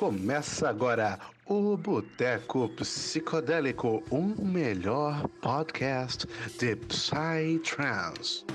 Começa agora o Boteco Psicodélico, um melhor podcast de Psytrance.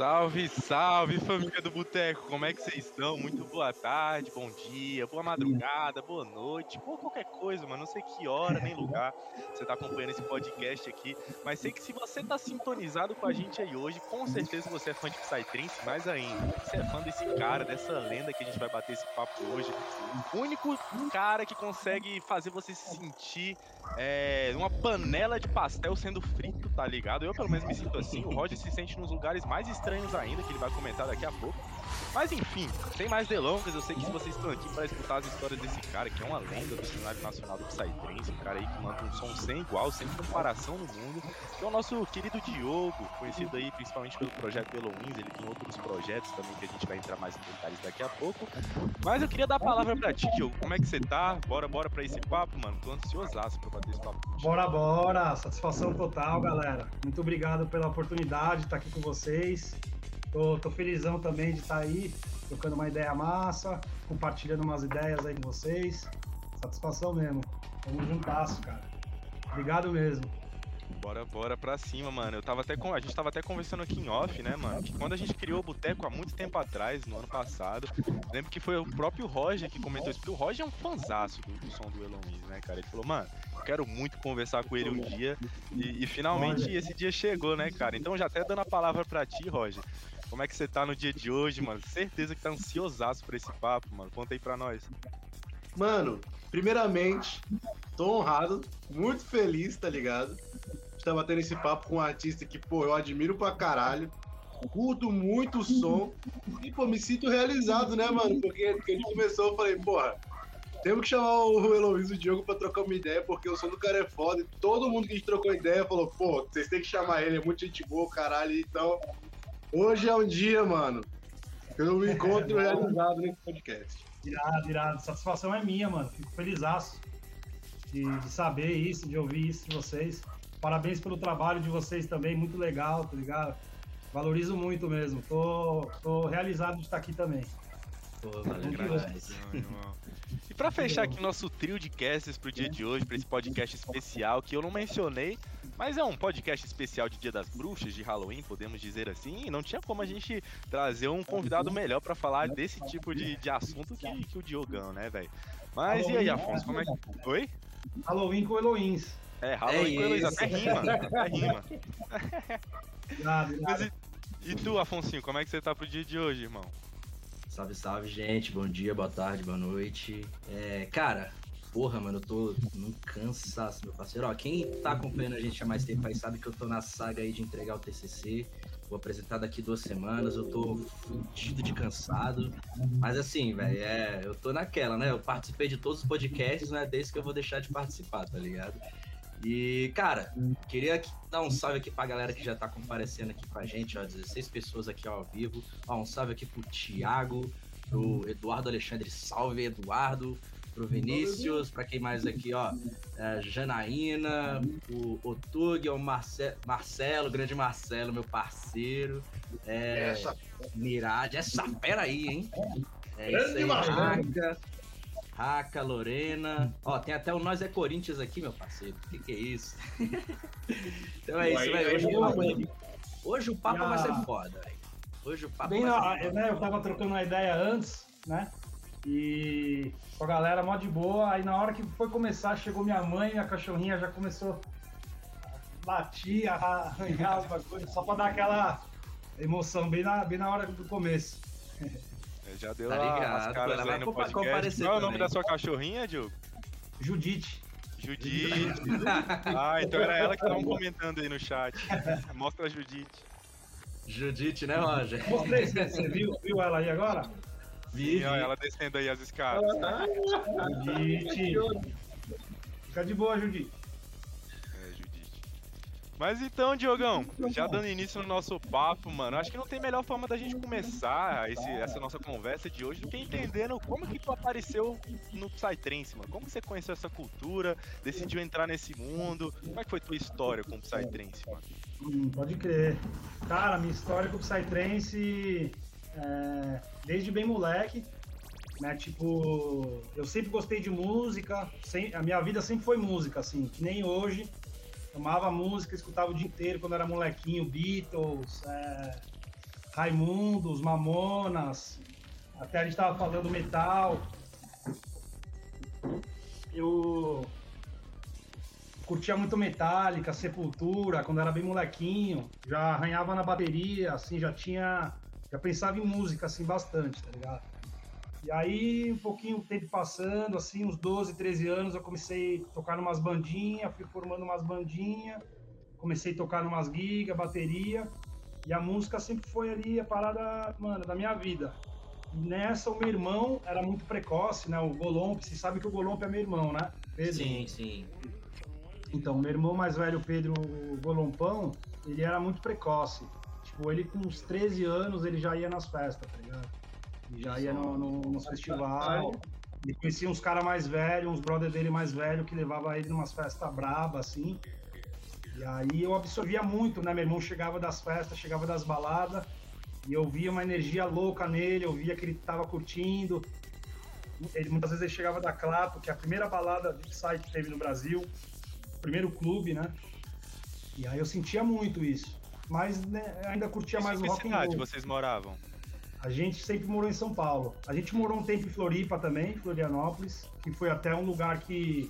Salve, salve família do Boteco, como é que vocês estão? Muito boa tarde, bom dia, boa madrugada, boa noite, ou qualquer coisa, mano. Não sei que hora nem lugar você tá acompanhando esse podcast aqui, mas sei que se você tá sintonizado com a gente aí hoje, com certeza você é fã de Psytrance, mais ainda. Você é fã desse cara, dessa lenda que a gente vai bater esse papo hoje. O único cara que consegue fazer você se sentir é, uma panela de pastel sendo frito, tá ligado? Eu pelo menos me sinto assim. O Roger se sente nos lugares mais estranhos ainda, que ele vai comentar daqui a pouco. Mas enfim, sem mais delongas, eu sei que vocês estão aqui para escutar as histórias desse cara, que é uma lenda do cenário nacional do Psytrance, um cara aí que manda um som sem igual, sem comparação no mundo, que é o nosso querido Diogo, conhecido aí principalmente pelo projeto Eloins, ele tem outros projetos também que a gente vai entrar mais em detalhes daqui a pouco. Mas eu queria dar a palavra pra ti, Diogo, como é que você tá? Bora, bora pra esse papo, mano, tô ansiosaço pra bater esse papo. Bora, bora, satisfação total, galera. Muito obrigado pela oportunidade de estar aqui com vocês. Tô, tô felizão também de estar tá aí, trocando uma ideia massa, compartilhando umas ideias aí com vocês. Satisfação mesmo. Tamo juntasso, cara. Obrigado mesmo. Bora, bora pra cima, mano. Eu tava até com. A gente tava até conversando aqui em off, né, mano? Que quando a gente criou o Boteco há muito tempo atrás, no ano passado, lembro que foi o próprio Roger que comentou isso, porque o Roger é um fanzaço do, do som do Elon Musk, né, cara? Ele falou, mano, eu quero muito conversar com ele um dia. E, e finalmente esse dia chegou, né, cara? Então já até dando a palavra pra ti, Roger. Como é que você tá no dia de hoje, mano? Certeza que tá ansiosaço por esse papo, mano. Conta aí pra nós. Mano, primeiramente, tô honrado, muito feliz, tá ligado? Estar batendo esse papo com um artista que, pô, eu admiro pra caralho. Curto muito o som. E, pô, me sinto realizado, né, mano? Porque a gente começou, eu falei, porra, temos que chamar o Heloísio e o Diogo pra trocar uma ideia, porque o som do cara é foda. E todo mundo que a gente trocou ideia falou, pô, vocês têm que chamar ele, é muito gente boa, caralho. Então, Hoje é um dia, mano. Eu me encontro realizado nesse podcast. Irado, irado. Satisfação é minha, mano. Fico feliz de, de saber isso, de ouvir isso de vocês. Parabéns pelo trabalho de vocês também, muito legal, tá ligado? Valorizo muito mesmo. Tô, tô realizado de estar aqui também. Pô, valeu E pra fechar aqui nosso trio de casts pro dia de hoje, pra esse podcast especial, que eu não mencionei, mas é um podcast especial de Dia das Bruxas, de Halloween, podemos dizer assim, e não tinha como a gente trazer um convidado melhor para falar desse tipo de, de assunto que, que o Diogão, né, velho? Mas Halloween, e aí, Afonso, como é que. Oi? Halloween com Eloins. É, Halloween é com Eloins, até rima, até rima. Nada, nada. E, e tu, Afonso, como é que você tá pro dia de hoje, irmão? Salve, salve, gente. Bom dia, boa tarde, boa noite. É, cara, porra, mano, eu tô num cansaço, meu parceiro. Ó, quem tá acompanhando a gente há mais tempo aí sabe que eu tô na saga aí de entregar o TCC. Vou apresentar daqui duas semanas, eu tô fudido de cansado. Mas assim, velho, é, eu tô naquela, né? Eu participei de todos os podcasts, não é desse que eu vou deixar de participar, tá ligado? E, cara, queria dar um salve aqui pra galera que já tá comparecendo aqui com a gente, ó, 16 pessoas aqui ao vivo. Ó, um salve aqui pro Thiago, pro Eduardo Alexandre, salve Eduardo, pro Vinícius, para quem mais aqui, ó, é, Janaína, o Otug, o Marce Marcelo, grande Marcelo, meu parceiro, é, essa... Mirade, essa fera aí, hein? É grande isso aí, Raca, Lorena. Ó, tem até o Nós é Corinthians aqui, meu parceiro. O que, que é isso? então é isso, velho. Hoje, o papo, hoje o papo vai ser foda, velho. Hoje o papo Bem, vai ser foda. Né, eu tava trocando uma ideia antes, né? E com a galera mó de boa. Aí na hora que foi começar, chegou minha mãe, a cachorrinha já começou a latir, a arranhar as bagulhos, só pra dar aquela emoção bem na, bem na hora do começo. Já deu tá ligado, as caras aí no podcast. Qual é o nome da sua cachorrinha, Diogo? Judite. Judite. ah, então era ela que estavam comentando aí no chat. Mostra a Judite. Judite, né, Roger? Mostrei, você viu, viu ela aí agora? Vi, ó, ela descendo aí as escadas. Judite. Fica de boa, Judite. É, Judite. Mas então, Diogão, já dando início no nosso papo, mano, acho que não tem melhor forma da gente começar esse, essa nossa conversa de hoje do que entendendo como que tu apareceu no Psytrance, mano. Como você conheceu essa cultura, decidiu entrar nesse mundo? Como é que foi tua história com o Psytrance, mano? Hum, pode crer. Cara, minha história com o Psytrance, é, desde bem moleque, né? Tipo, eu sempre gostei de música, sem, a minha vida sempre foi música, assim, que nem hoje. Amava música, escutava o dia inteiro quando era molequinho, Beatles, é, Raimundos, Mamonas, até a gente tava falando metal. Eu curtia muito Metallica, Sepultura, quando era bem molequinho, já arranhava na bateria, assim, já tinha, já pensava em música, assim, bastante, tá ligado? E aí, um pouquinho o tempo passando, assim, uns 12, 13 anos, eu comecei a tocar numas bandinhas, fui formando umas bandinhas, comecei a tocar numas gigas, bateria, e a música sempre foi ali a parada, mano, da minha vida. E nessa, o meu irmão era muito precoce, né? O Golomp, você sabe que o Golomp é meu irmão, né? Pedro. Sim, sim. Então, meu irmão mais velho, Pedro Golompão, ele era muito precoce. Tipo, ele com uns 13 anos, ele já ia nas festas, tá ligado? já ia no, no, nos festival. E conhecia uns caras mais velhos, uns brother dele mais velho, que levava ele numas festas braba, assim. E aí eu absorvia muito, né? Meu irmão chegava das festas, chegava das baladas, e eu via uma energia louca nele, eu via que ele tava curtindo. Ele, muitas vezes ele chegava da Clapo, que é a primeira balada de Psy que teve no Brasil, primeiro clube, né? E aí eu sentia muito isso. Mas né, ainda curtia Isso mais o rock and cidade roll. vocês moravam? A gente sempre morou em São Paulo. A gente morou um tempo em Floripa também, Florianópolis, que foi até um lugar que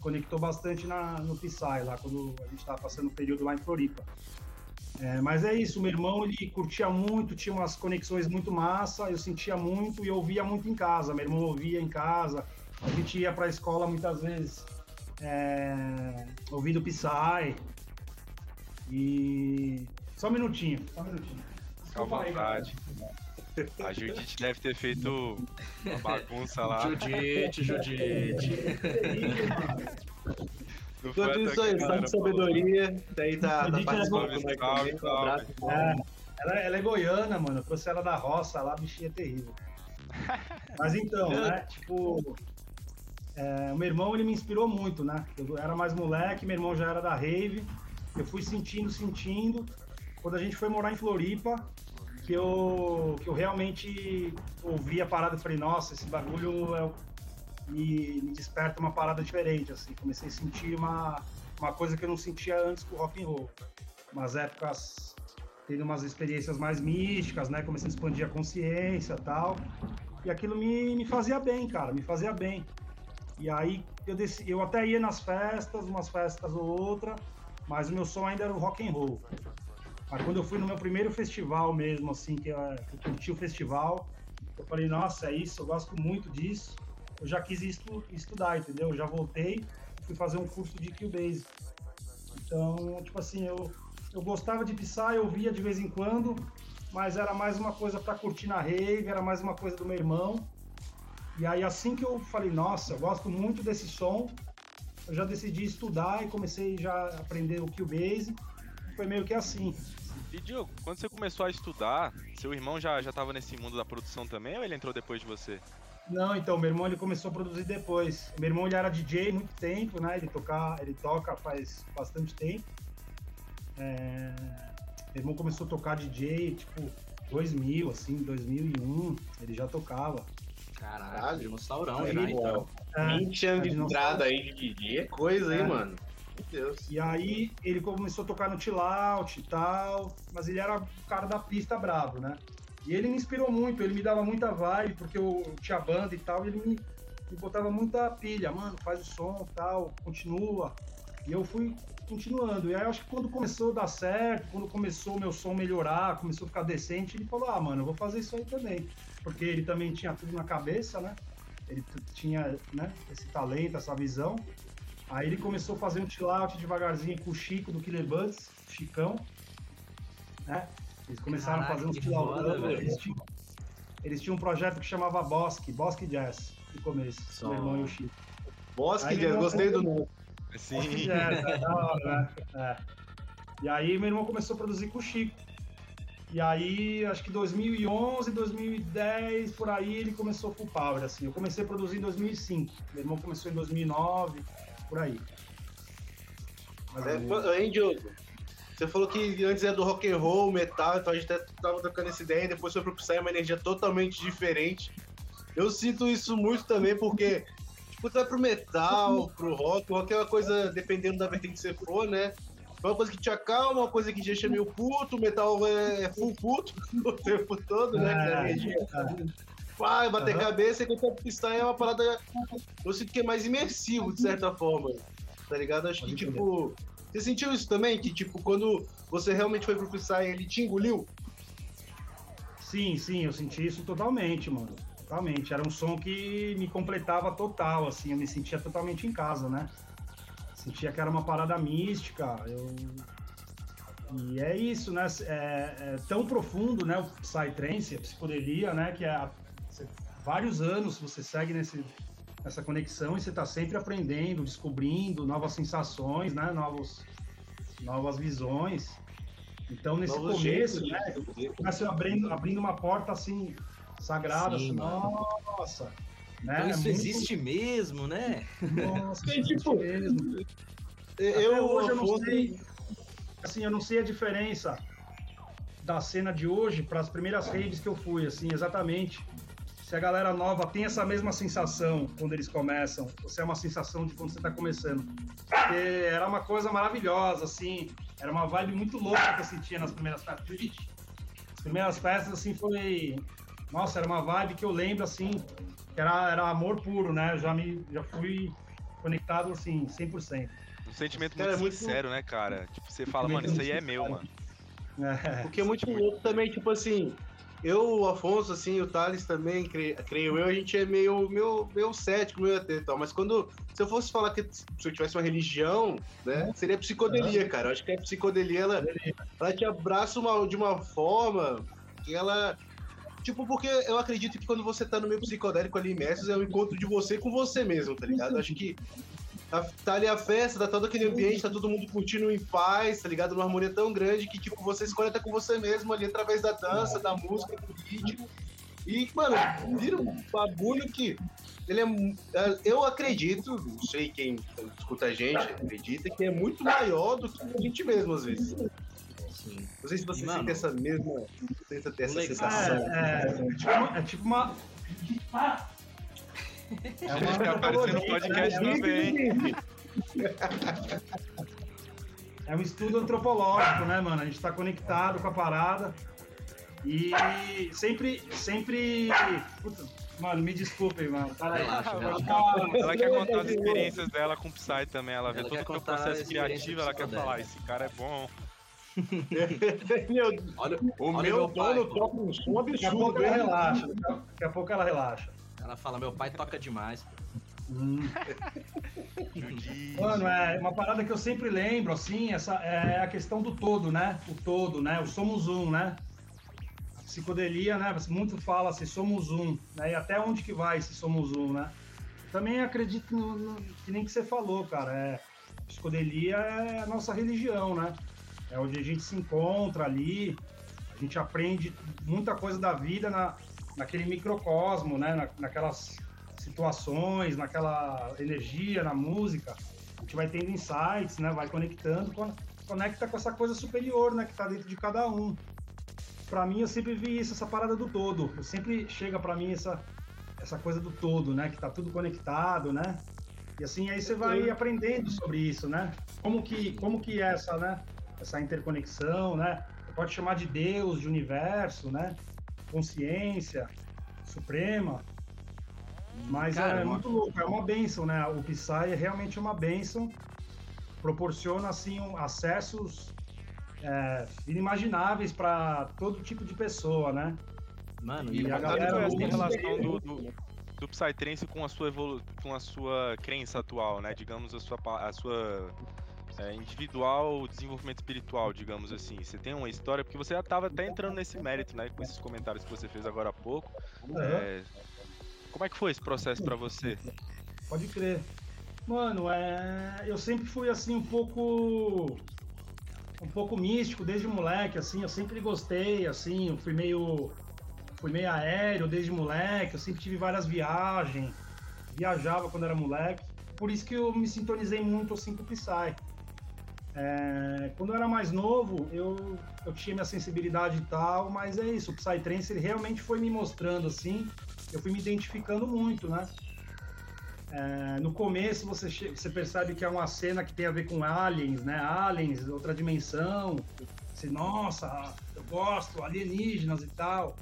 conectou bastante na, no Psy, lá quando a gente estava passando o período lá em Floripa. É, mas é isso, meu irmão ele curtia muito, tinha umas conexões muito massa, eu sentia muito e ouvia muito em casa. Meu irmão ouvia em casa, a gente ia para a escola muitas vezes é, ouvindo Psy. E. Só um minutinho, só um minutinho. Fica à Desculpa aí, vontade. A Judite deve ter feito uma bagunça lá. Judite, Judite. Não foi Enquanto à isso aí, de sabedoria, daí tá, tá participando do Mike salve, também, um abraço. É, ela, ela é goiana, mano. Eu trouxe ela da roça lá, a bichinha é terrível. Mas então, né? Tipo, é, o meu irmão ele me inspirou muito, né? Eu era mais moleque, meu irmão já era da rave. Eu fui sentindo, sentindo. Quando a gente foi morar em Floripa, que eu, que eu realmente ouvi a parada e falei, nossa, esse bagulho é, me, me desperta uma parada diferente, assim. Comecei a sentir uma, uma coisa que eu não sentia antes com o rock and roll. Umas épocas tendo umas experiências mais místicas, né? Comecei a expandir a consciência tal. E aquilo me, me fazia bem, cara, me fazia bem. E aí eu, desci, eu até ia nas festas, umas festas ou outra, mas o meu som ainda era o rock and roll. Mas quando eu fui no meu primeiro festival mesmo, assim, que eu, que eu curti o festival, eu falei, nossa, é isso, eu gosto muito disso. Eu já quis estu, estudar, entendeu? Eu já voltei, fui fazer um curso de Cubase. Então, tipo assim, eu, eu gostava de Psy, eu via de vez em quando, mas era mais uma coisa para curtir na rave, era mais uma coisa do meu irmão. E aí assim que eu falei, nossa, eu gosto muito desse som, eu já decidi estudar e comecei já a aprender o Cubase. Foi meio que assim. E Diogo, quando você começou a estudar, seu irmão já, já tava nesse mundo da produção também ou ele entrou depois de você? Não, então, meu irmão ele começou a produzir depois. Meu irmão ele era DJ muito tempo, né? Ele, tocar, ele toca faz bastante tempo. É, Meu irmão começou a tocar DJ, tipo, 2000, assim, 2001, ele já tocava. Caralho. dinossaurão Aí, já, então. É, 20 anos de entrada aí de DJ é coisa, hein, É. mano? Meu Deus. E aí ele começou a tocar no chill out e tal, mas ele era o cara da pista brabo, né? E ele me inspirou muito, ele me dava muita vibe, porque eu tinha banda e tal, e ele me, me botava muita pilha, mano, faz o som e tal, continua. E eu fui continuando. E aí eu acho que quando começou a dar certo, quando começou o meu som melhorar, começou a ficar decente, ele falou, ah, mano, eu vou fazer isso aí também. Porque ele também tinha tudo na cabeça, né? Ele tinha né, esse talento, essa visão. Aí ele começou a fazer um out devagarzinho com o Chico do Killer Buds, Chicão, né? Eles começaram Caraca, a fazer uns velho. Eles tinham, eles tinham um projeto que chamava Bosque, Bosque Jazz, no começo, Som. meu irmão e o Chico. Bosque Aí Jazz, gostei do nome. Sim. Jazz, é da hora, né? É. E aí meu irmão começou a produzir com o Chico. E aí, acho que 2011, 2010, por aí, ele começou full power, assim. Eu comecei a produzir em 2005. Meu irmão começou em 2009, por aí. Mas É, hein, Diogo? Você falou que antes era do rock and roll, metal, então a gente até tava trocando essa ideia, depois foi pro Psy, uma energia totalmente diferente. Eu sinto isso muito também, porque, tipo, tu vai pro metal, pro rock, o é coisa, dependendo da vertente que você for, né? Uma coisa que te acalma, uma coisa que te deixa meio puto, o metal é full puto o tempo todo, né? Que a É, vai bater Aham. cabeça, enquanto o freestyle é uma parada. Eu sinto que é mais imersivo, de certa forma. Tá ligado? Acho que, tipo. Você sentiu isso também? Que, tipo, quando você realmente foi pro freestyle, ele te engoliu? Sim, sim, eu senti isso totalmente, mano. Totalmente. Era um som que me completava total, assim, eu me sentia totalmente em casa, né? Sentia que era uma parada mística. Eu... E é isso, né? É, é tão profundo, né? O Psytrance, a psicodelia, né? Que é a- você- vários anos você segue nesse, nessa conexão e você tá sempre aprendendo, descobrindo novas sensações, né? Novos, novas visões. Então, nesse Novos começo, jeitos né? começa abrindo, abrindo uma porta assim, sagrada, Sim, assim, nossa. Né? Então É isso muito- existe mesmo, né? Nossa, É, existe tipo, mesmo. Eu, Até hoje eu não Afonso, sei, assim, eu não sei a diferença da cena de hoje para as primeiras raves que eu fui, assim, exatamente. Se a galera nova tem essa mesma sensação quando eles começam, ou se é uma sensação de quando você está começando. Porque era uma coisa maravilhosa, assim, era uma vibe muito louca que eu sentia nas primeiras festas. As primeiras festas, assim, foi. Nossa, era uma vibe que eu lembro, assim, que era, era amor puro, né? Eu já, me, já fui conectado, assim, 100%. Um sentimento muito é muito- sincero, né, cara? Tipo, você fala, mano, isso aí é meu, mano. É. Porque é muito louco também, tipo assim. Eu, o Afonso, assim, o Thales também, cre- creio eu, a gente é meio, meio, meio cético, meio atento e tal. Mas quando. Se eu fosse falar que se eu tivesse uma religião, né? Seria psicodelia, cara. Eu acho que a psicodelia, ela, ela te abraça uma, de uma forma que ela. Tipo, porque eu acredito que quando você tá no meio psicodélico ali imerso, é um encontro de você com você mesmo, tá ligado? Acho que tá, tá ali a festa, tá todo aquele ambiente, tá todo mundo curtindo em paz, tá ligado? Numa harmonia tão grande que, tipo, você se conecta com você mesmo ali através da dança, da música, do ritmo. E, mano, vira um bagulho que. Ele é. é, Eu acredito, não sei quem escuta a gente, acredita, que é muito maior do que a gente mesmo, às vezes. Sim. Não sei se você E, mano, sente essa mesma. Essa, essa legal. sensação. É, é, é tipo uma. É tipo uma. É A gente tá aparecendo no podcast né? também. É um estudo antropológico, né, mano? A gente tá conectado com a parada. E sempre, sempre. Puta, mano, me desculpem, mano. Peraí. Relaxa, Pode relaxa. falar. Ela quer contar as experiências dela com o Psy também. Ela vê Ela todo quer o processo criativo, ela quer falar, esse cara é bom. Meu, Olha, o olha meu meu pai. dono toca um som Daqui a pouco absurdo, ela relaxa. Daqui a pouco ela relaxa. Ela fala, meu pai toca demais. Hum. Mano, é uma parada que eu sempre lembro, assim, essa é a questão do todo, né? O todo, né? O somos um, né? Psicodelia, né? Muito fala assim, somos um, né? E até onde que vai esse somos um, né? Também acredito no, no- que nem que você falou, cara. É, psicodelia é a nossa religião, né? É onde a gente se encontra ali, a gente aprende muita coisa da vida na, naquele microcosmo, né? Na, naquelas situações, naquela energia, na música. A gente vai tendo insights, né? Vai conectando, con- conecta com essa coisa superior, né? Que tá dentro de cada um. Pra mim, eu sempre vi isso, essa parada do todo. Eu sempre chega pra mim essa, essa coisa do todo, né? Que tá tudo conectado, né? E assim, aí você vai aprendendo sobre isso, né? Como que, como que é essa, né? Essa interconexão, né? Você pode chamar de Deus, de universo, né? Consciência suprema. Mas Cara, é muito louco, é uma benção, né? O Psy é realmente uma benção. Proporciona, assim, um- acessos é, inimagináveis para todo tipo de pessoa, né? Mano, E E a galera essa usa- relação do, do, do Psytrance com a sua evolu com a sua crença atual, né? Digamos a sua, a sua é, individual desenvolvimento espiritual, digamos assim. Você tem uma história, porque você já estava até entrando nesse mérito, né? Com esses comentários que você fez agora há pouco. É, como é que foi esse processo para você? Pode crer. Mano, é... eu sempre fui assim um pouco. um pouco místico desde moleque, assim, eu sempre gostei, assim, eu fui meio fui meio aéreo desde moleque, eu sempre tive várias viagens, viajava quando era moleque, por isso que eu me sintonizei muito assim com o Psy. É, quando eu era mais novo, eu, eu tinha minha sensibilidade e tal, mas é isso, o Psytrance ele realmente foi me mostrando assim, eu fui me identificando muito, né? É, no começo você, você percebe que é uma cena que tem a ver com aliens, né? Aliens, outra dimensão. Você, nossa, eu gosto, alienígenas e tal.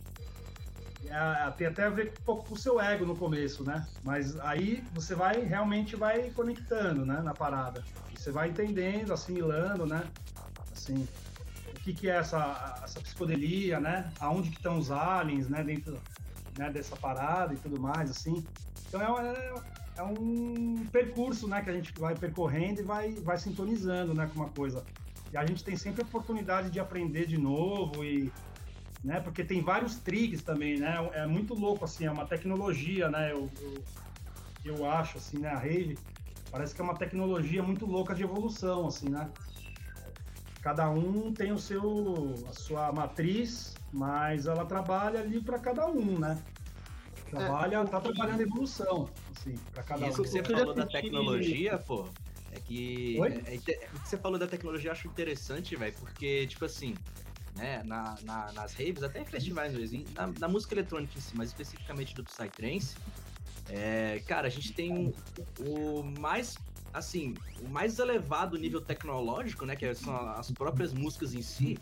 É, tem até a ver um pouco com o seu ego no começo, né? Mas aí você vai realmente vai conectando, né, na parada. Você vai entendendo, assimilando, né? Assim, o que que é essa, essa psicodelia, né? Aonde que estão os aliens, né, dentro né, dessa parada e tudo mais, assim. Então é, é, é um percurso, né, que a gente vai percorrendo e vai, vai sintonizando, né, com uma coisa. E a gente tem sempre a oportunidade de aprender de novo e né? Porque tem vários trigs também, né? É muito louco, assim, é uma tecnologia, né? Eu, eu, eu acho, assim, né? A rave parece que é uma tecnologia muito louca de evolução, assim, né? Cada um tem o seu, a sua matriz, mas ela trabalha ali para cada um, né? Trabalha, é, tá trabalhando a evolução, assim, para cada Isso um. Isso que você falou da tecnologia, pô, é que. É, é, o que você falou da tecnologia eu acho interessante, velho, porque, tipo assim, né, na, na, nas raves, até em festivais na, na, música eletrônica em si, mas especificamente do Psytrance, é, cara, a gente tem o mais, assim, o mais elevado nível tecnológico, né, que são as próprias músicas em si,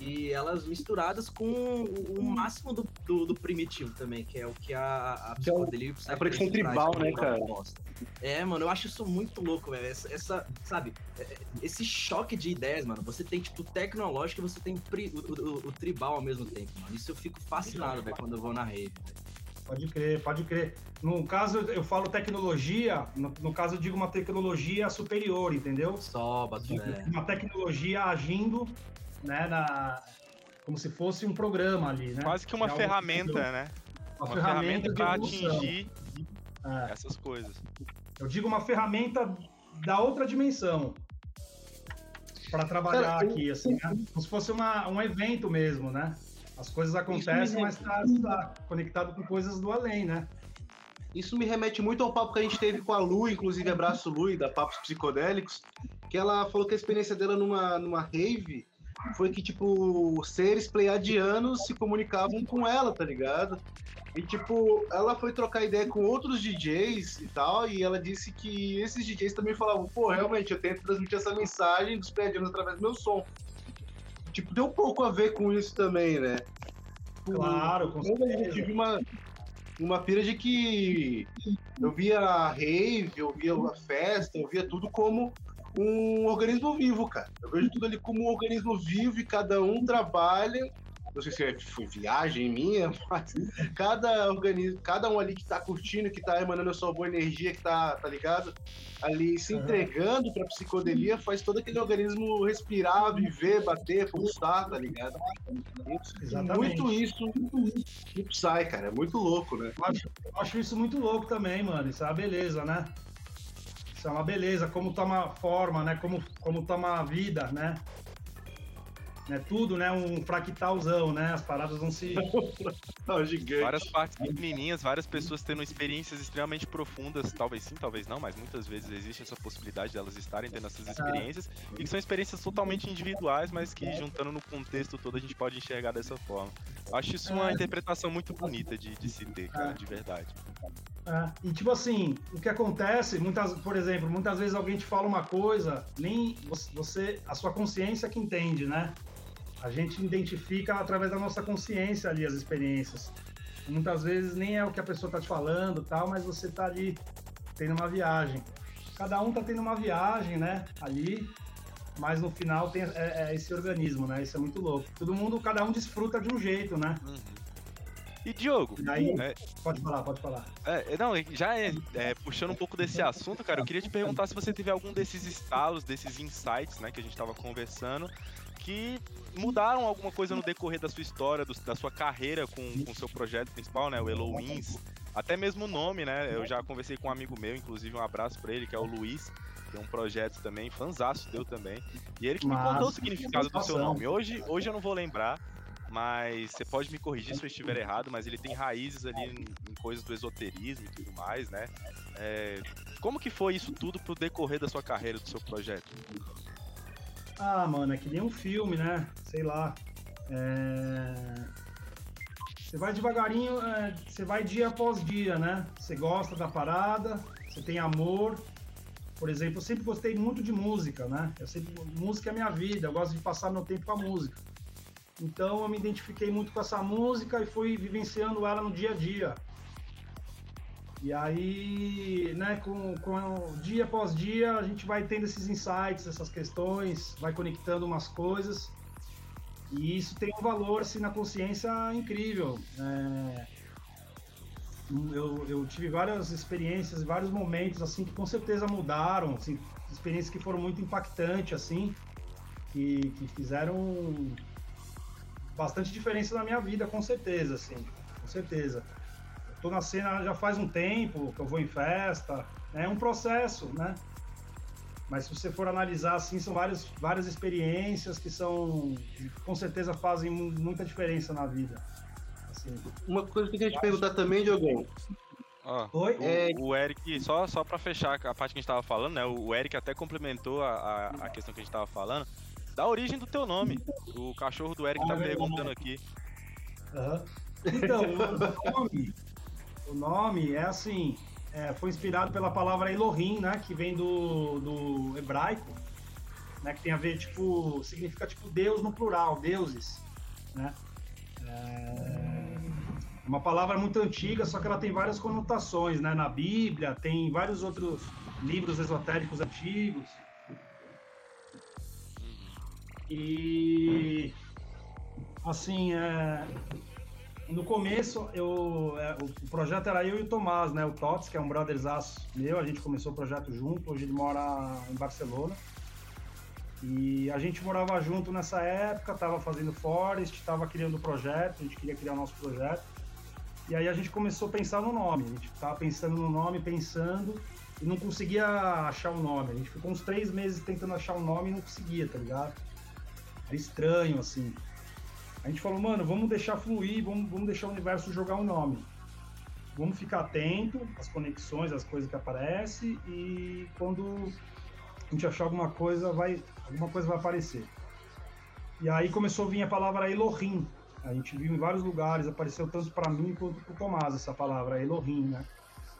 e elas misturadas com o, máximo do, do, do, primitivo também, que é o que a, a é psicodelia é a conexão tribal, né, cara? É, mano, eu acho isso muito louco, velho. Essa, essa, sabe, é, é, esse choque de ideias, mano. Você tem, tipo, tecnológico e você tem pri, o, o, o, tribal ao mesmo tempo, mano. Isso eu fico fascinado, velho, quando eu vou na rede. Pode crer, pode crer. No caso, eu falo tecnologia, no, no caso eu digo uma tecnologia superior, entendeu? Só, é. Uma tecnologia agindo né, na, como se fosse um programa ali, né? Quase que uma é ferramenta, né? Uma, uma ferramenta, ferramenta para atingir é. essas coisas. Eu digo uma ferramenta da outra dimensão para trabalhar Cara, aqui, assim, né? como se fosse uma, um evento mesmo, né? As coisas acontecem, mas está tá conectado com coisas do além, né? Isso me remete muito ao papo que a gente teve com a Lu, inclusive abraço Lu, da Papos Psicodélicos, que ela falou que a experiência dela numa, numa rave foi que, tipo, seres pleiadianos se comunicavam com ela, tá ligado? E, tipo, ela foi trocar ideia com outros DJs e tal, e ela disse que esses DJs também falavam, pô, realmente, eu tento transmitir essa mensagem dos pleiadianos através do meu som. Tipo, tem um pouco a ver com isso também, né? Claro, com certeza. Eu tive uma, uma pira de que eu via a rave, eu via a festa, eu via tudo como um organismo vivo, cara. Eu vejo tudo ali como um organismo vivo e cada um trabalha. Não sei se foi viagem minha, mas cada organismo, cada um ali que tá curtindo, que tá emanando a sua boa energia, que tá, tá ligado? Ali se entregando pra psicodelia, faz todo aquele organismo respirar, viver, bater, pulsar, tá ligado? Exatamente. Muito isso no Psy, cara. É muito louco, né? Eu acho, eu acho isso muito louco também, mano. Isso é uma beleza, né? Isso é uma beleza, como toma forma, né? Como, como toma vida, né? É tudo, né? Um fractalzão, né? As paradas vão se. Não, gigante. Várias partes pequenininhas, várias pessoas tendo experiências extremamente profundas. Talvez sim, talvez não, mas muitas vezes existe essa possibilidade delas estarem tendo essas experiências. É. E que são experiências totalmente individuais, mas que juntando no contexto todo a gente pode enxergar dessa forma. Acho isso uma é. interpretação muito bonita de, de se ter, cara, de verdade. É, e tipo assim, o que acontece, muitas, por exemplo, muitas vezes alguém te fala uma coisa, nem você, a sua consciência que entende, né? A gente identifica através da nossa consciência ali as experiências. Muitas vezes nem é o que a pessoa tá te falando, tal, mas você tá ali tendo uma viagem. Cada um tá tendo uma viagem, né? Ali, mas no final tem é, é esse organismo, né? Isso é muito louco. Todo mundo, cada um desfruta de um jeito, né? Uhum. E Diogo, aí, é, pode falar, pode falar. É, não, já é, é, puxando um pouco desse assunto, cara, eu queria te perguntar se você teve algum desses estalos, desses insights, né, que a gente tava conversando, que mudaram alguma coisa no decorrer da sua história, do, da sua carreira com o seu projeto principal, né, o Hello Wins. Até mesmo o nome, né? Eu já conversei com um amigo meu, inclusive um abraço para ele, que é o Luiz. tem um projeto também, fanzaço deu também. E ele que me contou o significado do seu nome. Hoje, hoje eu não vou lembrar, mas você pode me corrigir se eu estiver errado, mas ele tem raízes ali em, em coisas do esoterismo e tudo mais, né? É, como que foi isso tudo pro decorrer da sua carreira, do seu projeto? Ah, mano, é que nem um filme, né? Sei lá. É... Você vai devagarinho, é, você vai dia após dia, né? Você gosta da parada, você tem amor. Por exemplo, eu sempre gostei muito de música, né? Eu sempre, música é minha vida, eu gosto de passar meu tempo com a música. Então eu me identifiquei muito com essa música e fui vivenciando ela no dia a dia. E aí, né, com, com dia após dia, a gente vai tendo esses insights, essas questões, vai conectando umas coisas. E isso tem um valor, assim, na consciência incrível. É, eu, eu tive várias experiências, vários momentos, assim, que com certeza mudaram, assim, experiências que foram muito impactantes, assim, que, que fizeram bastante diferença na minha vida, com certeza, assim, com certeza. Tô na cena já faz um tempo, que eu vou em festa, é um processo, né? Mas se você for analisar, assim, são várias, várias experiências que são, que com certeza fazem mu- muita diferença na vida. Assim. Uma coisa que eu queria te perguntar também, Diogão. Ó, Oi? o, É- o Eric, só, só pra fechar a parte que a gente tava falando, né? O Eric até complementou a, a, a questão que a gente tava falando. Da origem do teu nome. O cachorro do Eric tá Ah, é perguntando aqui. Aham. Então, o nome, nome é assim, é, foi inspirado pela palavra Elohim, né, que vem do, do hebraico, né, que tem a ver, tipo, significa tipo Deus no plural, deuses, né. É uma palavra muito antiga, só que ela tem várias conotações, né, na Bíblia, tem vários outros livros esotéricos antigos. E assim, é, no começo, eu, é, o, o projeto era eu e o Tomás, né? O Tots, que é um brotherzaço meu, a gente começou o projeto junto, hoje ele mora em Barcelona. E a gente morava junto nessa época, tava fazendo Forest, tava criando o projeto, a gente queria criar o nosso projeto. E aí a gente começou a pensar no nome, a gente tava pensando no nome, pensando, e não conseguia achar um nome. A gente ficou uns três meses tentando achar um nome e não conseguia, tá ligado? Era estranho, assim. A gente falou, mano, vamos deixar fluir, vamos, vamos deixar o universo jogar um nome. Vamos ficar atento às conexões, às coisas que aparecem e quando a gente achar alguma coisa, vai, alguma coisa vai aparecer. E aí começou a vir a palavra Elohim. A gente viu em vários lugares, apareceu tanto para mim quanto para o Tomás essa palavra Elohim, né?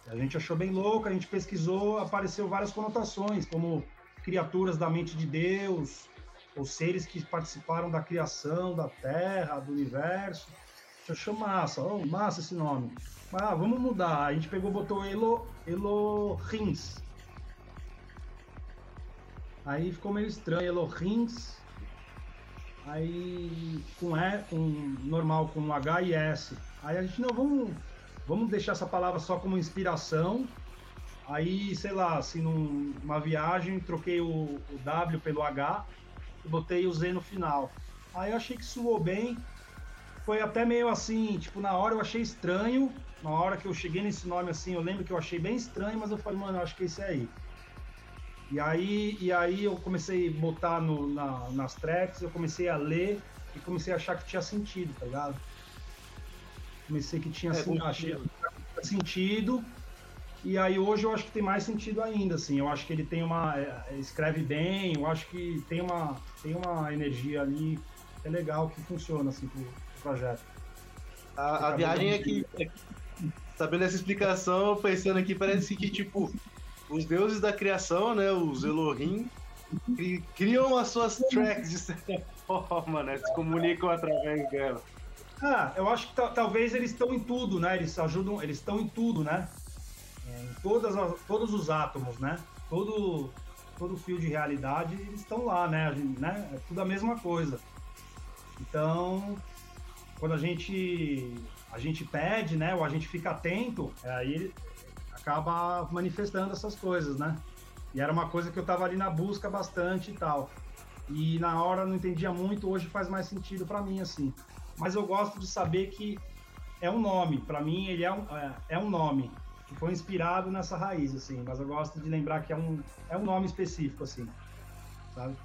A gente achou bem louco, a gente pesquisou, apareceu várias conotações, como criaturas da mente de Deus, ou seres que participaram da criação da Terra, do universo. A gente achou massa, oh, massa esse nome. Ah, vamos mudar. A gente pegou botou Elo, Elohims. Aí ficou meio estranho, Elohims. Aí com E, com normal, com H e S. Aí a gente, não, vamos, vamos deixar essa palavra só como inspiração. Aí, sei lá, assim, num- numa viagem, troquei o, o W pelo H botei o Z no final. Aí eu achei que soou bem. Foi até meio assim, tipo, na hora eu achei estranho. Na hora que eu cheguei nesse nome assim, eu lembro que eu achei bem estranho, mas eu falei, mano, eu acho que é esse aí. E aí, e aí eu comecei a botar no, na- nas tracks, eu comecei a ler e comecei a achar que tinha sentido, tá ligado? Comecei que tinha É, com achei sentido. E aí hoje eu acho que tem mais sentido ainda, assim. Eu acho que ele tem uma. é, é, escreve bem, eu acho que tem uma, tem uma energia ali que é legal, que funciona, assim, pro, pro projeto. A, a viagem é que, é que, sabendo essa explicação, pensando aqui, parece que, tipo, os deuses da criação, né, os Elohim, cri- criam as suas tracks de certa forma, né, se comunicam através dela. Ah, eu acho que ta- talvez eles estão em tudo, né? Eles ajudam, eles estão em tudo, né? Todas as- todos os átomos, né? Todo, todo fio de realidade, eles estão lá, né? Gente- né? É tudo a mesma coisa. Então, quando a gente a gente pede, né? Ou a gente fica atento, é, aí acaba manifestando essas coisas, né? E era uma coisa que eu tava ali na busca bastante e tal. E na hora não entendia muito, hoje faz mais sentido para mim, assim mas eu gosto de saber que é um nome. Para mim, ele é um, é, é um nome. Que foi inspirado nessa raiz, assim, mas eu gosto de lembrar que é um, é um nome específico, assim, sabe?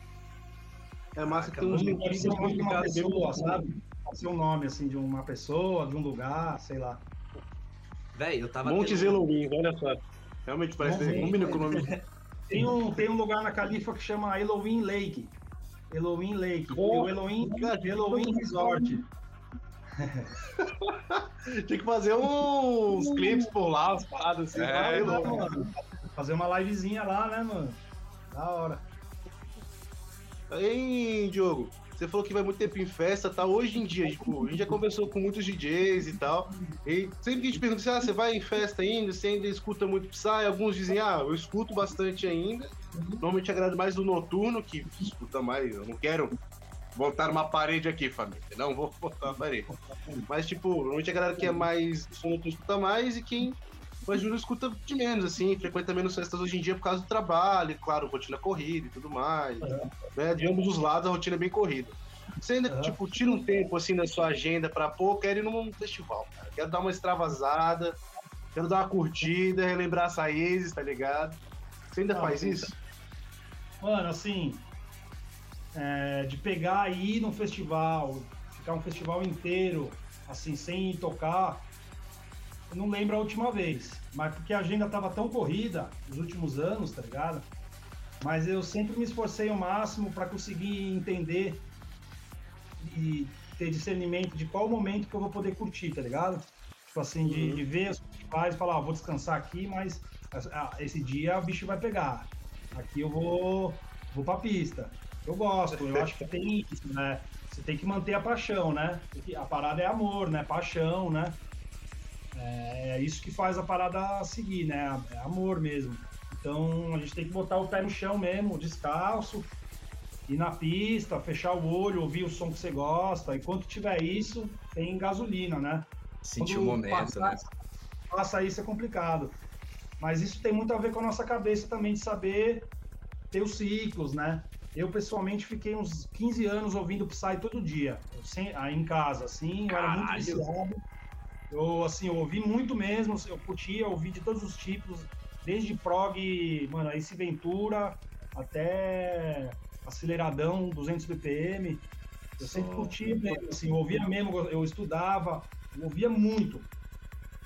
É massa que Não tem uns pode links ser o nome de uma pessoa, sabe? Pode ser um nome, assim, de uma pessoa, de um lugar, sei lá. Véi, eu tava. Montes tendo- Elohim, olha só. Realmente parece Montes que combina com o nome. Tem um, tem um lugar na Califa que chama Elohim Lake. Elohim Lake. E o Elohim, Elohim Resort. Tinha que fazer uns clipes por lá, umas paradas assim. É, Lá, mano. Fazer uma livezinha lá, né, mano? Da hora. Aí, Diogo, você falou que vai muito tempo em festa, tá? Hoje em dia, tipo, a gente já conversou com muitos DJs e tal. E sempre que a gente pergunta assim, ah, você vai em festa ainda? Você ainda escuta muito Psy? Alguns dizem, ah, eu escuto bastante ainda. Normalmente agrada mais do noturno, que escuta mais. Eu não quero botar uma parede aqui, família. Não vou botar uma parede. Mas, tipo, normalmente a galera que é mais noturno escuta mais e quem mais Júnior escuta de menos, assim, frequenta menos festas hoje em dia por causa do trabalho, claro, rotina corrida e tudo mais. Né? De ambos os lados a rotina é bem corrida. Você ainda, tipo, tira um tempo assim na sua agenda pra, pô, quero ir num festival, cara. Quero dar uma extravasada, quero dar uma curtida, relembrar as raízes, tá ligado? Você ainda Ah, faz isso? Mano, assim, é, de pegar e ir num festival, ficar um festival inteiro, assim, sem tocar, eu não lembro a última vez. Mas porque a agenda tava tão corrida nos últimos anos, tá ligado? Mas eu sempre me esforcei ao máximo para conseguir entender e ter discernimento de qual momento que eu vou poder curtir, tá ligado? Tipo assim, de, de ver os festivais e falar, ó, vou descansar aqui, mas ah, esse dia o bicho vai pegar. Aqui eu vou, vou pra pista. Eu gosto, eu acho que tem isso, né? Você tem que manter a paixão, né? A parada é amor, né? Paixão, né? É é isso que faz a parada seguir, né? É amor mesmo. Então a gente tem que botar o pé no chão mesmo, descalço, ir na pista, fechar o olho, ouvir o som que você gosta. Enquanto tiver isso, tem gasolina, né? Sentir o momento, passar, né? Passa isso é complicado. Mas isso tem muito a ver com a nossa cabeça também de saber ter os ciclos, né? Eu pessoalmente fiquei uns 15 anos ouvindo Psy todo dia, eu sem- aí em casa, assim, eu era muito viciado. Eu assim, eu ouvi muito mesmo, eu curtia, ouvi de todos os tipos, desde prog, mano, Ace Ventura até aceleradão 200 BPM. Eu sempre Só. curtia mesmo, assim, eu ouvia mesmo, eu estudava, eu ouvia muito.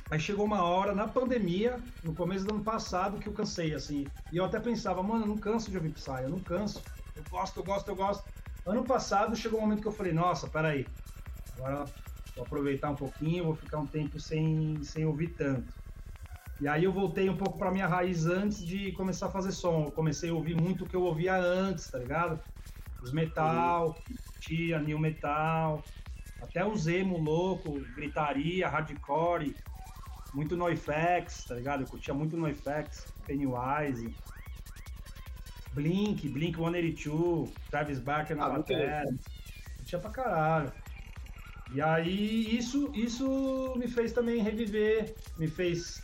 Aí chegou uma hora, na pandemia, no começo do ano passado, que eu cansei, assim. E eu até pensava, mano, eu não canso de ouvir Psy, eu não canso. Eu gosto, eu gosto, eu gosto. Ano passado chegou um momento que eu falei, nossa, peraí. Agora vou aproveitar um pouquinho, vou ficar um tempo sem, sem ouvir tanto. E aí eu voltei um pouco pra minha raiz antes de começar a fazer som. Eu comecei a ouvir muito o que eu ouvia antes, tá ligado? Os metal, tia, new metal, até o emo louco, gritaria, hardcore, muito NoFX, tá ligado? Eu curtia muito NoFX, Pennywise, Blink, Blink 182, Travis Barker na Ah, bateria. Curtia pra caralho. E aí isso, isso me fez também reviver, me fez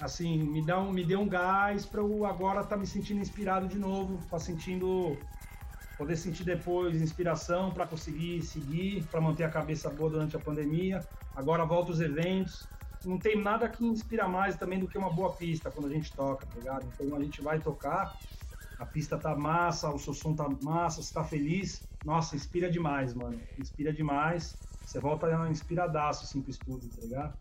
assim, me, dá um, me deu um gás pra eu agora estar me sentindo inspirado de novo, tá sentindo poder sentir depois inspiração para conseguir seguir, para manter a cabeça boa durante a pandemia. Agora volta os eventos. Não tem nada que inspira mais também do que uma boa pista quando a gente toca, tá ligado? Então a gente vai tocar, a pista tá massa, o seu som tá massa, você tá feliz. Nossa, inspira demais, mano. Inspira demais. Você volta inspiradaço assim pro estúdio, tá ligado?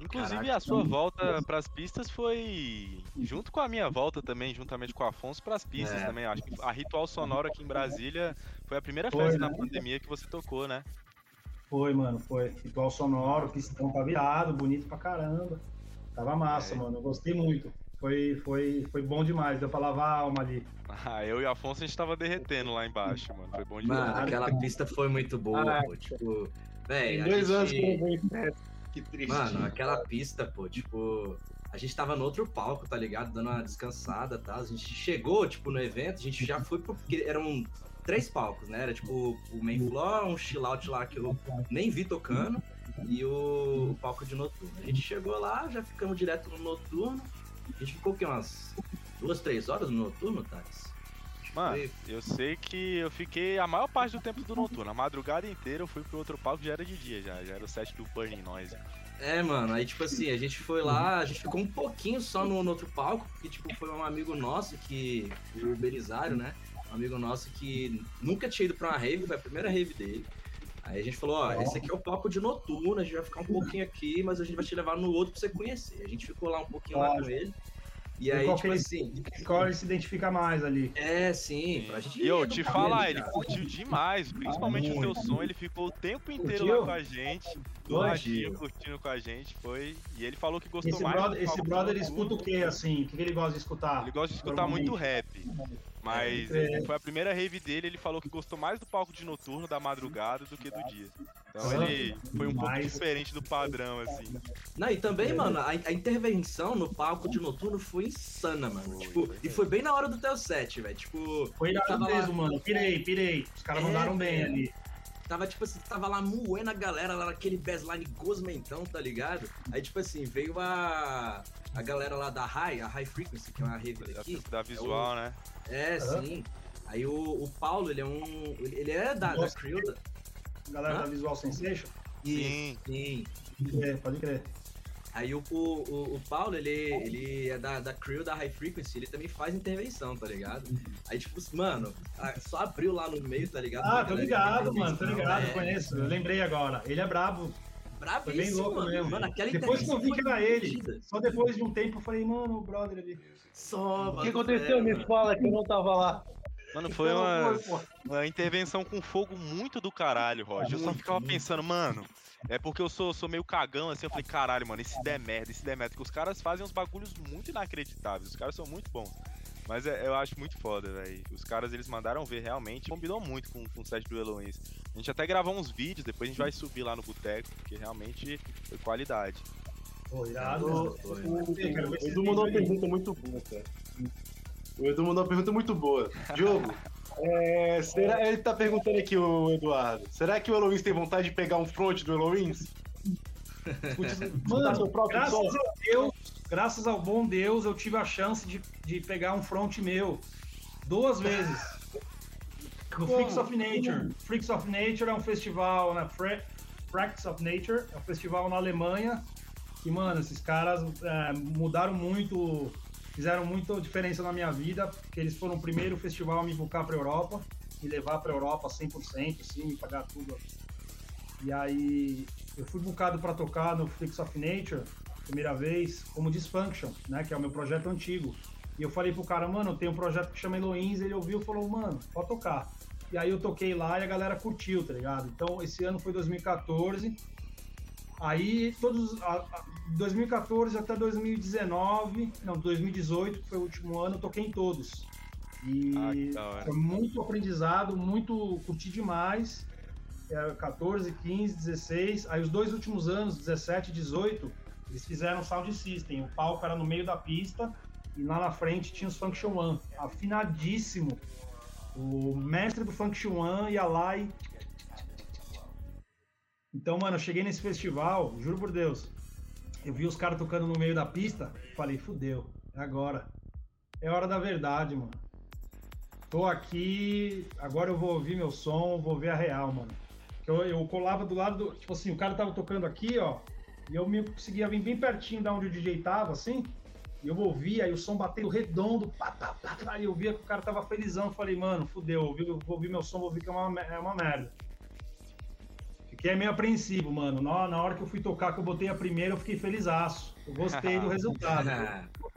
Inclusive, Caraca, a sua volta pras pistas foi junto com a minha volta também, juntamente com o Afonso, pras pistas É. também. Acho que a Ritual Sonora aqui em Brasília foi a primeira Foi, festa né? na pandemia que você tocou, né? Foi, mano, foi. Ritual sonoro, pistão tá virado, bonito pra caramba. Tava massa, É. mano. Eu gostei muito. Foi, foi, foi bom demais, deu pra lavar a alma ali. Ah, eu e o Afonso a gente tava derretendo lá embaixo, mano. Foi bom demais. Mano, aquela pista foi muito boa, Caraca. pô. Tipo, a dois anos que eu gente... Que triste. Mano, aquela pista, pô, tipo, a gente tava no outro palco, tá ligado? Dando uma descansada, tá? A gente chegou, tipo, no evento, a gente já foi pro. Porque eram três palcos, né? Era tipo o main floor, um chill out lá que eu nem vi tocando, e o, o palco de noturno. A gente chegou lá, já ficamos direto no noturno. A gente ficou o quê? Umas duas, três horas no noturno, Thales? Mano, Foi- eu sei que eu fiquei a maior parte do tempo do noturno. A madrugada inteira eu fui pro outro palco já era de dia, já. Já era o set do Burning Noise. É, mano, aí tipo assim, a gente foi lá, a gente ficou um pouquinho só no, no outro palco, porque tipo, foi um amigo nosso que, o Belisário, né? Um amigo nosso que nunca tinha ido pra uma rave, foi a primeira rave dele. Aí a gente falou, ó, esse aqui é o palco de noturno, a gente vai ficar um pouquinho aqui, mas a gente vai te levar no outro pra você conhecer. A gente ficou lá um pouquinho lá com ele. E aí, qual tipo ele- assim, Qual ele se identifica mais ali? é, sim, pra gente E eu te falar, ele cara. curtiu demais, principalmente o teu som, ele ficou o tempo inteiro Curtiu? lá com a gente, do ladinho, curtindo com a gente, foi. E ele falou que gostou Esse mais. do brother, esse brother escuta o que, assim? O que ele gosta de escutar? Ele gosta de escutar muito rap. Mas É. foi a primeira rave dele, ele falou que gostou mais do palco de noturno da madrugada do que do dia. Então ele foi um pouco diferente do padrão, assim. Não, e também, mano, a, a intervenção no palco de noturno foi insana, mano. Foi, tipo, foi e foi bem na hora do teu set, velho. Tipo, Foi Tava lá- mesmo, mano. Pirei, pirei. Os caras É, mandaram bem velho. ali. Tava tipo assim, tava lá moendo a galera lá naquele baseline gosmentão, tá ligado? Aí, tipo assim, veio a. A galera lá da High, a High Frequency, que é uma rave Da, daqui. da visual, né? É, Aham. sim. Aí o, o Paulo, ele é um. Ele é da, da crew. Galera Hã? da Visual Sensation. Sim. sim. Pode crer, pode crer. Aí o, o, o, Paulo, ele, ele é da, da crew da High Frequency, ele também faz intervenção, tá ligado? Aí, tipo, mano, só abriu lá no meio, tá ligado? Ah, tô ligado, mano. Tô ligado, é, conheço. Eu lembrei agora. Ele é brabo. Bravíssimo, Foi bem louco mano. mesmo. Mano, aquela Depois que eu vi que era ele, só depois de um tempo eu falei, mano, o brother ali. Só, O que aconteceu? Me fala que eu não tava lá. Mano, foi Então, uma, uma intervenção com fogo muito do caralho, Roger. Eu só ficava pensando, mano. É porque eu sou, sou meio cagão, assim, eu falei, caralho, mano, esse der merda, esse der merda. Porque os caras fazem uns bagulhos muito inacreditáveis, os caras são muito bons. Mas é- eu acho muito foda, velho. Os caras, eles mandaram ver realmente, combinou muito com, com o set do Eloís. A gente até gravou uns vídeos, depois a gente vai subir lá no boteco, porque realmente foi qualidade. Pô, irado. O, mano. o- o Edu mandou uma pergunta muito boa, cara. O Edu mandou uma pergunta muito boa. Diogo, é, será, ele tá perguntando aqui, o Eduardo. Será que o Eloís tem vontade de pegar um front do Eloís? Mano, graças som? a Deus, graças ao bom Deus, eu tive a chance de, de pegar um front meu duas vezes. No Freaks of Nature. Freaks of Nature é um festival, né? Fra- Practice of Nature é um festival na Alemanha. E, mano, esses caras é, mudaram muito, fizeram muita diferença na minha vida, porque eles foram o primeiro festival a me buscar pra Europa, me levar pra Europa 100%, assim, me pagar tudo. E aí, eu fui bucado para tocar no Freaks of Nature, primeira vez, como Dysfunction, né? Que é o meu projeto antigo. E eu falei pro cara, mano, tem um projeto que chama Eloins, ele ouviu e falou, mano, pode tocar. E aí eu toquei lá e a galera curtiu, tá ligado? Então esse ano foi 2014. Aí todos. A, a, 2014 até 2019, não, 2018, que foi o último ano, eu toquei em todos. E Ah, foi muito aprendizado, muito curti demais. É, 14, 15, 16. Aí os dois últimos anos, 17 e 18, eles fizeram sound system. O palco era no meio da pista e lá na frente tinha os Function One, afinadíssimo. O mestre do Function One ia lá e. Então, mano, eu cheguei nesse festival, juro por Deus. Eu vi os caras tocando no meio da pista, falei, fudeu, é agora. É hora da verdade, mano. Tô aqui, agora eu vou ouvir meu som, vou ver a real, mano. Eu, eu colava do lado do. Tipo assim, o cara tava tocando aqui, ó. E eu me conseguia vir bem pertinho da onde o DJ tava, assim. E eu ouvia, aí o som bateu redondo, pá, pá, pá, e eu via que o cara tava felizão. Eu falei, mano, fudeu, eu vou ouvir meu som, vou ouvir que é uma, é uma merda. Fiquei meio apreensivo, mano. Na, na hora que eu fui tocar, que eu botei a primeira, eu fiquei felizaço. Eu gostei do resultado.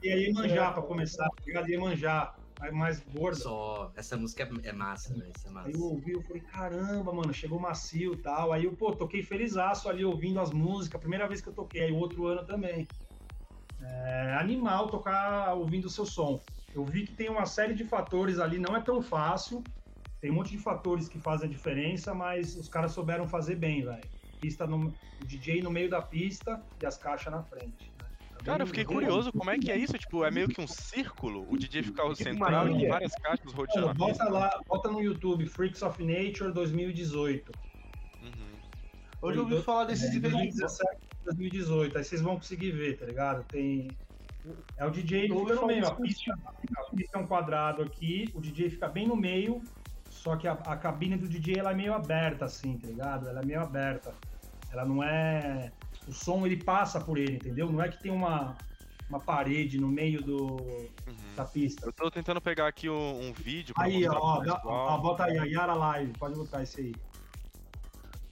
E aí manjar pra começar, tá ligado? Ia manjar, aí mais gorda. Só, essa música é, é massa, velho. Isso é massa. Aí eu ouvi, eu falei, caramba, mano, chegou macio e tal. Aí eu, pô, toquei felizaço ali ouvindo as músicas, primeira vez que eu toquei, aí o outro ano também. É animal tocar ouvindo o seu som. Eu vi que tem uma série de fatores ali, não é tão fácil. Tem um monte de fatores que fazem a diferença, mas os caras souberam fazer bem, velho. Pista no, o DJ no meio da pista e as caixas na frente. né? Tá Cara, eu fiquei curioso, como é que é isso? Tipo, é meio que um círculo? O DJ fica o central e várias caixas rodeando bota lá, bota no YouTube, Freaks of Nature 2018. Uhum. Hoje eu ouvi falar desses eventos. 2017, 2018, aí vocês vão conseguir ver, tá ligado? Tem. É o DJ, ele fica no meio. A pista, a pista é um quadrado aqui, o DJ fica bem no meio, só que a, a cabine do DJ ela é meio aberta, assim, tá ligado? Ela é meio aberta. Ela não é o som ele passa por ele, entendeu? Não é que tem uma, uma parede no meio do, Uhum. da pista. Eu tô tentando pegar aqui um, um vídeo pra Aí, ó, pro dá- ó, bota aí, a Yara Live, pode botar esse aí.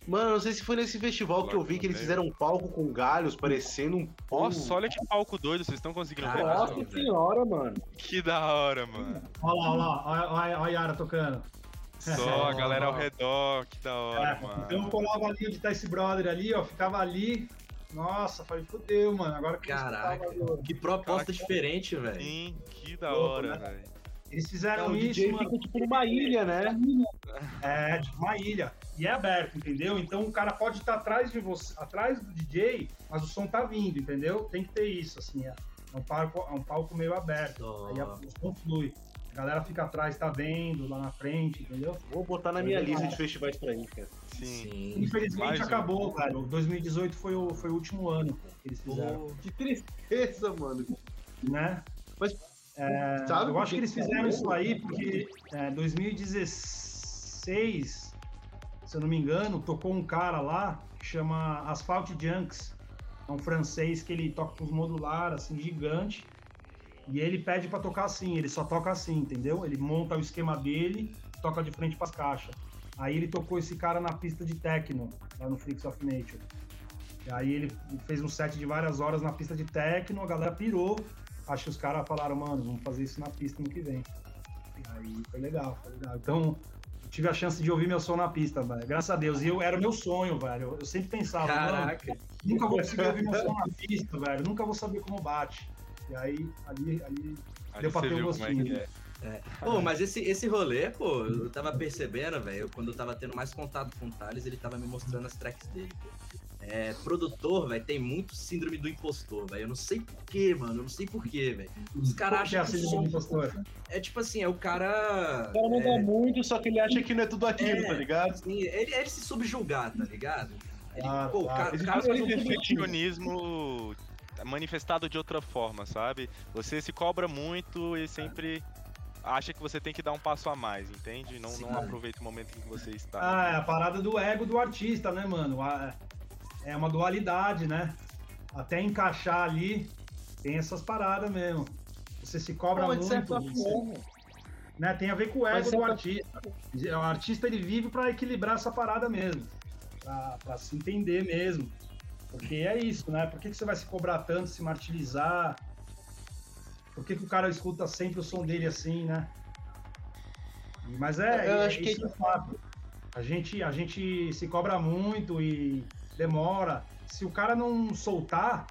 Mano, não sei se foi nesse festival que eu vi que eles fizeram um palco com galhos, parecendo um. Nossa, olha que palco doido, vocês estão conseguindo pegar? Nossa velho. senhora, mano. Que da hora, mano. Olha lá, olha lá, olha a Yara tocando. Só a galera ao redor, que da hora, É, mano. então eu colava ali onde tá esse brother ali, ó, ficava ali. Nossa, falei, fudeu, mano. Agora que eu Caraca. do- Que proposta Caraca. diferente, velho. Sim, que da Louco, hora, né? velho. Eles fizeram o isso, DJ mano. fica tipo numa ilha, né? É, tipo uma ilha. E é aberto, entendeu? Então o cara pode estar atrás de você, atrás do DJ, mas o som tá vindo, entendeu? Tem que ter isso, assim. É, é um, palco, é um palco meio aberto. Só. Aí a- o som flui. A galera fica atrás, tá vendo, lá na frente, entendeu? Vou botar na minha lista de festivais pra ir, cara. Sim. Sim. Infelizmente mais um. acabou, velho. 2018 foi o, foi o último ano que eles fizeram, Pô, Que tristeza, mano. né? Mas, É, sabe eu acho que eles fizeram é? isso aí porque é, 2016, se eu não me engano, tocou um cara lá que chama Asphalt Junks. É um francês que ele toca com os modular, assim, gigante. E ele pede pra tocar assim, ele só toca assim, entendeu? Ele monta o esquema dele, toca de frente pras caixas. Aí ele tocou esse cara na pista de techno, lá no Freaks of Nature. E aí ele fez um set de várias horas na pista de techno, a galera pirou. Acho que os caras falaram, mano, vamos fazer isso na pista no que vem. E aí foi legal, foi legal. Então, eu tive a chance de ouvir meu som na pista, velho. Graças a Deus. E eu, era o meu sonho, velho. Eu, sempre pensava, mano, Caraca. nunca vou conseguir ouvir meu som na pista, velho. Nunca vou saber como bate. E aí, ali, ali Aí Deu pra ter um é que gostinho. é. Pô, mas esse, esse rolê, pô, eu tava percebendo, velho, quando eu tava tendo mais contato com o Thales, ele tava me mostrando as tracks dele, pô. É, produtor, velho, tem muito síndrome do impostor, velho. Eu não sei porquê, mano. Eu não sei porquê, velho. Os caras que é acham que o síndrome do som impostor? é tipo assim, é o cara. O cara manda muito, só que ele acha que não é tudo aquilo, É. tá ligado? Assim, ele, ele se subjugar, tá ligado? Ele, Ah, pô, o tá. cara, Ele o cara faz um Perfeccionismo manifestado de outra forma, sabe? Você se cobra muito e sempre acha que você tem que dar um passo a mais, entende? Não, Sim. não aproveita o momento em que você está. Ah, é a parada do ego do artista, né, mano? A- É uma dualidade, né? Até encaixar ali, tem essas paradas mesmo. Você se cobra Não, muito. você- né? Tem a ver com o ego do artista. O artista ele vive para equilibrar essa parada mesmo, pra, pra se entender mesmo. Porque é isso, né? Por que, que você vai se cobrar tanto, se martirizar? Por que, que o cara escuta sempre o som dele assim, né? Mas é, Eu é- acho que- isso é fato. A gente, a gente se cobra muito e demora. Se o cara não soltar,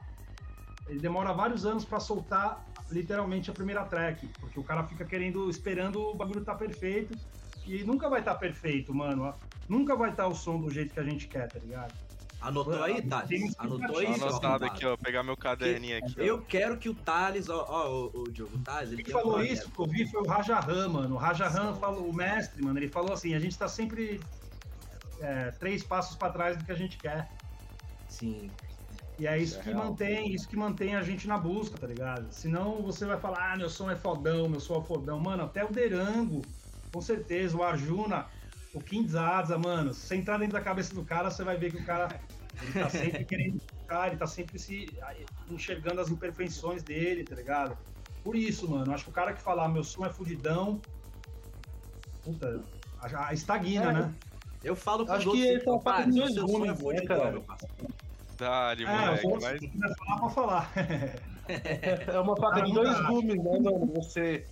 ele demora vários anos para soltar literalmente a primeira track, porque o cara fica querendo, esperando o bagulho tá perfeito e nunca vai estar perfeito, mano. Nunca vai estar o som do jeito que a gente quer, tá ligado? Anotou aí, Thales? Anotou aí, anotado aqui, ó. Pegar meu caderninho aqui, ó. Eu quero que o Thales, ó, ó, o, o Diogo, o Thales, ele Quem um falou isso que eu vi foi o Raja Ram, mano. O Raja Ram falou, o mestre, mano, ele falou assim: a gente tá sempre é, três passos para trás do que a gente quer. Sim. E é isso Isso é que real. mantém, isso que mantém a gente na busca, tá ligado? Senão você vai falar, ah, meu som é fodão, meu som é fodão. Mano, até o Derango, com certeza, o Arjuna, o Kinzaza, mano, se você entrar dentro da cabeça do cara, você vai ver que o cara ele tá sempre querendo tocar, ele tá sempre se enxergando as imperfeições dele, tá ligado? Por isso, mano, acho que o cara que falar meu som é fudidão, puta, a- a- estagna, É, né? Eu falo com Acho os que outros, ele tá "Thales, fazendo dois é gumes, né, fudidão, cara?" meu parceiro. Dali, É, moleque. Mas falar, pra falar. É uma faca de Ah, dois gumes, né, mano? Você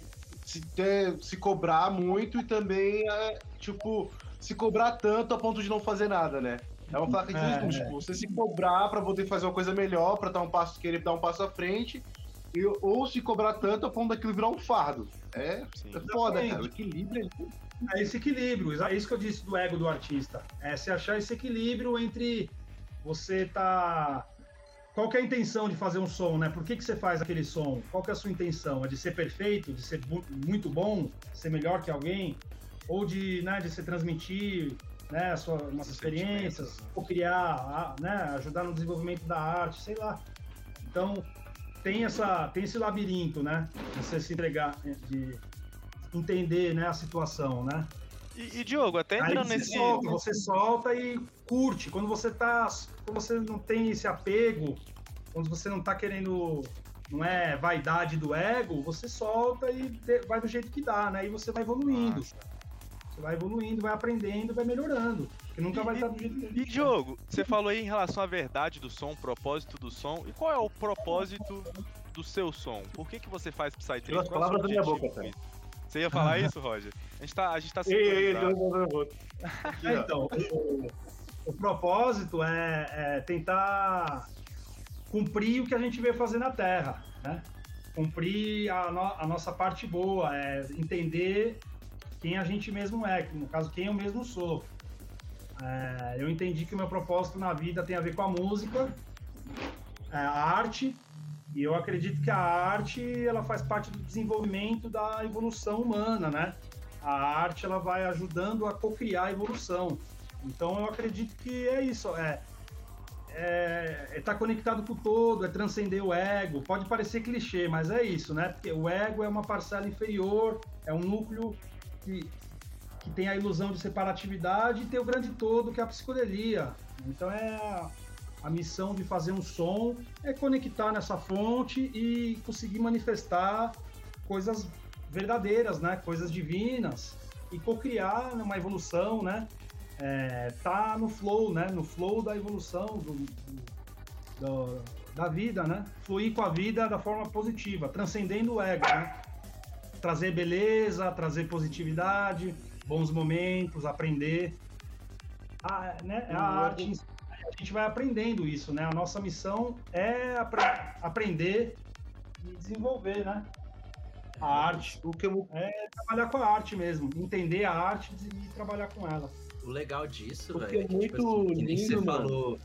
se, ter, se cobrar muito e também, é, tipo, se cobrar tanto a ponto de não fazer nada, né? É uma faca de dois É, é. Tipo, você se cobrar pra poder fazer uma coisa melhor, pra dar um passo, querer dar um passo à frente, e, ou se cobrar tanto a ponto daquilo virar um fardo. É, sim. é foda, cara. O equilíbrio é É esse equilíbrio, é isso que eu disse do ego do artista. É se achar esse equilíbrio entre você tá. Qual é a intenção de fazer um som, né? Por que, que você faz aquele som? Qual é a sua intenção? É de ser perfeito, de ser mu- muito bom, ser melhor que alguém? Ou de, né, de se transmitir né, sua, Os experiências, né? ou criar, né, ajudar no desenvolvimento da arte, sei lá. Então, tem, essa, tem esse labirinto, né? de Você se entregar, de entender né, a situação, né? E, e, Diogo, até entrando você nesse. solta, você solta e curte. Quando você tá. Quando você não tem esse apego, quando você não tá querendo. Não é vaidade do ego, você solta e vai do jeito que dá, né? E você vai evoluindo. Nossa. Você vai evoluindo, vai aprendendo, vai melhorando. Porque nunca E- vai estar do jeito que E. Diogo, você falou aí em relação à verdade do som, propósito do som. E qual é o propósito do seu som? Por que, que você faz Psytrance? As é palavras da minha boca, isso? Você ia falar isso, Roger? A gente tá, a gente tá Ei, ei, ei, sincronizado. É, então, o, o propósito é, é tentar cumprir o que a gente veio fazer na Terra, né? Cumprir a, no- a nossa parte boa, é entender quem a gente mesmo é, que no caso, quem eu mesmo sou. É, eu entendi que o meu propósito na vida tem a ver com a música, é, a arte, e eu acredito que a arte ela faz parte do desenvolvimento da evolução humana, né? a arte ela vai ajudando a cocriar a evolução. Então eu acredito que é isso, é é estar conectado com o todo, é transcender o ego. Pode parecer clichê, mas é isso, né? Porque o ego é uma parcela inferior, é um núcleo que, que tem a ilusão de separatividade e tem o grande todo que é a psicodelia. Então é a, a missão de fazer um som é conectar nessa fonte e conseguir manifestar coisas verdadeiras, né? Coisas divinas e cocriar uma evolução, né? É, tá no flow, né? No flow da evolução do, do- da vida, né? Fluir com a vida da forma positiva, transcendendo o ego, né? Trazer beleza, trazer positividade, bons momentos, aprender. A, né? a arte, em si, a gente vai aprendendo isso, né? A nossa missão é apre- aprender e desenvolver, né? A arte O que eu trabalhar com a arte mesmo, entender a arte e trabalhar com ela. O legal disso, velho, é que, muito tipo assim, que nem você lindo, mano. falou.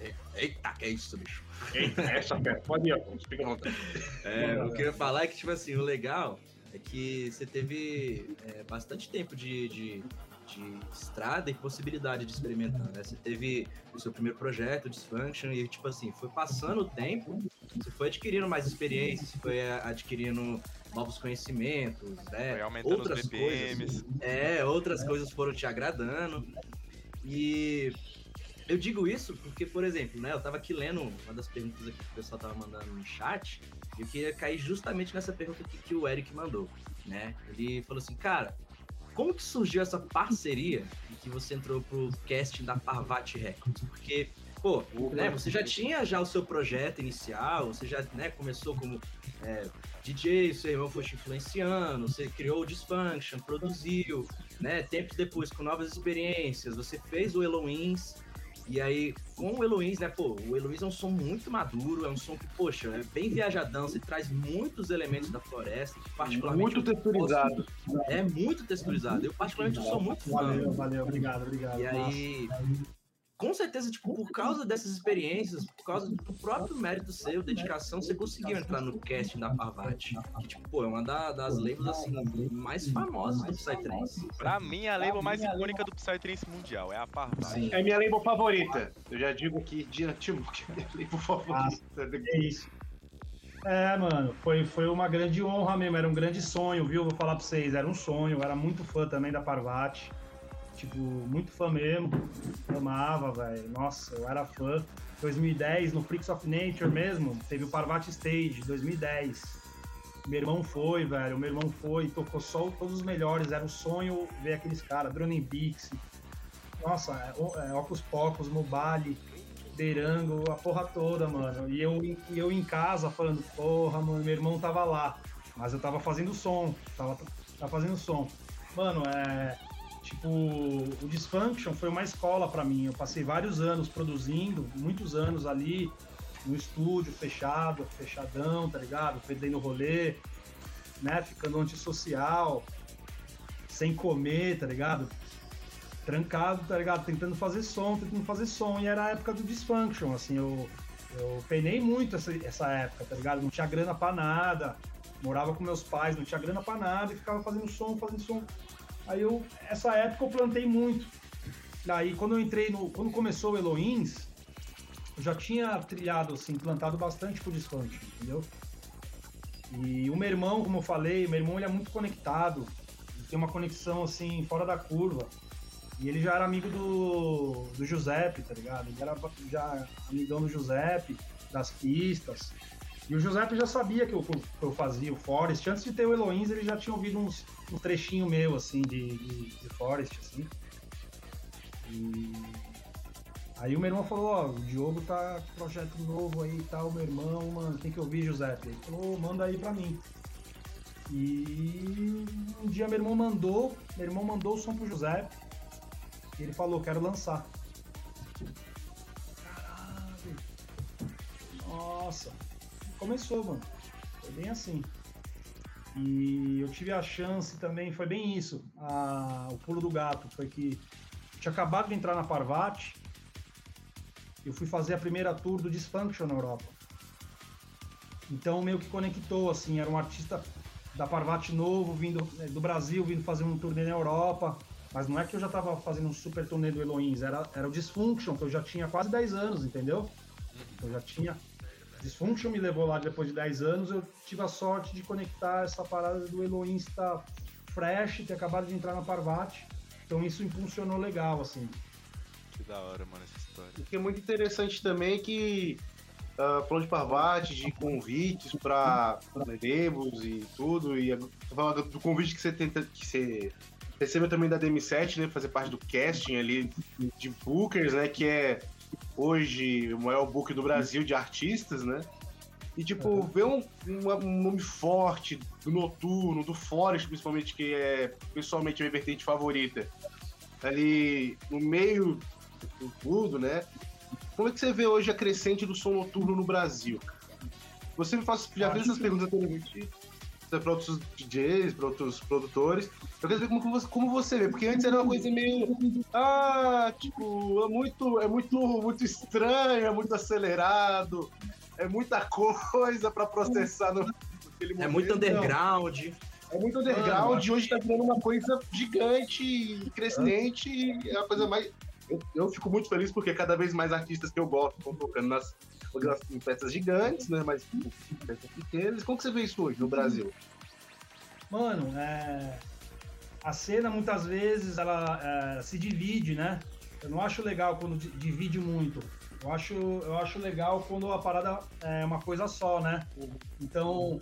É, Eita, que é isso, bicho? Eita, essa fera. Pode ir, vontade. É, o que eu ia falar é que, tipo assim, o legal é que você teve é, bastante tempo de, de, de estrada e possibilidade de experimentar, né? Você teve o seu primeiro projeto, Dysfunction, e, tipo assim, foi passando o tempo, você foi adquirindo mais experiência, você foi é, adquirindo novos conhecimentos, né? Foi aumentando Outras os BPMs. É, outras coisas foram te agradando. E eu digo isso porque, por exemplo, né, eu tava aqui lendo uma das perguntas aqui que o pessoal tava mandando no chat, e eu queria cair justamente nessa pergunta que, que o Eric mandou, né? Ele falou assim, cara, como que surgiu essa parceria em que você entrou pro casting da Parvati Records? Porque, pô, né, você já tinha já o seu projeto inicial, você já né, começou como é, DJ, seu irmão foi te influenciando, você criou o Dysfunction, produziu, né? Tempos depois, com novas experiências, você fez o Eloins, e aí, com o Eloins, né, pô, o Eloins é um som muito maduro, é um som que, poxa, é bem viajadão, você traz muitos elementos da floresta, que particularmente... Muito eu texturizado. gosto- É muito texturizado, eu particularmente sou muito fã. Valeu, valeu, obrigado, obrigado. E aí, com certeza, tipo, por causa dessas experiências, por causa do próprio mérito seu, dedicação, você conseguiu entrar no casting da Parvati. Que, tipo, pô, é uma da- das labels, assim, mais famosas do Psytrance. Pra mim, a label mais icônica do Psytrance mundial é a Parvati. Sim. É minha label favorita. Eu já digo aqui de antemão que é minha label favorita. É isso. É, mano, foi, foi uma grande honra mesmo, era um grande sonho, viu? Vou falar pra vocês, era um sonho, eu era muito fã também da Parvati. Tipo, muito fã mesmo. Amava, velho. Nossa, eu era fã. 2010, no Freaks of Nature mesmo, teve o Parvati Stage, 2010. Meu irmão foi, velho. Meu irmão foi, tocou só todos os melhores. Era um sonho ver aqueles caras, Drone Bix. Nossa, é, é, Ocus Pocos, Mobile, Derango, a porra toda, mano. E eu, e eu em casa falando, porra, mano, meu irmão tava lá. Mas eu tava fazendo som. Tava, tava fazendo som. Mano, é. Tipo, o Dysfunction foi uma escola pra mim. Eu passei vários anos produzindo, muitos anos ali, no estúdio, fechado, fechadão, tá ligado? Perdendo rolê, né? Ficando antissocial, sem comer, tá ligado? Trancado, tá ligado? Tentando fazer som, tentando fazer som. E era a época do Dysfunction, assim, eu, eu penei muito essa, essa época, tá ligado? Não tinha grana pra nada, morava com meus pais, não tinha grana pra nada e ficava fazendo som, fazendo som. Aí eu, essa época eu plantei muito. Daí quando eu entrei no. Quando começou o Eloins, eu já tinha trilhado, assim, plantado bastante com o Dysfunction, entendeu? E o meu irmão, como eu falei, meu irmão ele é muito conectado. tem uma conexão assim, fora da curva. E ele já era amigo do, do Giuseppe, tá ligado? Ele era já amigão do Giuseppe, das pistas. E o Giuseppe já sabia que eu, que eu fazia o Forest. Antes de ter o Eloins, ele já tinha ouvido uns, um trechinho meu, assim, de, de, de Forest, assim. E aí o meu irmão falou, ó, o Diogo tá com projeto novo aí e tal, meu irmão, mano, tem que ouvir, Giuseppe. Ele falou, manda aí pra mim. E um dia meu irmão mandou, meu irmão mandou o som pro Giuseppe. E ele falou, quero lançar. Caralho. Nossa. Começou, mano. Foi bem assim. E eu tive a chance também, foi bem isso. A, o pulo do gato foi que tinha acabado de entrar na Parvati. Eu fui fazer a primeira tour do Dysfunction na Europa. Então meio que conectou, assim, era um artista da Parvati novo, vindo né, do Brasil, vindo fazer um turnê na Europa. Mas não é que eu já estava fazendo um super turnê do Eloins, era, era o Dysfunction, que eu já tinha quase 10 anos, entendeu? Eu já tinha. Dysfunction me levou lá depois de 10 anos, eu tive a sorte de conectar essa parada do estar fresh, ter acabado de entrar na Parvati. Então isso impulsionou legal, assim. Que da hora, mano, essa história. O que é muito interessante também é que uh, falando de Parvati, de convites para demos e tudo, e falando do convite que você tenta que você recebeu também da DM7, né, fazer parte do casting ali de bookers, né, que é hoje o maior book do Brasil de artistas, né? E, tipo, uhum. ver um, um, nome forte do Noturno, do Forest, principalmente, que é pessoalmente a minha vertente favorita, ali no meio do tudo, né? Como é que você vê hoje a crescente do som noturno no Brasil? Você me faz, já fez essas perguntas anteriormente para outros DJs, para outros produtores. Eu quero saber como você, como você vê, porque antes era uma coisa meio. Ah, tipo, é muito, é muito, muito estranho, é muito acelerado, é muita coisa para processar no, naquele momento. É muito underground. É muito underground e hoje tá virando uma coisa gigante, crescente, e é a coisa mais. Eu, eu, fico muito feliz porque cada vez mais artistas que eu gosto estão tocando nas, em peças gigantes, né? Mas peças pequenas. Como que você vê isso hoje no Brasil? Mano, é... a cena muitas vezes ela é, se divide, né? Eu não acho legal quando divide muito. Eu acho, eu acho legal quando a parada é uma coisa só, né? Então,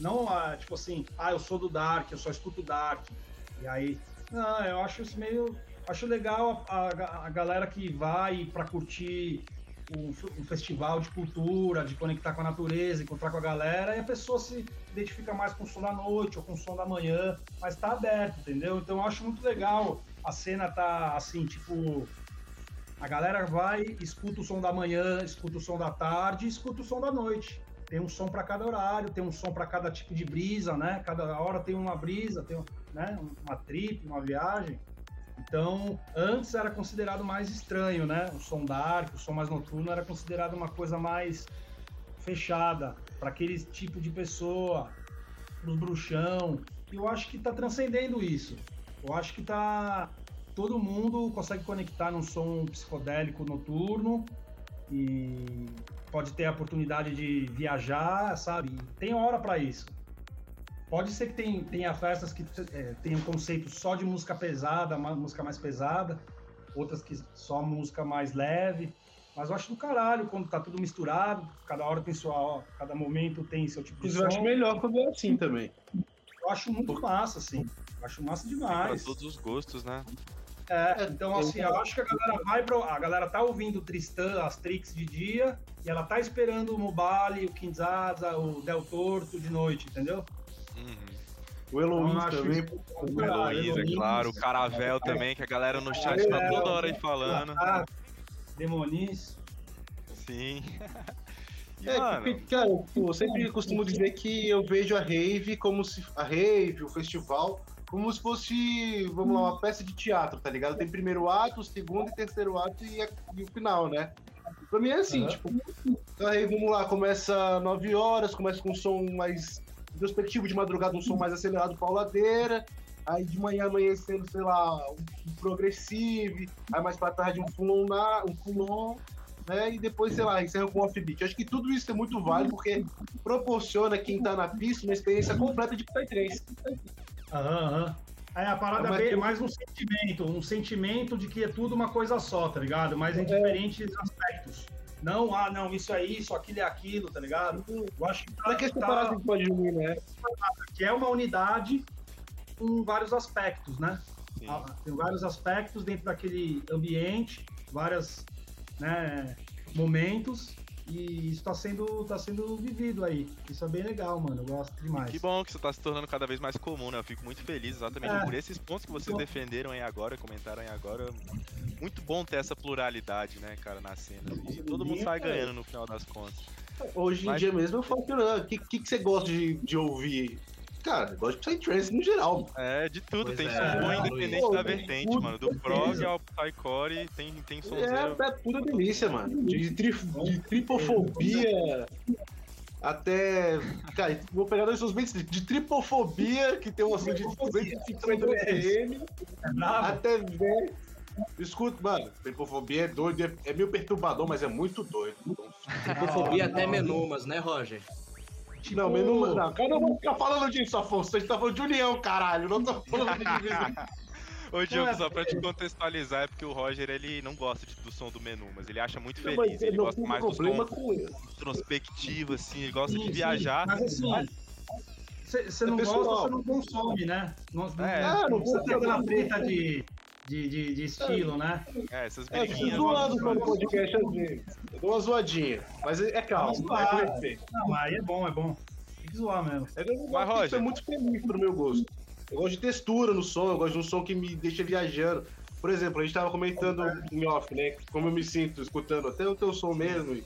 não tipo assim, ah, eu sou do Dark, eu só escuto Dark. E aí, não, eu acho isso meio. Acho legal a, a, a galera que vai para curtir um, um, festival de cultura, de conectar com a natureza, encontrar com a galera, e a pessoa se identifica mais com o som da noite ou com o som da manhã, mas tá aberto, entendeu? Então eu acho muito legal a cena tá assim, tipo. A galera vai, escuta o som da manhã, escuta o som da tarde, escuta o som da noite. Tem um som para cada horário, tem um som para cada tipo de brisa, né? Cada hora tem uma brisa, tem né? uma trip, uma viagem. Então, antes era considerado mais estranho, né? O som dark, o som mais noturno era considerado uma coisa mais fechada para aquele tipo de pessoa, os bruxão. E eu acho que está transcendendo isso. Eu acho que tá todo mundo consegue conectar num som psicodélico noturno e pode ter a oportunidade de viajar, sabe? Tem hora para isso. Pode ser que tem, tenha festas que é, tenham um conceito só de música pesada, uma música mais pesada, outras que só música mais leve. Mas eu acho do caralho quando tá tudo misturado, cada hora tem sua. Cada momento tem seu tipo de som. Eu acho melhor quando é assim também. Eu acho muito massa, assim. Eu acho massa demais. Pra todos os gostos, né? É, então assim, eu acho que a galera vai pra. A galera tá ouvindo o Tristan, as tricks de dia, e ela tá esperando o Mobile, o Kinzaza, o Del Torto de noite, entendeu? Uhum. O Eloís também. O Eloís, é claro. O Caravel também, que a galera no chat tá toda hora aí falando. Ah, Demonis. Sim. É, mano... cara, eu sempre costumo dizer que eu vejo a rave como se. A rave, o festival, como se fosse, vamos lá, uma peça de teatro, tá ligado? Tem primeiro ato, segundo e terceiro ato e, e o final, né? Pra mim é assim, uhum. tipo, a rave, vamos lá, começa 9 horas, começa com um som mais introspectivo de madrugada, um som mais acelerado, pauladeira. Aí de manhã amanhecendo, sei lá, um, progressive. Aí mais pra tarde um fulon, na, um fulon né? E depois, sei lá, encerra com offbeat. Acho que tudo isso é muito válido porque proporciona quem tá na pista uma experiência completa de Psytrance. Aham, aham. É, a parada é tem- mais um sentimento, um sentimento de que é tudo uma coisa só, tá ligado? Mas em É. diferentes aspectos. Não, ah, não, isso é isso, aquilo é aquilo, tá ligado? Eu acho que, Não é que tá- unir, né? que é uma unidade com vários aspectos, né? Ah, Tem vários aspectos dentro daquele ambiente, vários né, momentos, e isso está sendo, tá sendo vivido aí. Isso é bem legal, mano. Eu gosto demais. Que bom que isso tá se tornando cada vez mais comum, né? Eu fico muito feliz exatamente É. por esses pontos que vocês Bom. defenderam aí agora, comentaram aí agora. Muito bom ter essa pluralidade, né, cara, na cena. E todo mundo sai ganhando no final das contas. Hoje em Mas- dia mesmo eu falo que o que, que, que você gosta de, de ouvir? Cara, eu gosto de Psytrance no geral. É, de tudo. Pois tem é, som bom é, independente Luiz. da vertente, Tudo, mano. Do prog ao psycore, tem, tem sonzeiro. É, é tudo delícia, mano. De, tri, de tripofobia até. Cara, vou pegar dois suspensos de tripofobia, que tem um som de 250 BPM, É brabo? até velho. Escuta, mano, tripofobia é doido, é, é meio perturbador, mas é muito doido. Então, Tripofobia até menumas, né, Roger? Tipo, Não, mas não, não, cara, não vou ficar falando disso, Afonso. Você tá falando de união, caralho. Não tô falando de divisão. Ô, Diogo, só pra te contextualizar, é porque o Roger, ele não gosta de- do som do menu, mas ele acha muito Não, feliz. mas Ele não gosta mais do problema som introspectivo, assim, ele gosta sim, de sim. viajar. Mas assim, você É não pessoal. gosta, você não consome, né? Não, não, É. não, Ah, não precisa vou- ter aquela treta de, de, de, de estilo, né? É, essas É, eu briguinhas. fico zoando no podcast às vezes. Eu dou uma zoadinha. Mas é, é calmo, Vamos é com respeito. Não, aí é bom, é bom. Tem que zoar mesmo. É eu não Mas, Roger- ser muito feliz pro meu gosto. Eu gosto de textura no som, eu gosto de um som que me deixa viajando. Por exemplo, a gente tava comentando em off, né? Como eu me sinto escutando até o teu som mesmo. E...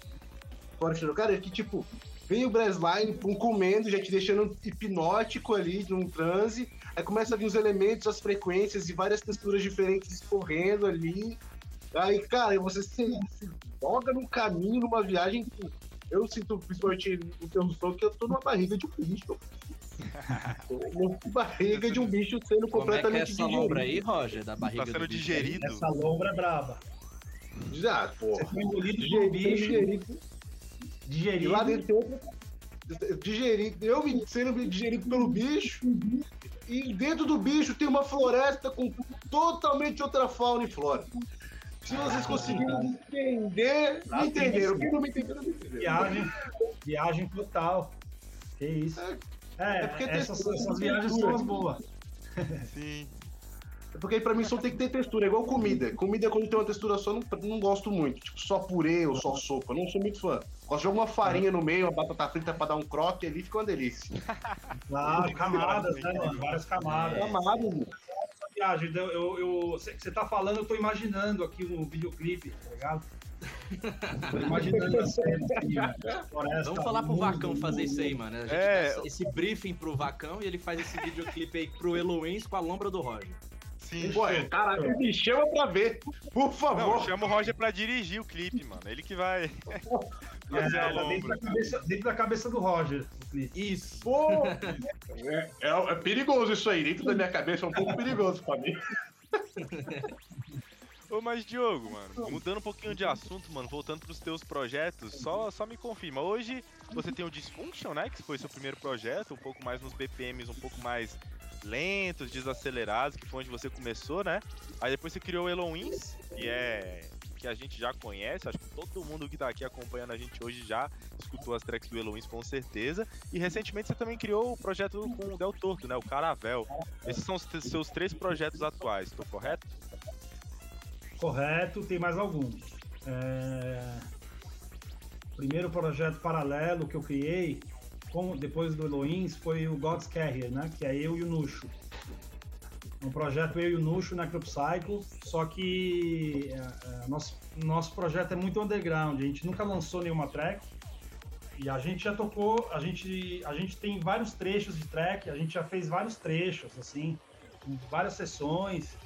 Fora que, Cara, é que tipo, vem o Brassline pum, comendo, já te deixando hipnótico ali, num transe. Aí começa a vir os elementos, as frequências e várias texturas diferentes escorrendo ali. Aí, cara, você se, se joga num caminho, numa viagem. que Eu sinto, principalmente no teu som, que eu tô numa barriga de um bicho. Tô numa barriga de um bicho sendo Como é que é completamente essa lombra aí, Roger, da barriga Tá sendo do bicho? digerido. Essa lombra é braba. Ah, porra. Você foi engolido Digerido, bicho, digerido. E digerido. lá dentro tem outra. Digerido, eu sendo digerido pelo bicho. E dentro do bicho tem uma floresta com totalmente outra fauna e flora. Se vocês conseguirem entender, me entenderam. Quem não me entendeu, não me entendeu. Viagem, viagem total. Que isso. É, é porque essas, tem- essas viagens são as boas. Sim. É porque pra mim som tem que ter textura, é igual comida. Comida quando tem uma textura só, não, não gosto muito. Tipo, só purê ou só sopa. Não sou muito fã. Gosto de jogar uma farinha no meio, uma batata frita pra dar um croque ali, fica uma delícia. Claro, camadas, né, mano? Várias camadas. Mano. Essa viagem, eu, eu, eu, você tá falando, eu tô imaginando aqui um videoclipe, tá ligado? Tô imaginando a cena aqui? Floresta, Vamos falar pro mundo, Vacão fazer isso aí, mano. A gente É. esse briefing pro Vacão e ele faz esse videoclipe aí pro Eloins com a lombra do Roger. Sim. Pô, caralho, me chama pra ver. Por Não, favor. chama o Roger pra dirigir o clipe, mano. Ele que vai É, fazer a tá dentro, lombra. da cabeça, dentro da cabeça do Roger. o clipe. Isso. Pô, é, é- é perigoso isso aí. Dentro da minha cabeça é um pouco perigoso pra mim. Ô, mas Diogo, mano, mudando um pouquinho de assunto, mano, voltando pros teus projetos, só, só me confirma. Hoje você tem o Dysfunction, né? Que foi seu primeiro projeto, um pouco mais nos BPMs, um pouco mais lentos, desacelerados, que foi onde você começou, né? Aí depois você criou o Eloins, que é que a gente já conhece, acho que todo mundo que tá aqui acompanhando a gente hoje já escutou as tracks do Eloins com certeza. E recentemente você também criou o projeto com o Del Torto, né? O Caravel. Esses são os seus três projetos atuais, tô correto? Correto, tem mais alguns. É, primeiro projeto paralelo que eu criei, com- depois do Eloins, foi o God's Carrier, né? Que é eu e o Nuxo. Um projeto eu e o Nuxo na Cycle, só que é, é, nosso, nosso projeto é muito underground, a gente nunca lançou nenhuma track. E a gente já tocou, a gente, a gente tem vários trechos de track, a gente já fez vários trechos, assim, várias sessões.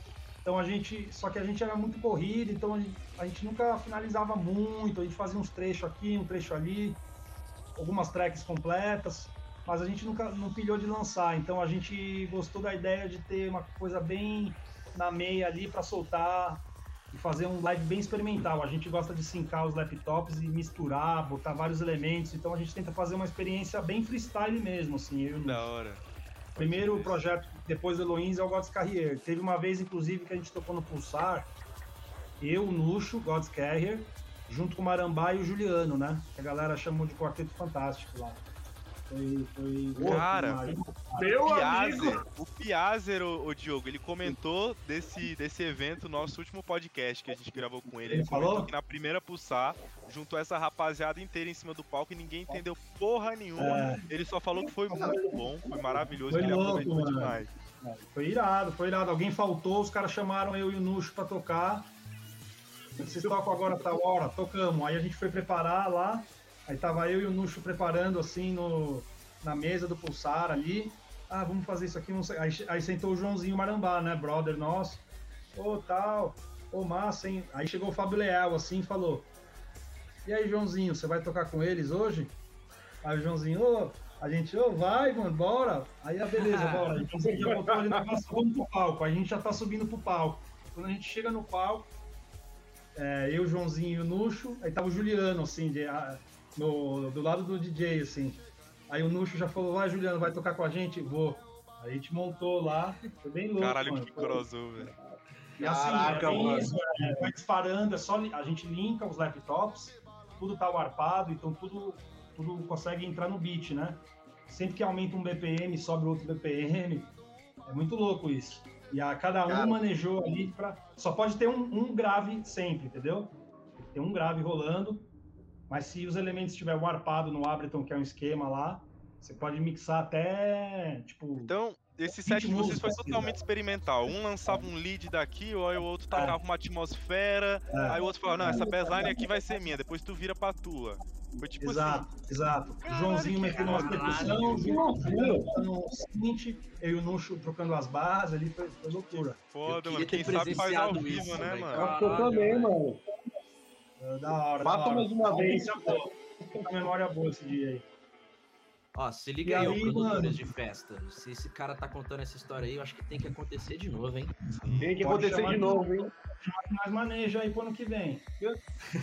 Então a gente, só que a gente era muito corrido, então a gente, a gente nunca finalizava muito, a gente fazia uns trechos aqui, um trecho ali, algumas tracks completas, mas a gente nunca não pilhou de lançar. Então a gente gostou da ideia de ter uma coisa bem na meia ali para soltar e fazer um live bem experimental. A gente gosta de sincar os laptops e misturar, botar vários elementos. Então a gente tenta fazer uma experiência bem freestyle mesmo, assim. Eu, Da hora. Primeiro projeto, depois do Eloins, é o God's Carrier. Teve uma vez, inclusive, que a gente tocou no Pulsar, eu, o Nuxo, God's Carrier, junto com o Marambá e o Juliano, né? Que a galera chamou de Quarteto Fantástico lá. Foi. foi Cara, Meu o amigo! Piazer, o Piazer, o, o Diogo, ele comentou desse, desse evento, nosso último podcast que a gente gravou com ele. Ele Ele falou? que na primeira pulsar, juntou essa rapaziada inteira em cima do palco e ninguém entendeu porra nenhuma. É. Ele só falou que foi muito bom, foi maravilhoso, Foi que ele louco, aproveitou mano. demais. Foi irado, foi irado. Alguém faltou, os caras chamaram eu e o Nuxo pra tocar. Vocês tocam agora tal hora? Tocamos. Aí a gente foi preparar lá. Aí tava eu e o Nuxo preparando assim no, na mesa do Pulsar ali. Ah, vamos fazer isso aqui. Aí, aí sentou o Joãozinho Marambá, né? Brother nosso. Ô, tal. Ô, massa, hein? Aí chegou o Fábio Leal assim e falou: E aí, Joãozinho, você vai tocar com eles hoje? Aí o Joãozinho, ô, a gente, ô, vai, mano, bora. Aí, a beleza, bora. Então você já botou ali na nossa, vamos pro palco. Aí a gente já tá subindo pro palco. Quando a gente chega no palco, é, eu, o Joãozinho e o Nuxo, aí tava o Juliano, assim, de, ah, no, do lado do DJ, assim. Aí o Nuxo já falou, vai, Juliano, vai tocar com a gente? Vou. Aí a gente montou lá, foi bem louco, Caralho, mano. que crossover. E assim, Caraca, é bem mano. isso, é, vai disparando, é só a gente linka os laptops, tudo tá warpado, então tudo, tudo consegue entrar no beat, né? Sempre que aumenta um BPM, sobe outro BPM, é muito louco isso. E a cada um Cara. manejou ali pra. Só pode ter um, um grave sempre, entendeu? Tem um grave rolando, mas se os elementos estiver warpado no Ableton, que é um esquema lá, você pode mixar até, tipo, Então, esse set de vocês foi totalmente experimental. Um lançava um lead daqui, aí o outro tacava uma atmosfera, É. aí o outro falava, não, essa bassline aqui vai ser minha, depois tu vira pra tua. Foi tipo Exato, exato. O Joãozinho que metendo umas caralho. percussão, no seguinte, eu e o Nuxo trocando as bases ali, foi, foi loucura. assim, foda, mano. Quem sabe faz ao vivo, isso, né, mano? cara. Eu também, mano. É, Da hora, Mata da hora. mais uma vez. Uma memória boa esse dia aí. Ó, se E liga aí, aí, produtores mano? de festa. Se esse cara tá contando essa história aí, eu acho que tem que acontecer de novo, hein? Tem que Pode acontecer de de novo, hein? Mas maneja aí pro ano que vem.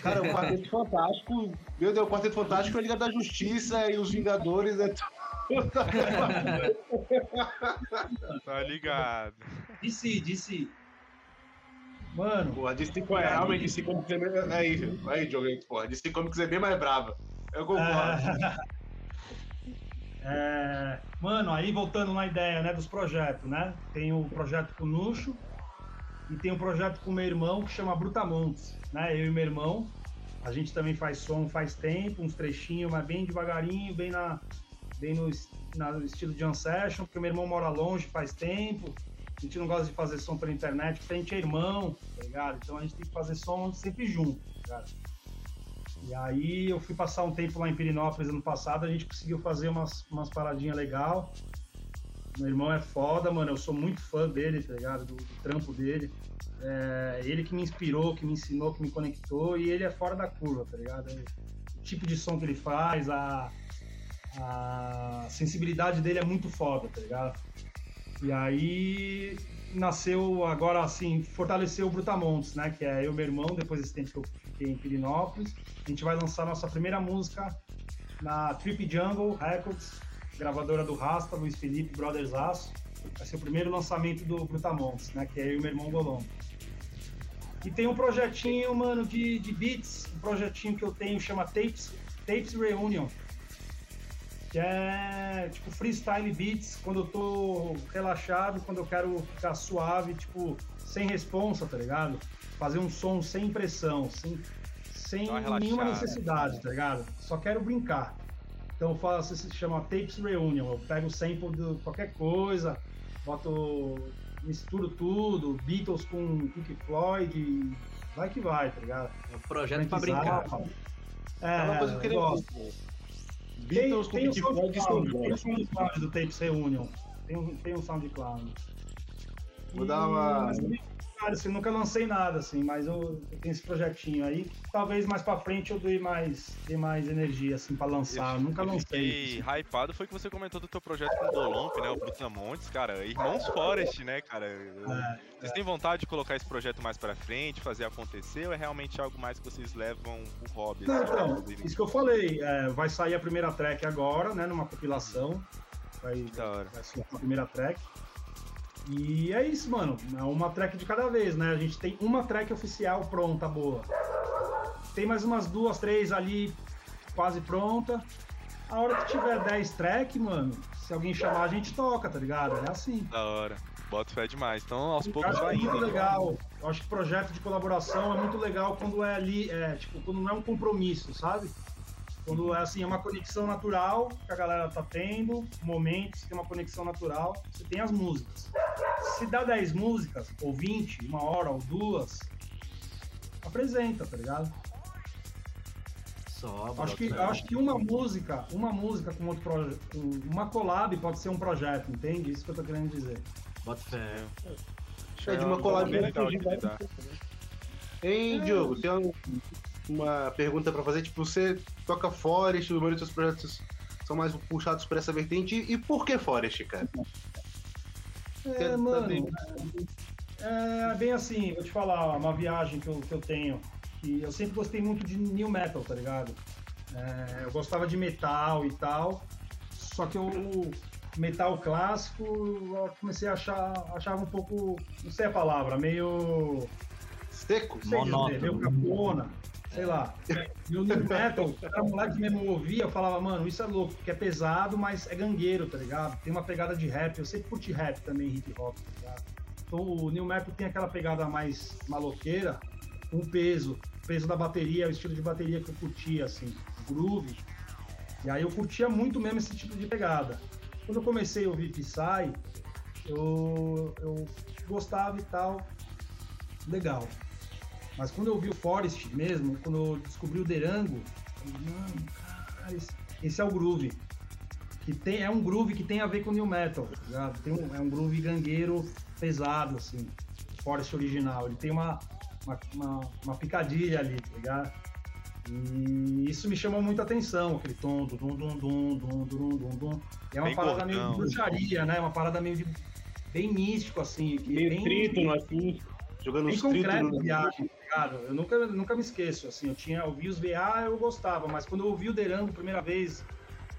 Cara, o Quarteto Fantástico. Meu Deus, o Quarteto Fantástico é a Liga da Justiça e os Vingadores é. Tá ligado. DC, DC. Mano, Porra, DC é realmente DC Comics é bem. Aí, aí, Diogo, porra. DC Comics é bem mais brava. Eu concordo. É, mano, aí voltando na ideia né, dos projetos, né? Tem o projeto com o Nuxo e tem um projeto com meu irmão que chama Brutamontes, né? Eu e meu irmão. A gente também faz som faz tempo, uns trechinhos, mas bem devagarinho, bem, na, bem no, na- no estilo Jam Session, porque meu irmão mora longe faz tempo. A gente não gosta de fazer som pela internet, porque a gente é irmão, tá ligado? Então a gente tem que fazer som sempre junto, tá ligado? E aí eu fui passar um tempo lá em Pirinópolis ano passado, a gente conseguiu fazer umas, umas paradinhas legal. Meu irmão é foda, mano, eu sou muito fã dele, tá ligado? Do, do trampo dele. É, ele que me inspirou, que me ensinou, que me conectou, e ele é fora da curva, tá ligado? O tipo de som que ele faz, a, a sensibilidade dele é muito foda, tá ligado? E aí nasceu agora assim, fortaleceu o Brutamontes, né? Que é eu meu irmão, depois desse tempo que eu em Pirinópolis. A gente vai lançar nossa primeira música na Trip Jungle Records, gravadora do Rasta, Luiz Felipe Brothers Aço. Vai ser o primeiro lançamento do Brutamontes, né? Que é eu e meu irmão Golon. E tem um projetinho, mano, de, de beats, um projetinho que eu tenho chama Tapes, Tapes Reunion. Que é tipo freestyle beats quando eu tô relaxado, quando eu quero ficar suave, tipo, sem responsa, tá ligado? Fazer um som sem pressão, sem, sem nenhuma necessidade, tá ligado? Só quero brincar. Então eu faço, isso se chama Tapes Reunion. Eu pego o sample de qualquer coisa, boto, misturo tudo, Beatles com Pink Floyd, e vai que vai, tá ligado? É um projeto pra brincar. É É, uma coisa que eu queria gosto. Beatles com tem, tem Pink o Floyd SoundCloud, são tem bons. SoundCloud do Tapes Reunion. Tem um, tem um SoundCloud. Vou dar uma- Mas, Cara, assim, nunca lancei nada, assim, mas eu, eu tenho esse projetinho aí. Talvez mais pra frente eu dê mais, dê mais energia, assim, pra lançar. Eu nunca eu lancei. fiquei hypado foi que você comentou do teu projeto com o Dolomp, né? O Brutamontes, cara. Irmãos Forest, né, cara? É, Vocês têm vontade de colocar esse projeto mais pra frente, fazer acontecer, ou é realmente algo mais que vocês levam o hobby? Não, assim, então, isso que eu falei, é, vai sair a primeira track agora, né, numa compilação. vai, vai ser a primeira track. E é isso, mano. É uma track de cada vez, né? A gente tem uma track oficial pronta, boa. Tem mais umas duas, três ali quase pronta. A hora que tiver 10 track, mano, se alguém chamar, a gente toca, tá ligado? É assim. Da hora. Bota fé demais. Então, aos Eu poucos vai muito indo. né? legal. Eu acho que projeto de colaboração é muito legal quando é ali, é, tipo, quando não é um compromisso, sabe? Quando é assim, é uma conexão natural que a galera tá tendo, momentos, tem uma conexão natural, você tem as músicas. Se dá 10 músicas, ou 20, uma hora, ou duas, apresenta, tá ligado? Só, Acho que, fé. acho que uma música, uma música com outro projeto, uma collab pode ser um projeto, entende? Isso que eu tô querendo dizer. Bota fé. É de uma collab bem legal de lidar. Hein, Diogo, tem um- uma pergunta pra fazer. Tipo, você toca Forest, os seus projetos são mais puxados por essa vertente. E por que Forest, cara? É, mano. bem. É bem assim, vou te falar, uma viagem que eu, que eu tenho. Que eu sempre gostei muito de new metal, tá ligado? É, eu gostava de metal e tal. Só que o metal clássico eu comecei a achar achava um pouco, não sei a palavra, meio. Seco? Sei dizer, Monótono. meio capona, sei lá. E o new metal, era um moleque que mesmo ouvia, eu falava, mano, isso é louco, porque é pesado, mas é gangueiro, tá ligado? Tem uma pegada de rap, eu sempre curti rap também, hip hop, tá ligado? Então o new metal tem aquela pegada mais maloqueira, com peso, peso da bateria, o estilo de bateria que eu curtia, assim, groove. E aí eu curtia muito mesmo esse tipo de pegada. Quando eu comecei a ouvir Psy, eu, eu gostava e tal, legal. Mas quando eu vi o Forest mesmo, quando eu descobri o Derango, eu falei, mano, cara, esse, esse é o groove. Que tem, é um groove que tem a ver com New Metal, tá ligado? Tem um, é um groove gangueiro pesado, assim. Forest original. Ele tem uma, uma, uma, uma picadilha ali, tá ligado? E isso me chamou muita atenção, aquele tom, dum, dum, dum, dum, dum, dum, dum, dum. É uma Bem parada meio de gordão. bruxaria, né? Uma parada meio de bem místico, assim. Que Meio bem, trítono, assim. Jogando bem os concreto viagem, tá ligado? Eu nunca, nunca me esqueço, assim, eu tinha, eu vi os VA, eu gostava, mas quando eu ouvi o Derango a primeira vez,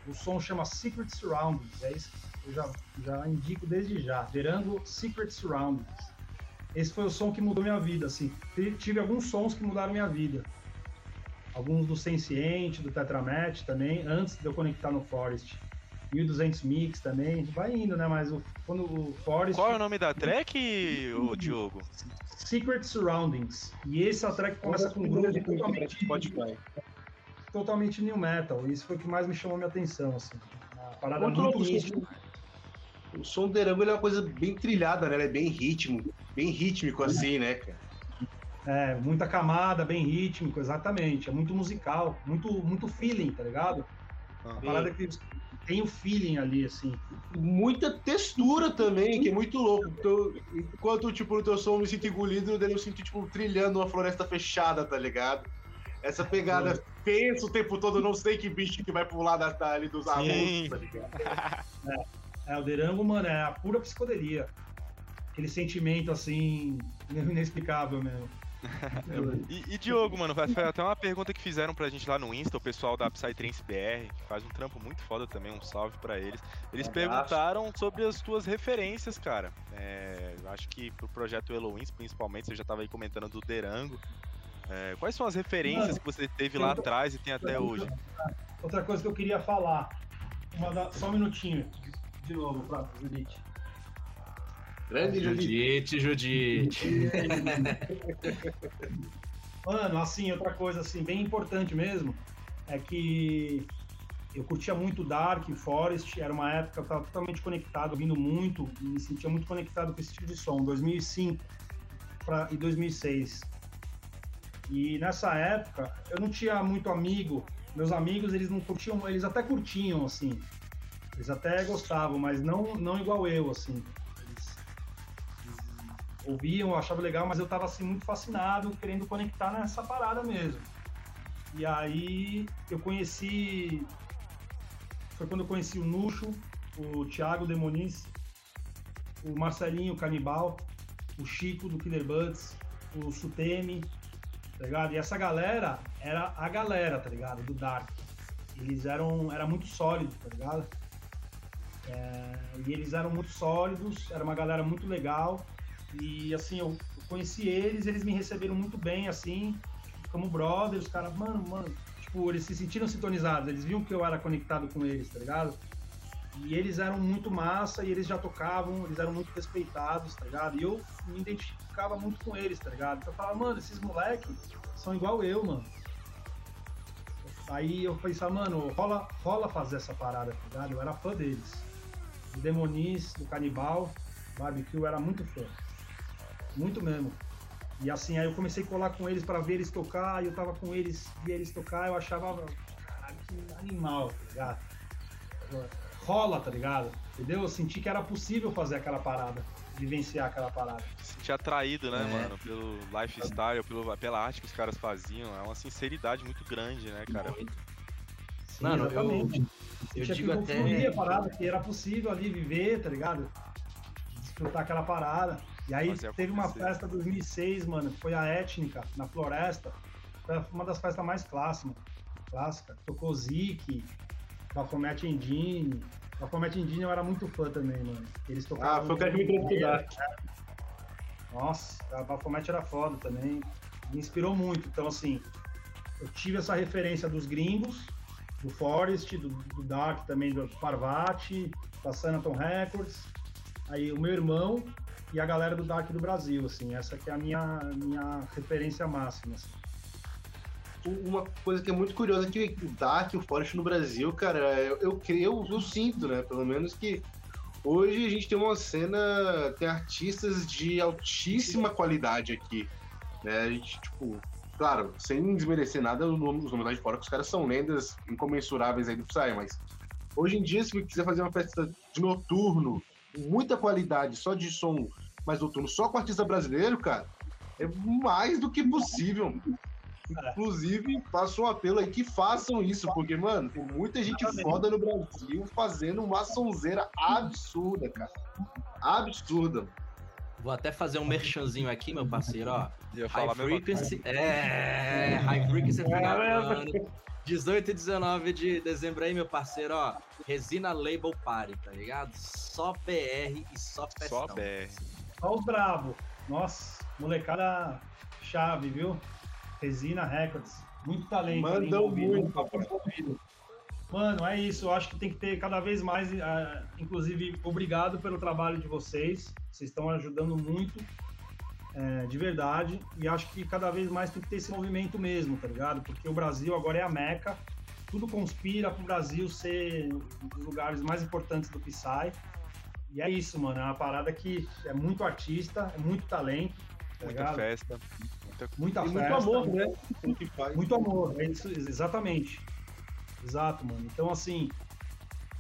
o som chama Secret Surroundings, é isso que eu já, já indico desde já, Derango Secret Surroundings. Esse foi o som que mudou minha vida, assim, Tive- alguns sons que mudaram minha vida. Alguns do Senciente, do Tetramet também, antes de eu conectar no Forest. 1200 Mix também, vai indo, né, mas o, quando o Forest... Qual é o nome da track, ô Diogo? Secret Surroundings. E essa track começa com um groove totalmente, Spotify. totalmente new metal. Isso foi o que mais me chamou minha atenção, assim. Uma parada muito mística. O som do Derango é uma coisa bem trilhada, né? Ele é bem ritmo, bem rítmico assim, né, cara? É, muita camada, bem rítmico, exatamente. É muito musical, muito, muito feeling, tá ligado? Uma parada que tem o feeling ali, assim. Muita textura também, que é muito louco. Então, enquanto, tipo, no teu som eu me sinto engolido, eu sinto, tipo, trilhando uma floresta fechada, tá ligado? Essa pegada pensa o tempo todo, não sei que bicho que vai pular da, da- ali dos arbustos, tá ligado? É, o Derango, mano, é a pura psicodelia. Aquele sentimento, assim, inexplicável mesmo. E, e Diogo, mano, foi até uma pergunta que fizeram pra gente lá no Insta, o pessoal da Psytrance BR, que faz um trampo muito foda também, um salve pra eles. Eles abraço. perguntaram sobre as tuas referências, cara. É, eu acho que pro projeto Eloins, principalmente, você já tava aí comentando do Derango. É, quais são as referências Mano, que você teve lá atrás e tem até hoje? Outra coisa que eu queria falar. Da- Só um minutinho. De novo, pra Judite. Grande Judite. Judite, Judite. Mano, assim, outra coisa assim, bem importante mesmo, é que eu curtia muito Dark, Forest, era uma época que eu tava totalmente conectado, ouvindo muito, me sentia muito conectado com esse tipo de som, 2005 pra, e 2006. E nessa época, eu não tinha muito amigo, meus amigos, eles não curtiam, eles até curtiam, assim, eles até gostavam, mas não, não igual eu, assim. Ouviam, achavam legal, mas eu tava assim muito fascinado, querendo conectar nessa parada mesmo. E aí eu conheci. Foi quando eu conheci o Nuxo, o Thiago Demoniz, o Marcelinho Canibal, o Chico do Killer Buds, o Sutemi, tá ligado? E essa galera era a galera, tá ligado? Do Dark. Eles eram. Era muito sólido, tá ligado? É, e eles eram muito sólidos, era uma galera muito legal. E assim, eu conheci eles, eles me receberam muito bem, assim, como brothers, os caras, mano, mano, tipo, eles se sentiram sintonizados, eles viam que eu era conectado com eles, tá ligado? E eles eram muito massa e eles já tocavam, eles eram muito respeitados, tá ligado? E eu me identificava muito com eles, tá ligado? Então eu falava, mano, esses moleques são igual eu, mano. Aí eu pensava, mano, rola, rola fazer essa parada, tá ligado? Eu era fã deles. Do Demonis, do Canibal, Barbecue, eu era muito fã. Muito mesmo. E assim, aí eu comecei a colar com eles para ver eles tocar, e eu tava com eles, via eles tocar, eu achava, caralho, que animal, tá ligado? Rola, tá ligado? Entendeu? Eu senti que era possível fazer aquela parada, vivenciar aquela parada. Se sentir atraído, né, É. mano? Pelo lifestyle, pelo, pela arte que os caras faziam. É uma sinceridade muito grande, né, cara? Muito. Sim, Mano, eu, exatamente. eu Tinha digo que fluir a até. parada, que era possível ali viver, tá ligado? Desfrutar aquela parada. E aí Fazer teve uma festa 2006, mano, que foi a Étnica, na Floresta. Foi uma das festas mais clássicas, clássica. Tocou Zik, Baphomet Engine. Baphomet Engine eu era muito fã também, mano. Eles tocavam... Ah, foi o que me trouxe pro Dark. Nossa, a Baphomet era foda também. Me inspirou muito. Então, assim, eu tive essa referência dos gringos, do Forest, do, do Dark também, do Parvati, da Sanaton Records. Aí o meu irmão e a galera do Dark do Brasil, assim. Essa que é a minha, minha referência máxima, assim. Uma coisa que é muito curiosa é que o Dark, o Forest no Brasil, cara, eu, eu creio, eu sinto, né? Pelo menos que hoje a gente tem uma cena, tem artistas de altíssima qualidade aqui. Né? A gente, tipo, claro, sem desmerecer nada os nomes, lá de fora, que os caras são lendas incomensuráveis aí do Psy, mas hoje em dia, se você quiser fazer uma festa de noturno, muita qualidade, só de som mais noturno, só com artista brasileiro, cara, é mais do que possível. Inclusive, faço um apelo aí que façam isso, porque, mano, tem muita gente foda no Brasil fazendo uma sonzeira absurda, cara. Absurda. Vou até fazer um merchanzinho aqui, meu parceiro, ó. High. Frequency. É, High Frequency final do ano. 18 e 19 de dezembro aí, meu parceiro, ó. Resina Label Party, tá ligado? Só BR e só festão. Só BR. Só os brabo. Nossa, molecada chave, viu? Resina Records. Muito talento. Mandam muito. Mano, é isso. Eu acho que tem que ter cada vez mais. ah, inclusive, obrigado pelo trabalho de vocês. Vocês estão ajudando muito, é, de verdade. E acho que cada vez mais tem que ter esse movimento mesmo, tá ligado? Porque o Brasil agora é a Meca. Tudo conspira pro Brasil ser um dos lugares mais importantes do Psy. E é isso, mano. É uma parada que é muito artista, é muito talento, tá Muita ligado? festa. Muita... Muita festa. muito amor, né? O. Muito amor, é isso, exatamente. Exato, mano. Então, assim,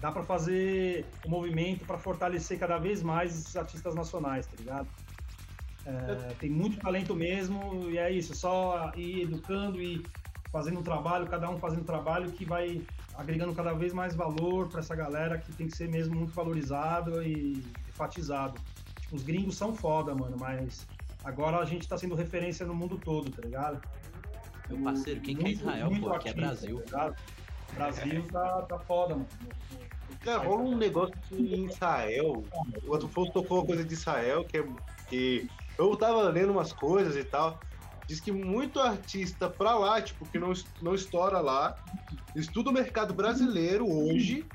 dá pra fazer um movimento pra fortalecer cada vez mais esses artistas nacionais, tá ligado? É, tem muito talento mesmo, e é isso, só ir educando e fazendo um trabalho, cada um fazendo um trabalho que vai agregando cada vez mais valor pra essa galera que tem que ser mesmo muito valorizado e enfatizado. Tipo, os gringos são foda, mano, mas agora a gente tá sendo referência no mundo todo, tá ligado? Meu parceiro, quem que é Muito- Israel, muito pô? Aqui é Brasil. tá ligado? Brasil tá, tá foda, mano. Cara, rola um negócio em Israel. O Afonso tocou uma coisa de Israel, que é que eu tava lendo umas coisas e tal. Diz que muito artista pra lá, tipo, que não, não estoura lá, estuda o mercado brasileiro hoje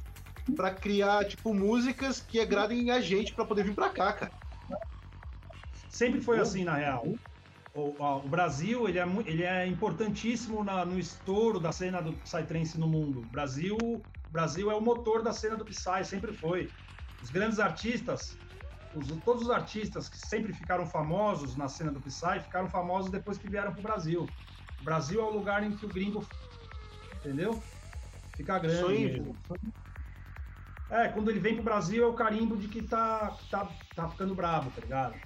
pra criar, tipo, músicas que agradem a gente pra poder vir pra cá, cara. Sempre foi assim, na real. O, ó, o Brasil, ele é, ele é importantíssimo na- no estouro da cena do Psytrance no mundo. O Brasil, Brasil é o motor da cena do Psy, sempre foi. Os grandes artistas, os- todos os artistas que sempre ficaram famosos na cena do Psy, ficaram famosos depois que vieram pro Brasil. O Brasil é o lugar em que o gringo, entendeu? Fica grande. Sonho. É, quando ele vem pro Brasil é o carimbo de que tá, tá, tá ficando brabo, tá ligado?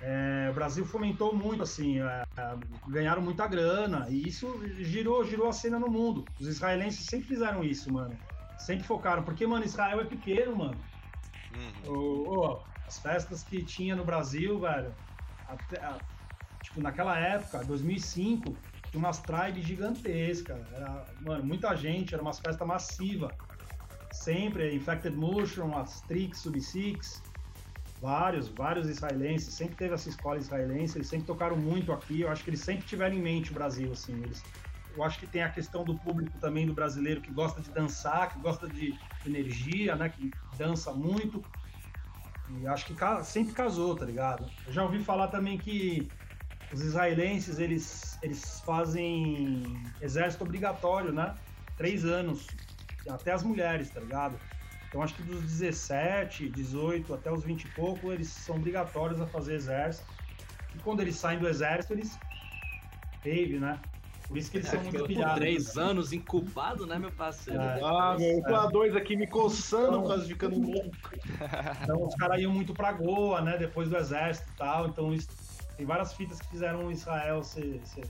É, o Brasil fomentou muito, assim, é, é, ganharam muita grana, e isso girou, girou a cena no mundo. Os israelenses sempre fizeram isso, mano. Sempre focaram, porque, mano, Israel é pequeno, mano. Uhum. O- o- as festas que tinha no Brasil, velho, até, tipo, naquela época, 2005, tinha umas tribes gigantescas. Era, mano, muita gente, era umas festas massivas. sempre, Infected Mushroom, Astrix, Sub-Six, vários, vários israelenses, sempre teve essa escola israelense, eles sempre tocaram muito aqui, eu acho que eles sempre tiveram em mente o Brasil, assim, eles, eu acho que tem a questão do público também do brasileiro que gosta de dançar, que gosta de energia, né, que dança muito, e acho que sempre casou, tá ligado? Eu já ouvi falar também que os israelenses, eles, eles fazem exército obrigatório, né? Três anos. Até as mulheres, tá ligado? Então acho que dos 17, 18 até os 20 e pouco, eles são obrigatórios a fazer exército. E quando eles saem do exército, eles. Rave, né? Por isso que eles são muito pilhados. Três né? anos incubado, né, meu parceiro? É, ah, meu, a dois aqui me coçando, então, quase ficando louco. Então os caras iam muito pra Goa, né? Depois do exército e tal. Então isso, tem várias fitas que fizeram Israel ser, ser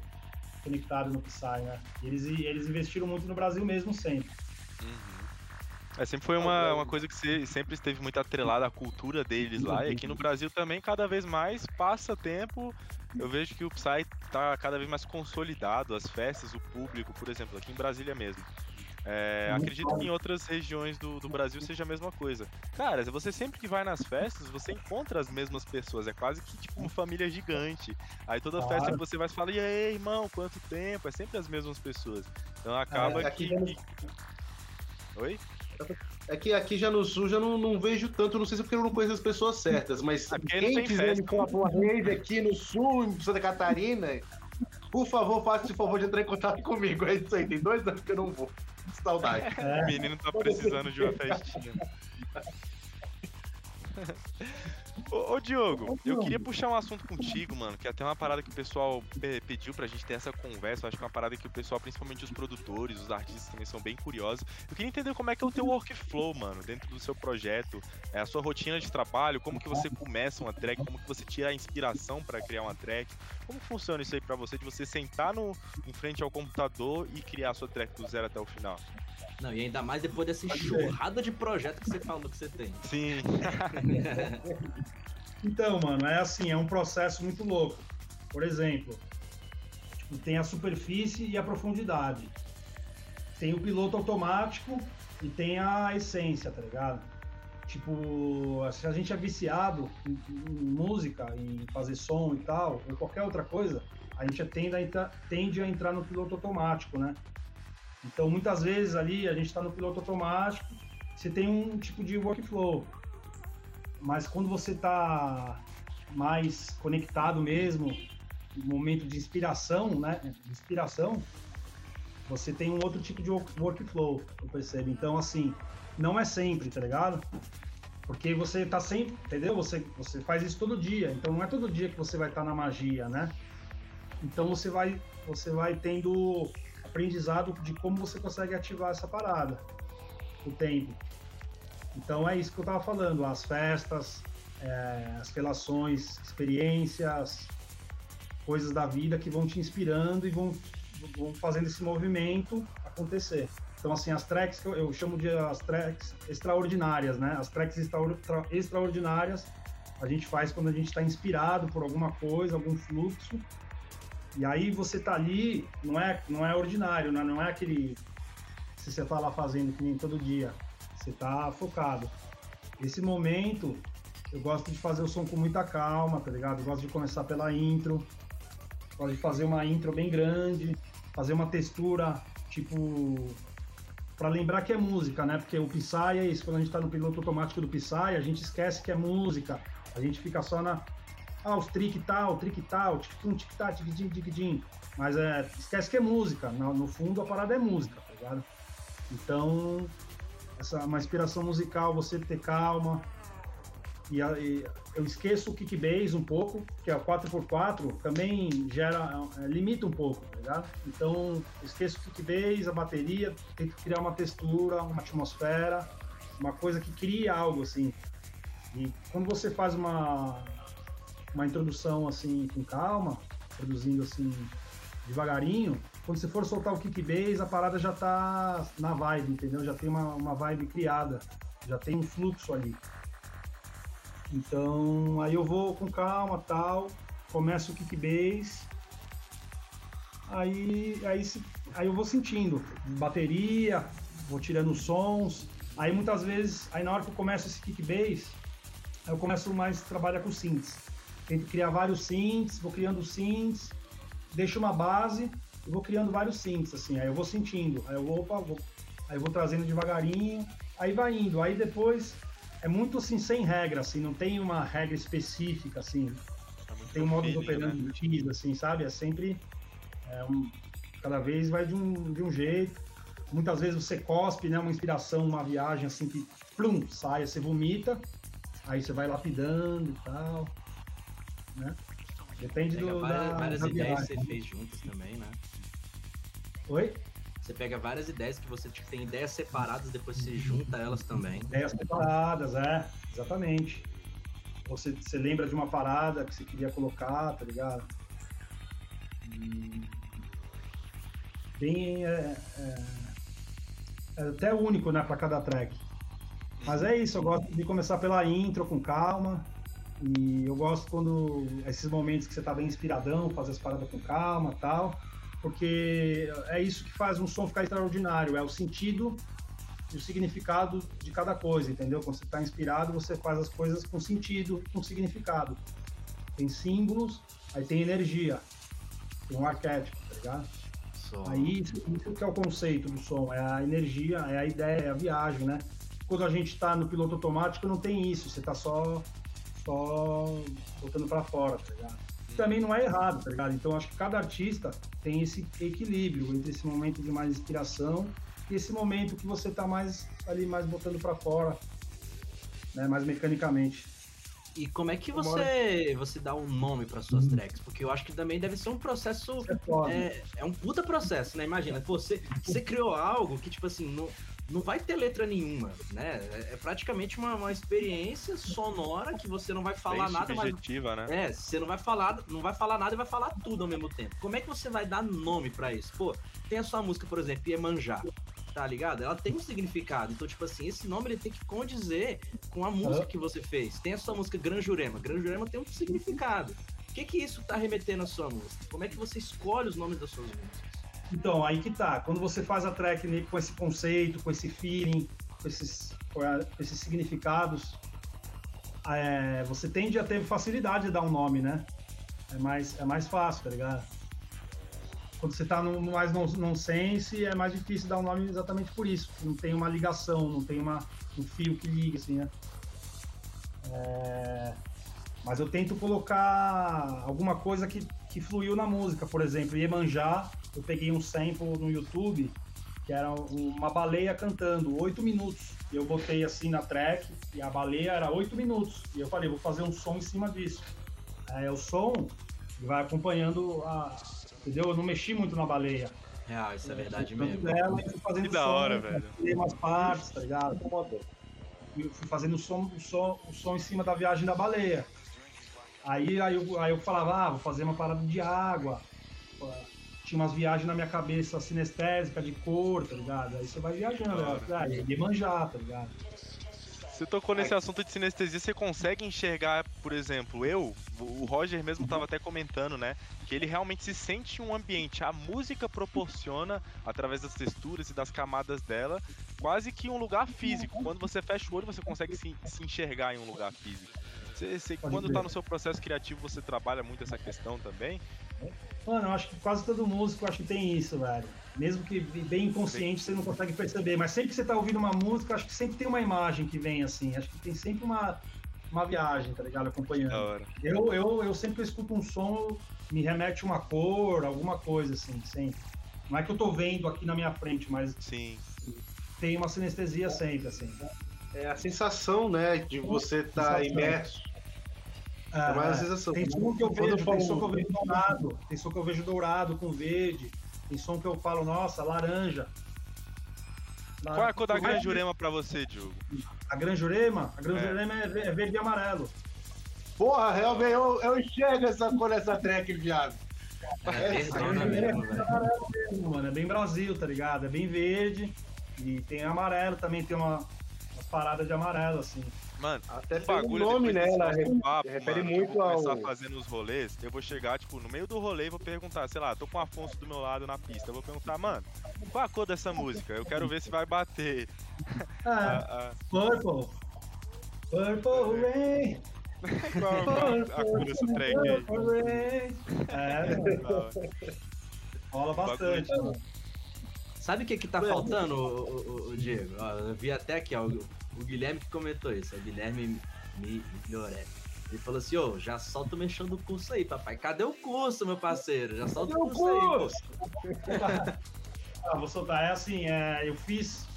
conectado no Psy, né? eles, eles investiram muito no Brasil mesmo sempre. Uhum. É, sempre foi uma, uma coisa que sempre esteve muito atrelada à cultura deles lá. E aqui no Brasil também, cada vez mais, passa tempo. Eu vejo que o Psy está cada vez mais consolidado, as festas, o público, por exemplo, aqui em Brasília mesmo. É, acredito que em outras regiões do, do Brasil seja a mesma coisa. Cara, você sempre que vai nas festas, você encontra as mesmas pessoas. É quase que tipo uma família gigante. Aí toda festa que você vai falar, e aí, irmão, quanto tempo? É sempre as mesmas pessoas. Então acaba é, que... que... Oi? É que aqui já no sul já não, não vejo tanto, não sei se é porque eu não conheço as pessoas certas, mas aqui quem quiser me falar uma rede aqui no sul, em Santa Catarina, por favor, faça o favor de entrar em contato comigo. É isso aí, tem dois anos que eu não vou. Saudade. É. O menino tá precisando de uma festinha. Ô, ô, Diogo, eu queria puxar um assunto contigo, mano, que é até uma parada que o pessoal pediu pra gente ter essa conversa. Eu acho que é uma parada que o pessoal, principalmente os produtores, os artistas também são bem curiosos. Eu queria entender como é que é o teu workflow, mano, dentro do seu projeto, é a sua rotina de trabalho, como que você começa uma track, como que você tira a inspiração para criar uma track. Como funciona isso aí pra você, de você sentar no, em frente ao computador e criar a sua track do zero até o final? Não, e ainda mais depois dessa enxurrada de projeto que você falou que você tem. Sim. então, mano, é assim, é um processo muito louco. Por exemplo, tipo, tem a superfície e a profundidade. Tem o piloto automático e tem a essência, tá ligado? Tipo, se a gente é viciado em, em música, em fazer som e tal, ou qualquer outra coisa, a gente tende a, tende a entrar no piloto automático, né? Então, muitas vezes ali a gente está no piloto automático, você tem um tipo de workflow, mas quando você está mais conectado mesmo, momento de inspiração, né? Inspiração, você tem um outro tipo de workflow, eu percebo. Então, assim, não é sempre, tá ligado? Porque você tá sempre, entendeu? Você, você faz isso todo dia, então não é todo dia que você vai estar tá na magia, né? Então você vai, você vai tendo aprendizado de como você consegue ativar essa parada, o tempo. Então é isso que eu estava falando, as festas, é, as relações, experiências, coisas da vida que vão te inspirando e vão, vão fazendo esse movimento acontecer. Então, assim, as tracks que eu, eu chamo de as tracks extraordinárias, né? As tracks extra, extraordinárias a gente faz quando a gente está inspirado por alguma coisa, algum fluxo, e aí você tá ali, não é, não é ordinário, né? não é aquele. Se você tá lá fazendo que nem todo dia, você tá focado. Esse momento, eu gosto de fazer o som com muita calma, tá ligado? Eu gosto de começar pela intro, gosto de fazer uma intro bem grande, fazer uma textura, tipo, para lembrar que é música, né? Porque o Psy é isso, quando a gente tá no piloto automático do Psy, a gente esquece que é música, a gente fica só na, ah, os trick tal, trick tal, tic-tum, tic-tac, tic-din, tic-din. Mas é, esquece que é música. No, no, fundo, a parada é música, tá ligado? Então, essa, uma inspiração musical, você ter calma. E, e eu esqueço o kickbase um pouco, que é 4x4 também gera, é, limita um pouco, tá ligado? Então, esqueço o kickbase, a bateria, tento criar uma textura, uma atmosfera, uma coisa que cria algo assim. E quando você faz uma, uma introdução assim com calma, produzindo assim devagarinho, quando você for soltar o kick bass, a parada já tá na vibe, entendeu? Já tem uma, uma vibe criada, já tem um fluxo ali. Então, aí eu vou com calma, tal, começo o kick bass, aí, aí, aí eu vou sentindo bateria, vou tirando sons, Aí muitas vezes, aí na hora que eu começo esse kick bass, aí eu começo mais trabalhar com synths. Tento criar vários synths, vou criando synths, deixo uma base e vou criando vários synths, assim. Aí eu vou sentindo, aí eu vou, opa, vou, aí eu vou trazendo devagarinho, aí vai indo. Aí depois é muito assim, sem regra, assim, não tem uma regra específica, assim. É tem um modo de operando né? X, assim, sabe? É sempre. É um, cada vez vai de um, de um jeito. Muitas vezes você cospe, né? Uma inspiração, uma viagem assim que plum, sai, você vomita, aí você vai lapidando e tal. Né? Depende Pega do. várias, da, várias da ideias que você fez juntas também, né? Oi? Você pega várias ideias que você tipo, tem ideias separadas, depois você junta elas também. Ideias separadas, é, exatamente. Você, você lembra de uma parada que você queria colocar, tá ligado? Hum, Bem. É, é, é até único, né, pra cada track. Mas é isso, eu gosto de começar pela intro com calma. E eu gosto quando. Esses momentos que você tá bem inspiradão, fazer as paradas com calma tal. Porque é isso que faz um som ficar extraordinário, é o sentido e o significado de cada coisa, entendeu? Quando você está inspirado, você faz as coisas com sentido, com significado. Tem símbolos, aí tem energia, tem um arquétipo, tá ligado? Só. Aí isso, que é o conceito do som, é a energia, é a ideia, é a viagem, né? Quando a gente está no piloto automático, não tem isso, você está só, só botando para fora, tá ligado? Também não é errado, tá ligado? Então acho que cada artista tem esse equilíbrio entre esse momento de mais inspiração e esse momento que você tá mais ali, mais botando para fora, né? Mais mecanicamente. E como é que você, você dá um nome para suas tracks? Porque eu acho que também deve ser um processo. É. É, é um puta processo, né? Imagina, pô, você, você criou algo que, tipo assim, não, não vai ter letra nenhuma, né? É, é praticamente uma, uma experiência sonora que você não vai falar Bem nada, mas. né? É, você não vai falar, não vai falar nada e vai falar tudo ao mesmo tempo. Como é que você vai dar nome pra isso? Pô, tem a sua música, por exemplo, Iemanjá, tá ligado? Ela tem um significado. Então, tipo assim, esse nome ele tem que condizer com a música que você fez. Tem a sua música Gran Jurema. Gran Jurema tem um significado. O que que isso tá remetendo à sua música? Como é que você escolhe os nomes das suas músicas? Então, aí que tá. Quando você faz a track com esse conceito, com esse feeling, com esses, com esses significados, é, você tende a ter facilidade de dar um nome, né? É mais, é mais fácil, tá ligado? Quando você tá no, mais non- nonsense, é mais difícil dar um nome exatamente por isso. Não tem uma ligação, não tem uma, um fio que liga, assim, né? É, mas eu tento colocar alguma coisa que, que fluiu na música. Por exemplo, Iemanjá, eu peguei um sample no YouTube que era uma baleia cantando, oito minutos. E eu botei assim na track e a baleia era oito minutos. E eu falei, vou fazer um som em cima disso. Aí o som vai acompanhando a. Entendeu? Eu não mexi muito na baleia. Real, isso é verdade mesmo. Dela, e fui fazendo Que da som, hora, velho. tirei umas partes, tá ligado? E eu fui fazendo o som, o, som, o som em cima da viagem da baleia. Aí, aí, eu, aí eu falava, ah, vou fazer uma parada de água. Tinha umas viagens na minha cabeça sinestésica de cor, tá ligado? Aí você vai viajando, hora. ah, e manjar, tá ligado? Você tocou nesse assunto de sinestesia, você consegue enxergar, por exemplo, eu, o Roger mesmo estava até comentando, né? Que ele realmente se sente em um ambiente. A música proporciona, através das texturas e das camadas dela, quase que um lugar físico. Quando você fecha o olho, você consegue se, se enxergar em um lugar físico. Você, você- quando crer. tá no seu processo criativo, você trabalha muito essa questão também? Mano, eu acho que quase todo músico acho que tem isso, velho. Mesmo que bem inconsciente você não consegue perceber, mas sempre que você tá ouvindo uma música, acho que sempre tem uma imagem que vem assim. Acho que tem sempre uma, uma viagem, tá ligado? Acompanhando. Eu, eu, eu sempre escuto um som, me remete uma cor, alguma coisa assim, sempre. Não é que eu tô vendo aqui na minha frente, mas Sim. tem uma sinestesia sempre, assim. É a sensação, né, de você estar Sensação. imerso. É mais a sensação. Tem som que eu Quando eu vejo, falo- tem som que eu vejo dourado, tem som que eu vejo dourado com verde, tem som que eu falo, nossa, laranja. Qual é a cor da. Gran Jurema pra você, Diogo? A Gran Jurema? A Gran É. Jurema é é verde e amarelo. Porra, realmente, eu, eu enxergo essa cor nessa track, viado. É A verdona Gran Jurema é e amarelo mesmo, mano. É bem Brasil, tá ligado? É bem verde. E tem amarelo também, tem uma, umas paradas de amarelo, assim. Mano, Até um bagulho nome, depois né? Ela papo, refere mano, muito eu vou ao. começar fazendo os rolês, eu vou chegar, tipo, no meio do rolê e vou perguntar, sei lá, tô com o Afonso do meu lado na pista, eu vou perguntar, mano, qual a cor dessa música? Eu quero ver se vai bater. É, ah, ah. Purple. Purple Rain. Qual, qual a cura desse trem aí? Purple Rain. É, rola bastante. Sabe o que que tá faltando, o, o, o Diego? Ó, eu vi até aqui, ó, o, o Guilherme que comentou isso, o Guilherme Miglioré. Ele falou assim, ô, já solta o mexão do curso aí, papai. Cadê o curso, meu parceiro? Já solta o curso, aí, ah, vou soltar. É assim, é, eu fiz...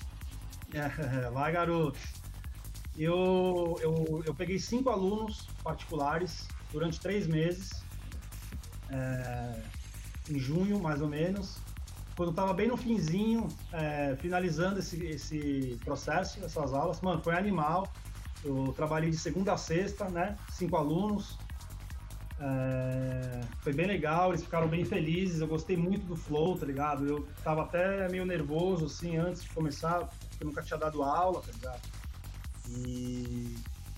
É, lá, garoto. Eu, eu, eu peguei cinco alunos particulares durante três meses. É, em junho, mais ou menos. Quando eu tava bem no finzinho, é, finalizando esse, esse processo, essas aulas, mano, foi animal. Eu trabalhei de segunda a sexta, né? Cinco alunos. É, foi bem legal, eles ficaram bem felizes. Eu gostei muito do flow, tá ligado? Eu tava até meio nervoso, assim, antes de começar, porque eu nunca tinha dado aula, tá ligado? E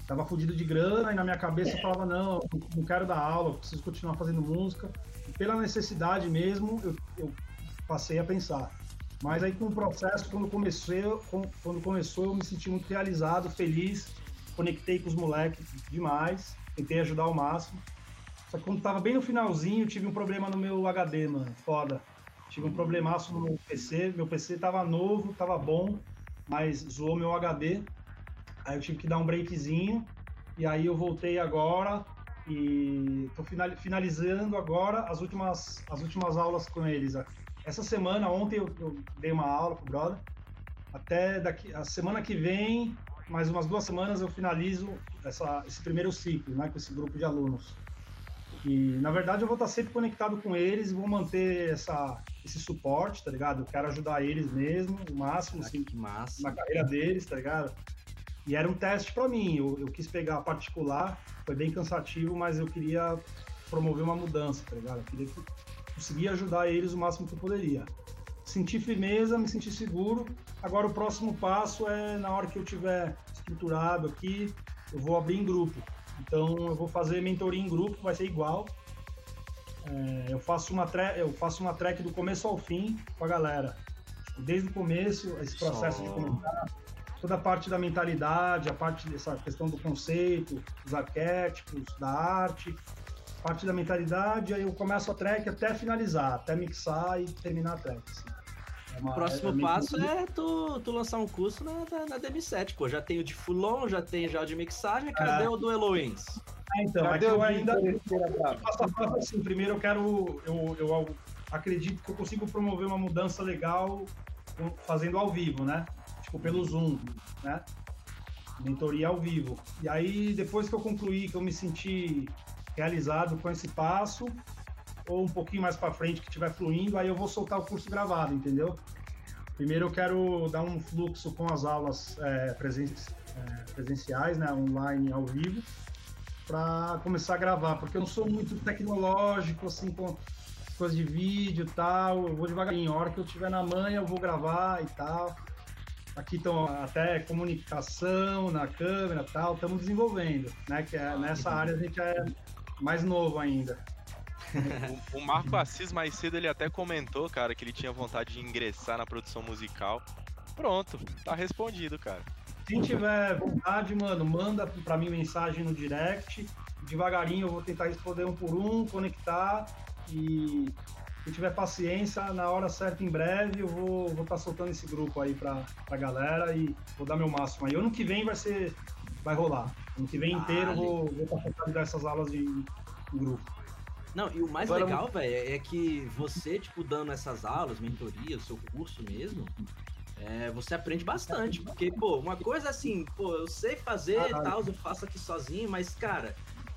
tava fudido de grana e na minha cabeça eu falava: não, não quero dar aula, preciso continuar fazendo música. E pela necessidade mesmo, eu, eu passei a pensar. Mas aí com o processo, quando comecei, quando começou, eu me senti muito realizado, feliz conectei com os moleques demais, tentei ajudar ao máximo. Só que quando tava bem no finalzinho, tive um problema no meu HD, mano, foda. Tive um problemaço no meu PC, meu PC tava novo, tava bom, mas zoou meu HD. Aí eu tive que dar um breakzinho, e aí eu voltei agora e tô finalizando agora as últimas, as últimas aulas com eles. Essa semana, ontem eu, eu dei uma aula pro brother. Até daqui, a semana que vem mais umas duas semanas eu finalizo essa, esse primeiro ciclo, né, com esse grupo de alunos. E, na verdade, eu vou estar sempre conectado com eles e vou manter essa, esse suporte, tá ligado? Eu quero ajudar eles mesmo, o máximo, assim, que massa. na carreira deles, tá ligado? E era um teste para mim, eu, eu quis pegar particular, foi bem cansativo, mas eu queria promover uma mudança, tá ligado? Eu queria conseguir ajudar eles o máximo que eu poderia senti firmeza, me senti seguro. Agora o próximo passo é na hora que eu tiver estruturado aqui, eu vou abrir em grupo. Então eu vou fazer mentoria em grupo, vai ser igual. É, eu faço uma track, eu faço uma track do começo ao fim com a galera. Desde o começo, esse processo Só... de comentar, toda a parte da mentalidade, a parte dessa questão do conceito, dos arquétipos, da arte, parte da mentalidade, aí eu começo a track até finalizar, até mixar e terminar a track. Assim. É uma, o próximo é, passo é tu, tu lançar um curso na, na, na DM7, pô. Já tem o de Fulon, já tem já o de mixagem, cadê é. o do Eloins? É, então, cadê eu ainda. Passo a passo assim, primeiro eu quero. Eu, eu acredito que eu consigo promover uma mudança legal fazendo ao vivo, né? Tipo, pelo Zoom, né? Mentoria ao vivo. E aí, depois que eu concluir, que eu me senti realizado com esse passo, ou um pouquinho mais para frente que estiver fluindo, aí eu vou soltar o curso gravado, entendeu? Primeiro eu quero dar um fluxo com as aulas é, presen é, presenciais, né, online, ao vivo, para começar a gravar, porque eu não sou muito tecnológico, assim, com coisas de vídeo e tal, eu vou devagarinho, a hora que eu tiver na manha eu vou gravar e tal. Aqui estão até comunicação na câmera e tal, estamos desenvolvendo, né, que é, nessa área a gente é mais novo ainda o, o Marco Assis mais cedo ele até comentou, cara, que ele tinha vontade de ingressar na produção musical. Pronto, tá respondido, cara. Quem tiver vontade, mano, manda pra mim mensagem no direct. Devagarinho eu vou tentar responder um por um, conectar e se tiver paciência, na hora certa, em breve, eu vou estar tá soltando esse grupo aí pra, pra galera e vou dar meu máximo aí. Ano que vem vai ser. vai rolar. Ano que vem inteiro eu vou estar focando essas aulas de, de grupo. Não, e o mais Agora, legal, velho, é que você, tipo, dando essas aulas, mentoria, o seu curso mesmo, é, você aprende bastante. Porque, pô, uma coisa assim, pô, eu sei fazer e tal, eu faço aqui sozinho, mas, cara,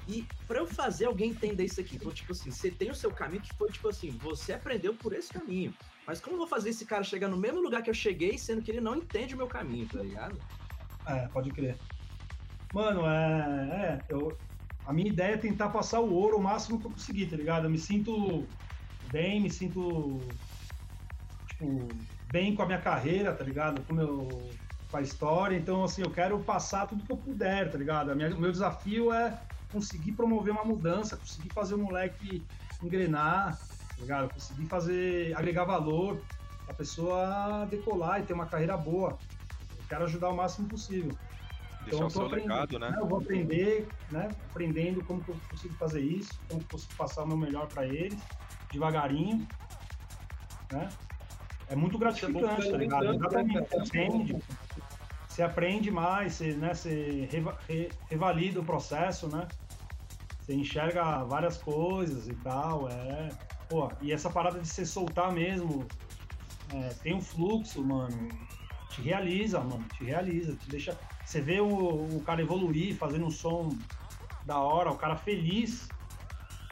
e para eu fazer alguém entender isso aqui, então, tipo assim, você tem o seu caminho que foi, tipo assim, você aprendeu por esse caminho. Mas como eu vou fazer esse cara chegar no mesmo lugar que eu cheguei, sendo que ele não entende o meu caminho, tá ligado? É, pode crer. Mano, é. é eu, a minha ideia é tentar passar o ouro o máximo que eu conseguir, tá ligado? Eu me sinto bem, me sinto tipo, bem com a minha carreira, tá ligado? Com, meu, com a história. Então, assim, eu quero passar tudo que eu puder, tá ligado? Minha, o meu desafio é conseguir promover uma mudança, conseguir fazer o moleque engrenar, tá ligado? Conseguir fazer, agregar valor, a pessoa decolar e ter uma carreira boa. quero ajudar o máximo possível. Deixar Então, o seu legado, né? Eu vou aprender, né? Aprendendo como que eu consigo fazer isso, como que eu consigo passar o meu melhor para eles, devagarinho, né? É muito gratificante, tá ligado? Exatamente, você aprende, você aprende mais, você, né, você reva- re- revalida o processo, né? Você enxerga várias coisas e tal, é... Pô, e essa parada de se soltar mesmo, é, tem um fluxo, mano, te realiza, mano, te realiza, te deixa... Você vê o, o cara evoluir, fazendo um som da hora, o cara feliz,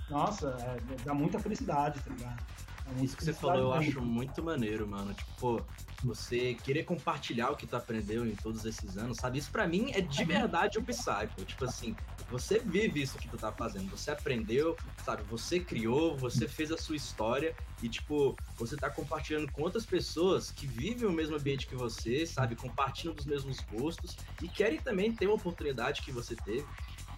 nossa, é, dá muita felicidade, tá ligado? É Isso que você falou eu acho muito maneiro, mano. Tipo, você querer compartilhar o que tu aprendeu em todos esses anos, sabe? Isso pra mim é de verdade o Psy, pô. Tipo assim, você vive isso que tu tá fazendo. Você aprendeu, sabe? Você criou, você fez a sua história e, tipo, você tá compartilhando com outras pessoas que vivem o mesmo ambiente que você, sabe? Compartilham dos mesmos gostos e querem também ter uma oportunidade que você teve.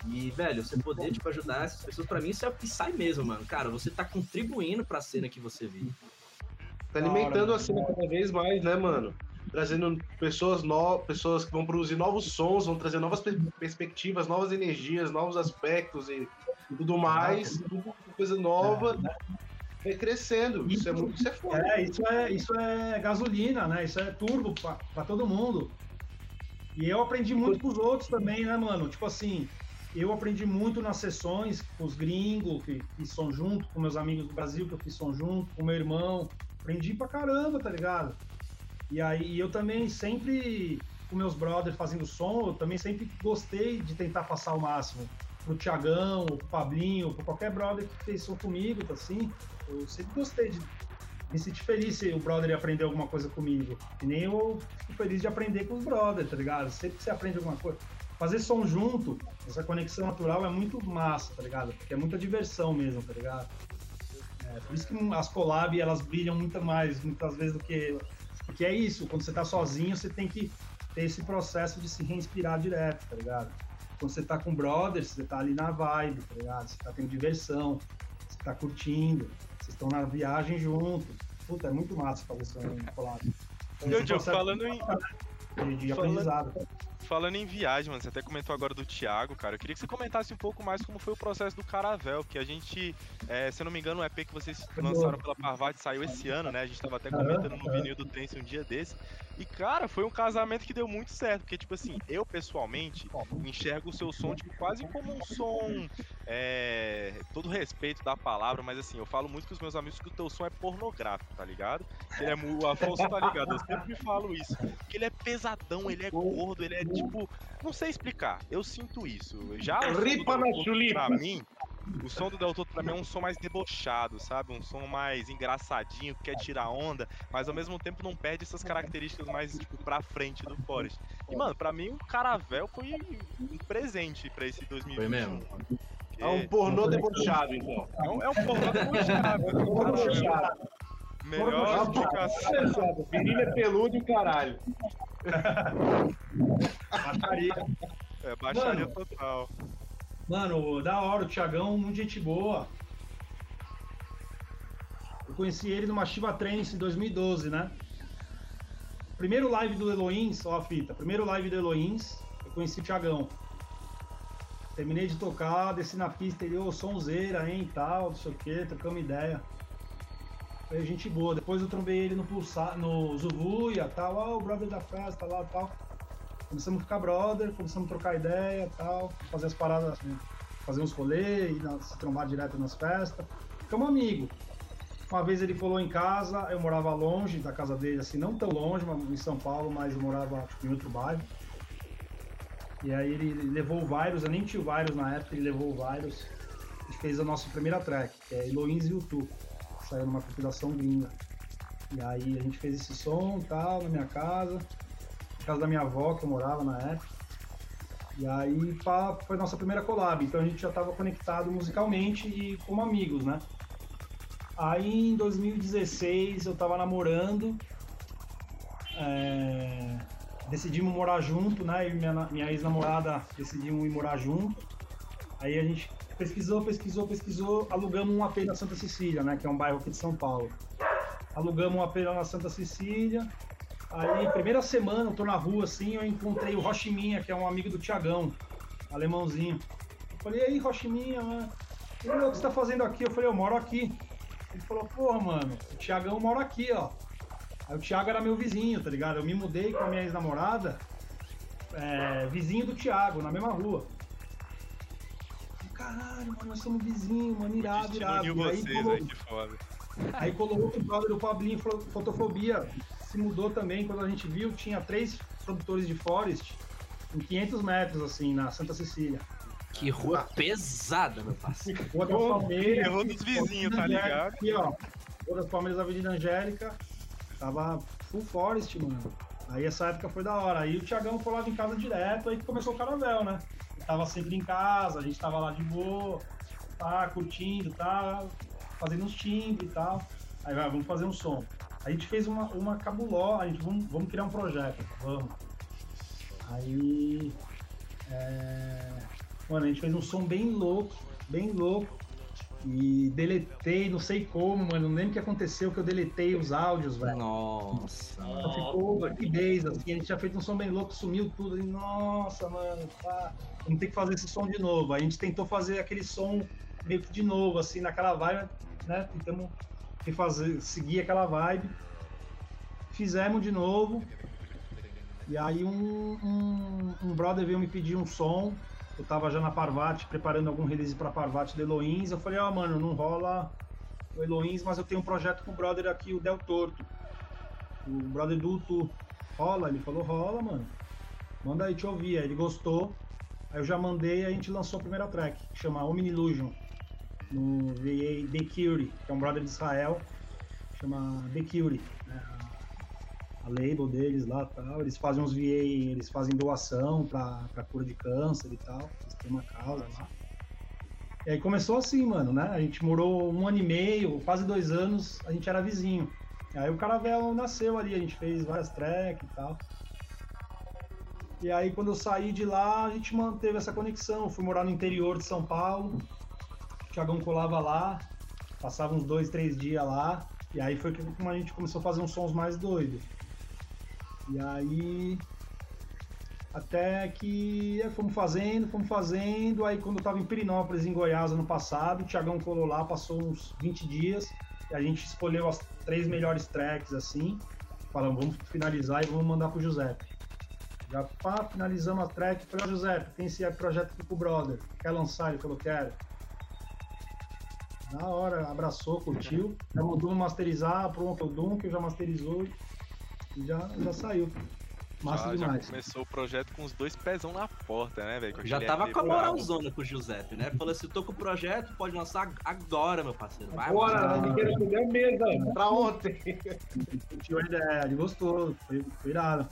E, velho, você poder, tipo, ajudar essas pessoas, pra mim isso é o Psy mesmo, mano. Cara, você tá contribuindo pra cena que você vive. Tá alimentando a cena cada vez mais, né, mano? Trazendo pessoas novas, pessoas que vão produzir novos sons, vão trazer novas per- perspectivas, novas energias, novos aspectos e tudo mais, tudo coisa nova. Vai crescendo. Isso é muito, isso é foda. É, isso é, isso é gasolina, né? Isso é turbo pra todo mundo. E eu aprendi muito com os outros também, né, mano? Tipo assim, eu aprendi muito nas sessões com os gringos que fiz som junto, com meus amigos do Brasil que eu fiz som junto, com meu irmão. Aprendi pra caramba, tá ligado? E aí eu também sempre, com meus brothers fazendo som, eu também sempre gostei de tentar passar o máximo. Pro Tiagão, pro Pablinho, pro qualquer brother que fez som comigo, tá assim. Eu sempre gostei de me senti feliz se o brother aprender alguma coisa comigo. E nem eu fico feliz de aprender com os brothers, tá ligado? Sempre que você aprende alguma coisa. Fazer som junto, essa conexão natural é muito massa, tá ligado? Porque é muita diversão mesmo, tá ligado? É, por isso que as collab, elas brilham muito mais, muitas vezes, do que... Porque é isso, quando você tá sozinho, você tem que ter esse processo de se reinspirar direto, tá ligado? Quando você tá com brothers, você tá ali na vibe, tá ligado? Você tá tendo diversão, você tá curtindo, vocês estão na viagem juntos. Puta, é muito massa fazer isso aí, collab. Então, E, Diogo, processo falando em, de, de falando- aprendizado. Falando em viagem, mano, você até comentou agora do Thiago, cara. Eu queria que você comentasse um pouco mais como foi o processo do Caravel, que a gente, é, se eu não me engano, o EP que vocês lançaram pela Parvati saiu esse ano, né? A gente tava até comentando no vinil do Tense um dia desse. E, cara, foi um casamento que deu muito certo, porque, tipo assim, eu pessoalmente enxergo o seu som tipo, quase como um som. É, todo respeito da palavra, mas assim, eu falo muito com os meus amigos que o teu som é pornográfico, tá ligado? Ele é, mu- o Afonso tá ligado, eu sempre falo isso. Que ele é pesadão, ele é gordo, ele é tipo. Não sei explicar, eu sinto isso. Já Ripa na chulipa. pra mim, o som do Del Toto pra mim é um som mais debochado, sabe? Um som mais engraçadinho, que quer tirar onda, mas ao mesmo tempo não perde essas características mais, tipo, pra frente do Forest. E, mano, pra mim o Caravel foi um presente pra esse 2021. Foi mesmo? É um pornô debochado, então. É um, é um pornô debochado. Debochado. Melhor explicação. Menino é peludo e o caralho. Baixaria. É, baixaria Mano. total. Mano, da hora, o Thiagão, muito gente boa. Eu conheci ele numa Shiva Trance em 2012, né? Primeiro live do Eloins, ó a fita, primeiro live do Eloins, eu conheci o Thiagão. Terminei de tocar, desci na pista, ele, ô, sonzeira, hein, tal, não sei o que, trocamos ideia. Foi gente boa. Depois eu trombei ele no Pulsar, no Zuvuia, tal, ó, o brother da festa lá, tal. Começamos a ficar brother, começamos a trocar ideia, tal, fazer as paradas, assim, fazer uns rolês, se trombar direto nas festas. Ficamos amigos. Uma vez ele colou em casa, eu morava longe da casa dele, assim, não tão longe, mas em São Paulo, mas eu morava tipo, em outro bairro. E aí ele levou o Virus, eu nem tinha o Virus na época, ele levou o Virus e fez a nossa primeira track, que é Eloins e YouTube, saiu numa compilação gringa. E aí a gente fez esse som e tal, na minha casa, casa da minha avó, que eu morava na época. E aí pá, foi nossa primeira collab, então a gente já estava conectado musicalmente e como amigos, né? Aí em 2016 eu tava namorando, é, decidimos morar junto, né? E minha, minha ex-namorada decidimos ir morar junto. Aí a gente pesquisou, pesquisou, pesquisou, alugamos um AP na Santa Cecília, né? Que é um bairro aqui de São Paulo. Alugamos um AP lá na Santa Cecília. Aí, primeira semana, eu tô na rua assim, eu encontrei o Rochiminha, que é um amigo do Tiagão, alemãozinho. Eu falei, e aí, Rochiminha, mano? Ele, o que você tá fazendo aqui? Eu falei, eu moro aqui. Ele falou, porra, mano, o Tiagão mora aqui, ó. Aí o Thiago era meu vizinho, tá ligado? Eu me mudei com a minha ex-namorada, é, vizinho do Thiago, na mesma rua. Caralho, mano, nós somos vizinhos, mano, irado, irado. Aí, vocês, aí, que foda. aí colou outro brother, o Pablinho, fo- Fotofobia, se mudou também. Quando a gente viu, tinha três produtores de Forest em 500 metros, assim, na Santa Cecília. Que rua pesada, meu parceiro. Rua das Palmeiras. errou dos vizinhos, tá ligado? Aqui, ó. Rua das Palmeiras, Avenida Angélica. Tava full forest, mano. Aí essa época foi da hora. Aí o Thiagão colava em casa direto, aí que começou o Caravel, né? Ele tava sempre em casa, a gente tava lá de boa, tá, curtindo, tá, fazendo uns timbres e tal. Aí vai, vamos fazer um som. A gente fez uma, uma cabuló, a gente vamos, vamos criar um projeto, vamos. Aí. é, Mano, a gente fez um som bem louco, bem louco. E deletei, não sei como, mano. Não lembro o que aconteceu que eu deletei os áudios, velho. Nossa. Só ficou rapidez, assim. A gente tinha feito um som bem louco, sumiu tudo. E, nossa, mano, tá. Vamos ter que fazer esse som de novo. A gente tentou fazer aquele som meio que de novo, assim, naquela vibe, né? Tentamos refazer, seguir aquela vibe. Fizemos de novo. E aí um, um, um brother veio me pedir um som. Eu tava já na Parvati, preparando algum release pra Parvati do Eloins. Eu falei, ó, mano, não rola o Eloins, mas eu tenho um projeto com o brother aqui, o Del Torto. O brother do Tu. Rola? Ele falou, rola, mano. Manda aí te ouvir. Aí ele gostou. Aí eu já mandei e a gente lançou a primeira track, que chama Omni Illusion. No VA The Curie, que é um brother de Israel. Chama The Curie. né? a label deles lá tal. Eles fazem uns VA, eles fazem doação pra cura de câncer e tal. Eles têm uma causa lá. E aí começou assim, mano, né? A gente morou um ano e meio, quase dois anos, a gente era vizinho. Aí o Caravel nasceu ali, a gente fez várias tracks e tal. E aí quando eu saí de lá, a gente manteve essa conexão. Eu fui morar no interior de São Paulo. O Thiagão colava lá, passava uns dois, três dias lá. E aí foi como a gente começou a fazer uns sons mais doidos. E aí. Até que é, fomos fazendo, fomos fazendo. Aí quando eu tava em Pirinópolis, em Goiás, ano passado, o Thiagão colou lá, passou uns 20 dias. E a gente escolheu as três melhores tracks, assim. Falamos, vamos finalizar e vamos mandar pro Giuseppe. Já pá, finalizamos a track. Falei, Giuseppe, tem esse projeto aqui pro brother. Quer lançar? Ele falou, quero. Na hora, abraçou, curtiu. Já mandou masterizar, pronto, o Dum, que já masterizou e já, já saiu. Massa já, já demais. começou o projeto com os dois pezão na porta, né, velho? Já tava com a moralzona com o Giuseppe, né? Falou assim: tô com o projeto, pode lançar agora, meu parceiro. Vai Bora, lá. ninguém vai comer a mesa pra ontem. Curtiu a ideia, ele gostou, foi, foi irado.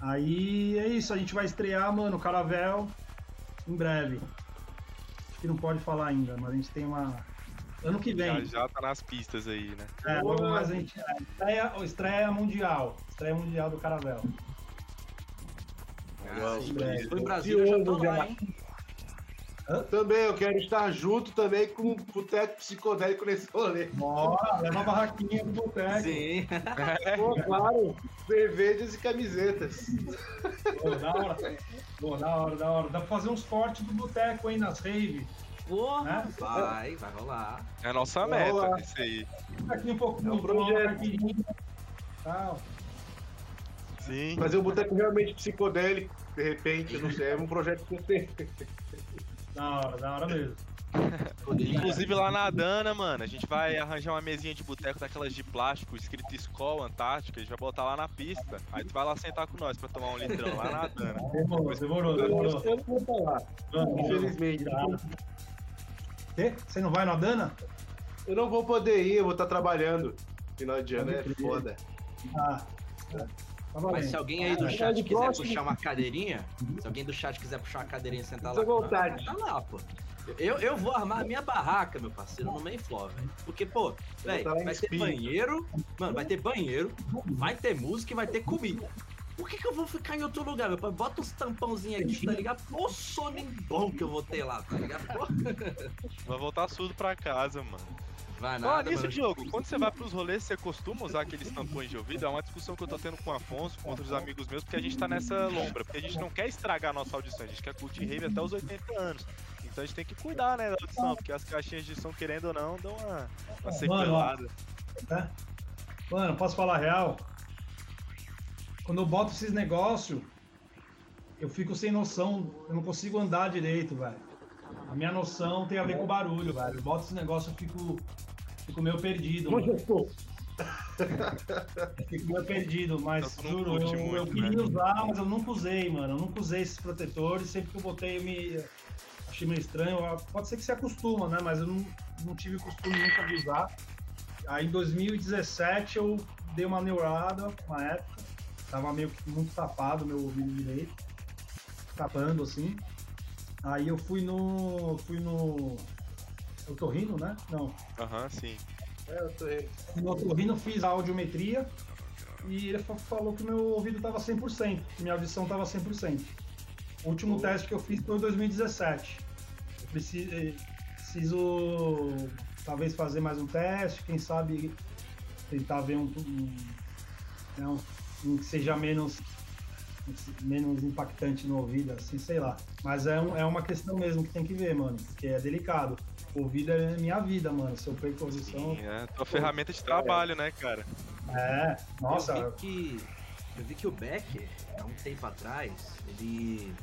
Aí é isso, a gente vai estrear, mano, o Caravel em breve. Acho que não pode falar ainda, mas a gente tem uma. Ano que Já, vem. já tá nas pistas aí, né? É, logo mais a gente. é, Estreia, estreia mundial. Estreia mundial do Caravel. Sim, Foi em Brasília, eu já tô Ansioso lá, já. hein? Também, eu quero estar junto também com o boteco psicodélico nesse rolê. Bora, leva a barraquinha do boteco. Sim. Pô, claro, cervejas e camisetas. Pô, da hora. Pô, da hora, da hora. Dá pra fazer uns cortes do boteco aí nas rave. Porra, Né? vai, vai rolar. É a nossa Vamos meta, lá. isso aí. Aqui um pouco É um projeto. Tal. Sim. Fazer um boteco realmente psicodélico, de repente, não sei, é um projeto que eu tenho. Da hora, da hora mesmo. Inclusive lá na Dana, mano, a gente vai arranjar uma mesinha de boteco daquelas de plástico escrito Skol Antártica, a gente vai botar lá na pista. Aí tu vai lá sentar com nós pra tomar um litrão lá na Dana. Demorou, demorou, demorou. Eu não vou falar, infelizmente. vamos. Quê? Você não vai na Dana? Eu não vou poder ir, eu vou estar trabalhando. Final de ano é foda. Ah, tá. Tá Mas se alguém aí do Ah, chat quiser próximo. puxar uma cadeirinha, se alguém do chat quiser puxar uma cadeirinha e sentar lá, vontade. tá lá, pô. Eu, eu vou armar a minha barraca, meu parceiro, no main floor, velho. Porque, pô, velho, vai ter banheiro, mano, vai ter banheiro, vai ter música e vai ter comida. Por que, que eu vou ficar em outro lugar, meu pai? Bota uns tampãozinhos aqui, tá ligado? Ô sono bom que eu vou ter lá, tá ligado? Pô, Vai voltar surdo pra casa, mano. Vai Fala nada, nisso, mano. Diogo, quando você vai pros rolês, você costuma usar aqueles tampões de ouvido? É uma discussão que eu tô tendo com o Afonso, com outros amigos meus, porque a gente tá nessa lombra, porque a gente não quer estragar a nossa audição, a gente quer curtir rave até os 80 anos. Então a gente tem que cuidar, né, da audição, porque as caixinhas de som, querendo ou não, dão uma, uma sequelada. né? Mano, posso falar a real? Quando eu boto esses negócios, eu fico sem noção, eu não consigo andar direito, velho. A minha noção tem a ver com o barulho, velho. Eu boto esses negócios, eu fico, fico meio perdido. Mano. Eu fico meio perdido, mas juro, eu, eu muito, queria né? usar, mas eu nunca usei, mano. Eu nunca usei esses protetores, sempre que eu botei eu me achei meio estranho. Pode ser que se acostuma, né? Mas eu não, não tive costume nunca de usar. Aí em 2017 eu dei uma neurada, uma época, tava meio que muito tapado meu ouvido direito, tapando assim. Aí eu fui no. fui no. Eu tô rindo, né? Não. Aham, sim. É, eu tô aí. No otorrino fiz a audiometria e ele fa- falou que meu ouvido tava 100%, que minha audição tava 100%. O último teste que eu fiz foi em 2017. Eu preciso, eh, preciso talvez fazer mais um teste, quem sabe tentar ver um, um, né, um- um que seja menos menos impactante no ouvido, assim, sei lá. Mas é, um- é uma questão mesmo que tem que ver, mano, porque é delicado. O ouvido é minha vida, mano. Se eu perco audição, Sim, é tua ferramenta de trabalho, né, cara? é, nossa, Eu vi que, eu vi que o Becker, há um tempo atrás, ele,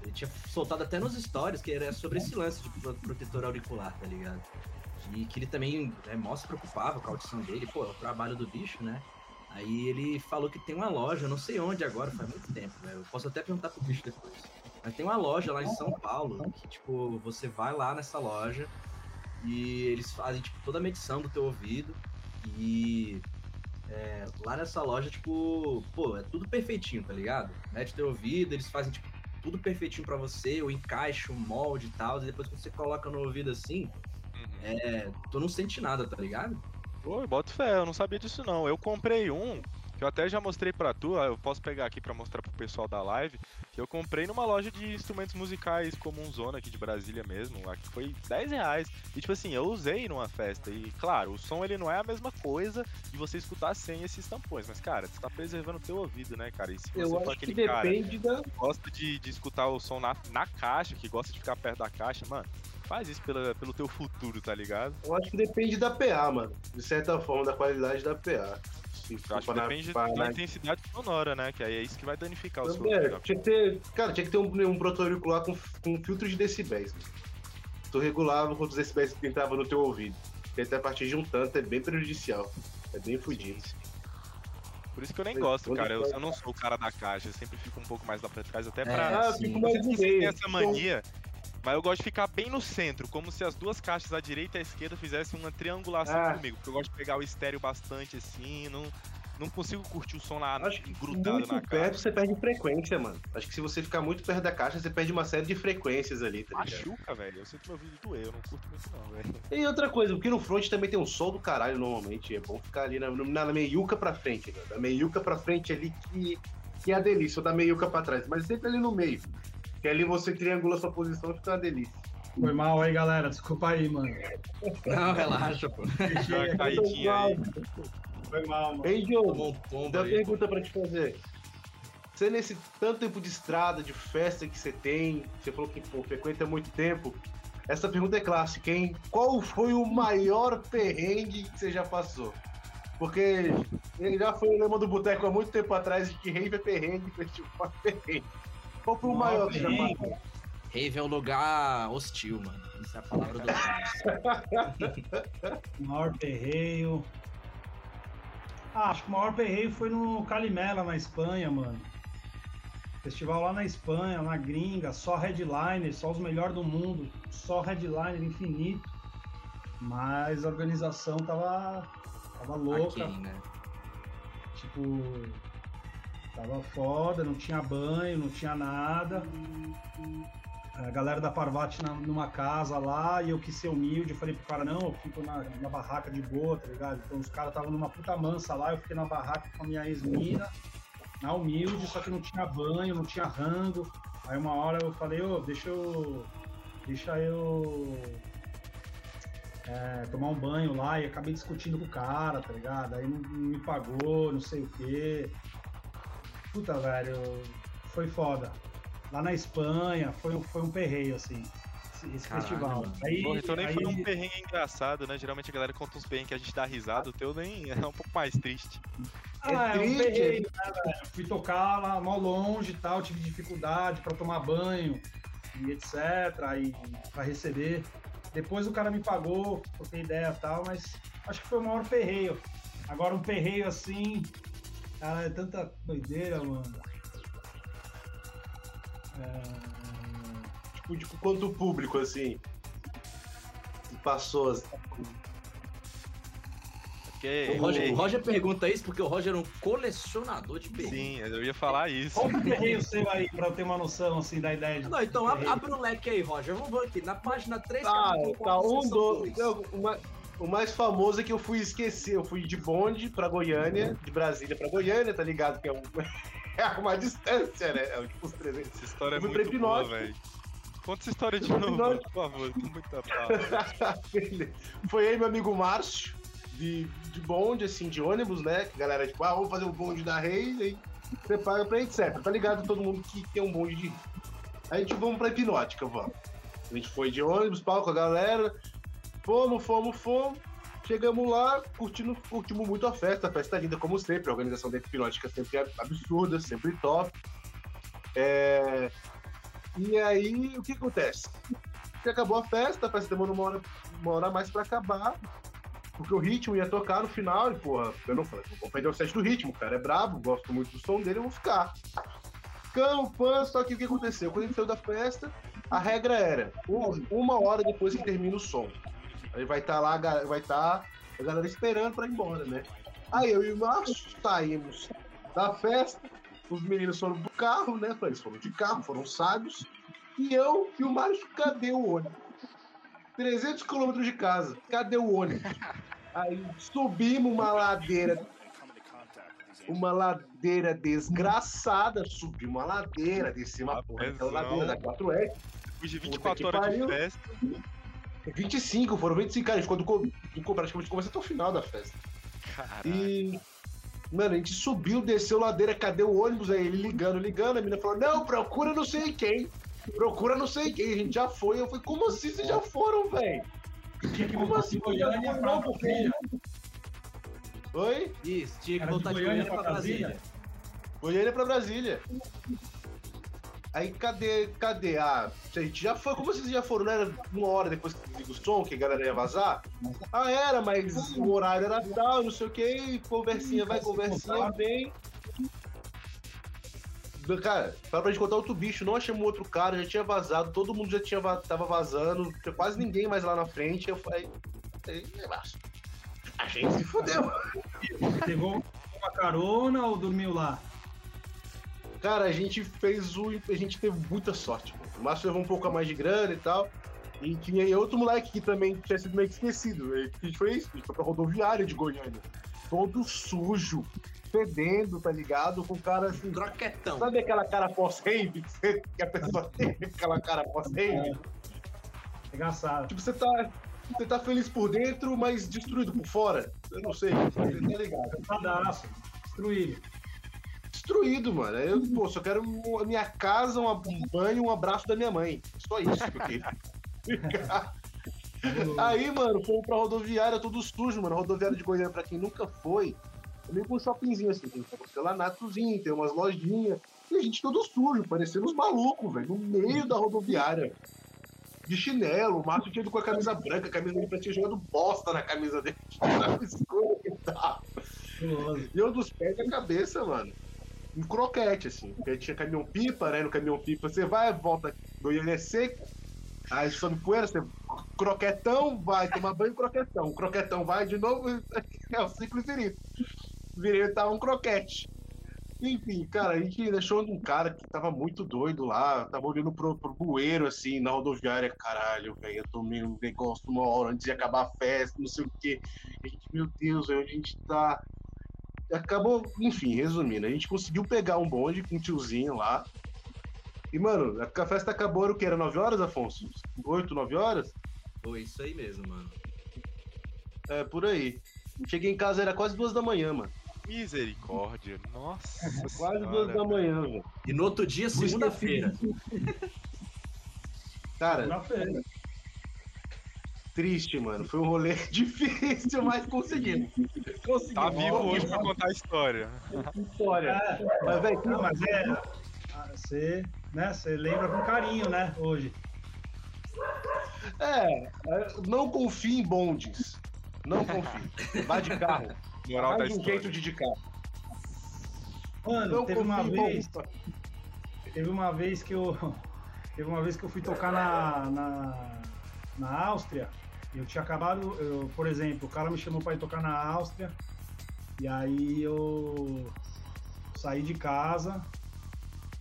ele tinha soltado até nos stories que era sobre esse lance de pro- protetor auricular, tá ligado? E que ele também é, mó se preocupava com a audição dele, pô, é o trabalho do bicho, né? Aí ele falou que tem uma loja, não sei onde agora, faz muito tempo, né? Eu posso até perguntar pro bicho depois. Mas tem uma loja lá em São Paulo que, tipo, você vai lá nessa loja e eles fazem, tipo, toda a medição do teu ouvido e é, lá nessa loja, tipo, pô, é tudo perfeitinho, tá ligado? Mede teu ouvido, eles fazem, tipo, tudo perfeitinho pra você, o encaixe, o molde e tal, e depois que você coloca no ouvido assim, Uhum. é, tu não sente nada, tá ligado? Pô, eu boto fé, eu não sabia disso não. Eu comprei um, que eu até já mostrei pra tu, ah, eu posso pegar aqui pra mostrar pro pessoal da live, que eu comprei numa loja de instrumentos musicais comum zona aqui de Brasília mesmo, aqui foi 10 reais. E tipo assim, eu usei numa festa, e claro, o som ele não é a mesma coisa de você escutar sem esses tampões, mas cara, você tá preservando o teu ouvido, né, cara? E se você Eu for acho que aquele cara da. que gosta de, de escutar o som na, na caixa, que gosta de ficar perto da caixa, mano, faz isso pela, pelo teu futuro, tá ligado? Eu acho que depende da PA, mano. De certa forma, da qualidade da PA. Se Eu acho que depende pra- da intensidade sonora, né? Que aí é isso que vai danificar o seu É, ouvido. tinha que ter, cara, tinha que ter um, um auricular com, com filtro de decibéis. Tu regulava quantos decibéis que entrava no teu ouvido. Porque até a partir de um tanto é bem prejudicial. É bem fudido. Por isso que eu nem gosto, cara. Eu, eu não sou o cara da caixa, eu sempre fico um pouco mais lá pra trás, até É, pra. Ah, sim. fico Não mais vocês têm meio. essa mania, mas eu gosto de ficar bem no centro, como se as duas caixas, a direita e a esquerda, fizessem uma triangulação Ah. comigo. Porque eu gosto de pegar o estéreo bastante assim, não, não consigo curtir o som lá Acho que grudado muito na perto caixa. você perde frequência, mano. Acho que se você ficar muito perto da caixa, você perde uma série de frequências ali, tá ligado? Machuca, velho. Eu sinto meu ouvido doer, eu não curto muito não, velho. E outra coisa, porque no front também tem um sol do caralho normalmente. É bom ficar ali na, na, na meiuca pra frente, né? Da meiuca pra frente ali que, que é a delícia, ou da meiuca pra trás. Mas sempre ali no meio. Que ali você triangula sua posição e fica uma delícia. Foi mal aí, galera. Desculpa aí, mano. Não, relaxa, pô. Dá uma caidinha aí. Foi mal, mano. Ei, Diogo, Tem uma pô. pergunta pra te fazer. Você, nesse tanto tempo de estrada, de festa que você tem, você falou que pô, frequenta há muito tempo. Essa pergunta é clássica, hein? Qual foi o maior perrengue que você já passou? Porque ele já foi o lema do boteco há muito tempo atrás de que rave é perrengue, festival é perrengue. Qual foi o Maior que já? Rave é um lugar hostil, mano. Essa é a palavra do maior perreio. Ah, acho que o maior perreio foi no Calimela, na Espanha, mano. Festival lá na Espanha, na gringa, só headliner, só os melhores do mundo, só headliner infinito. Mas a organização tava, tava louca. Aquém, né? Tipo, tava foda, não tinha banho, não tinha nada. A galera da Parvati na- numa casa lá e eu quis ser humilde. Eu falei pro cara, não, eu fico na, na barraca de boa, tá ligado? Então os caras estavam numa puta mansa lá, eu fiquei na barraca com a minha ex-mina, na humilde, só que não tinha banho, não tinha rango. Aí uma hora eu falei, ô, deixa eu. Deixa eu. é, tomar um banho lá e acabei discutindo com o cara, tá ligado? Aí não, não me pagou, não sei o quê. Puta, velho, foi foda. Lá na Espanha foi, foi um perreio, assim, esse, Caralho, festival. mano. Aí, Porra, então nem aí, foi um perrengue engraçado, né? Geralmente a galera conta uns perrengues que a gente dá risada, o teu nem é um pouco mais triste. Ah, É é, um triste. perreio, né, velho? Fui tocar lá mó longe e tal, tive dificuldade pra tomar banho e etc. Aí pra receber. Depois o cara me pagou, troquei ideia e tal, mas acho que foi o maior perreio. Agora um perreio assim. Cara, é tanta doideira, mano. É... Tipo, tipo, quanto público, assim. Passou as- Porque, O Roger, o Roger pergunta isso porque o Roger é um colecionador de perrengue. Sim, eu ia falar isso. Qual o perreio seu aí, pra eu ter uma noção assim da ideia de. Não, então abre o leque aí, Roger. Vamos ver aqui. Na página 3, Ah, tá. Um, dois. dois. O mais- famoso é que eu fui esquecer. Eu fui de bonde pra Goiânia, de Brasília pra Goiânia, tá ligado? Que é, um, é uma distância, né? É tipo uns 300. Essa história é muito boa, velho. Conta essa história de novo, mano, por favor. Beleza. Foi aí meu amigo Márcio, de, de bonde, assim, de ônibus, né? Que a galera, tipo, ah, vamos fazer o bonde da Reis, aí você paga pra etc. Tá ligado todo mundo que tem um bonde de. Aí a gente vamos pra Hipnótica, vamos. A gente foi de ônibus, pau com a galera. Fomos, fomos, fomos. Chegamos lá, curtindo, curtimos muito a festa. A festa é linda, como sempre. A organização da Hipnótica sempre é absurda, sempre top. É, E aí, o que acontece? Que acabou a festa, a festa demorou uma hora, uma hora mais pra acabar. Porque o ritmo ia tocar no final, e porra, eu não falei, vou perder o set do ritmo, cara é brabo, gosto muito do som dele, eu vou ficar. Ficamos, pã, só que o que aconteceu? Quando a gente saiu da festa, a regra era um- uma hora depois que termina o som. Aí vai estar lá, a ga- vai estar a galera esperando pra ir embora, né? Aí eu e o Márcio saímos da festa, os meninos foram pro carro, né? Eles foram de carro, foram sábios. E eu e o Márcio, cadê o ônibus? 300 quilômetros de casa, cadê o ônibus? Aí subimos uma ladeira, uma ladeira desgraçada, subimos uma ladeira, descemos uma porra daquela ladeira da 4S. Depois de Puta 24 que horas pariu. de festa. 25, foram 25, cara, a gente ficou do, do praticamente começo até o final da festa. Caralho. E, mano, a gente subiu, desceu ladeira, cadê o ônibus? Aí ele ligando, ligando, a menina falou, não, procura não sei quem. Procura não sei quem, a gente já foi. Eu falei, como assim vocês já foram, velho? Como voltar assim? Goiânia pra Brasília. Oi? Isso, tinha que voltar de Goiânia Goiânia pra pra Brasília. Goiânia pra Brasília. Aí cadê, cadê? Ah, a gente já foi, como vocês já foram? Era uma hora depois que desliga o som, que a galera ia vazar? Ah, era, mas o horário era tal, não sei o que, conversinha vai, conversinha vem. Cara, para pra gente contar outro bicho, não achamos outro cara, já tinha vazado, todo mundo já tinha va- tava vazando, tinha quase ninguém mais lá na frente. Eu falei, "Ei, relaxa. a gente se fudeu. Pegou uma carona ou dormiu lá? Cara, a gente fez o. A gente teve muita sorte. mano. O Márcio levou um pouco a mais de grana e tal. E tinha outro moleque que também tinha sido meio que esquecido. E A gente foi isso, a gente foi pra rodoviária de Goiânia. Todo sujo, fedendo, tá ligado? Com cara assim. Croquetão. Sabe aquela cara pós-rave que, a pessoa tem? Aquela cara pós-rave? Engraçado. Tipo, você tá. Você tá feliz por dentro, mas destruído por fora. Eu não sei, você tá ligado? Pedaço. Destruído. Destruído, mano. Eu, pô, só quero a minha casa, um, banho, um abraço da minha mãe. Só isso que eu queria. Aí, mano, fomos pra rodoviária, tudo sujo, mano. Rodoviária de Goiânia, pra quem nunca foi, é meio que um shoppingzinho assim. Tem um porcelanatozinho, tem umas lojinhas. E a gente todo sujo, parecendo uns malucos, velho, no meio da rodoviária. De chinelo, o Márcio tinha ido com a camisa branca, a camisa dele tinha jogado bosta na camisa dele. Escuro que. Estiloso. E eu dos pés da cabeça, mano. Um croquete, assim. Porque tinha caminhão-pipa, né? No caminhão-pipa você vai, volta, Goiânia é seco. Aí sobe poeira, você. Croquetão, vai tomar banho, croquetão. Croquetão vai de novo, é o ciclo infinito. Virei tá um croquete. Enfim, cara, a gente deixou um cara que tava muito doido lá, tava olhando pro, pro bueiro, assim, na rodoviária. Caralho, velho, eu tomei um negócio uma hora antes de acabar a festa, não sei o quê. A gente, meu Deus, onde a gente tá? Acabou, enfim, resumindo, a gente conseguiu pegar um bonde com um tiozinho lá. E, mano, a festa acabou, era o que? Era 9 horas, Afonso? 8, 9 horas? Foi isso aí mesmo, mano. É, por aí. Cheguei em casa, era quase duas da manhã, mano. Misericórdia. Nossa. Quase senhora, duas da manhã, velho. E no outro dia, segunda-feira. Cara, Na feira. Triste, mano. Foi um rolê difícil, mas conseguimos. Conseguimos. Tá vivo hoje pra contar a história. História. É, Mas, velho, não, mas é. Você, né, você lembra com carinho, né, hoje. é, é, não confie em bondes. Não confie. Vá de carro. Moral da Faz um jeito de de carro. Mano, Não teve uma vez, teve uma vez que eu. Teve uma vez que eu fui tocar na, na, na Áustria. Eu tinha acabado, eu, por exemplo, o cara me chamou para ir tocar na Áustria. E aí eu saí de casa,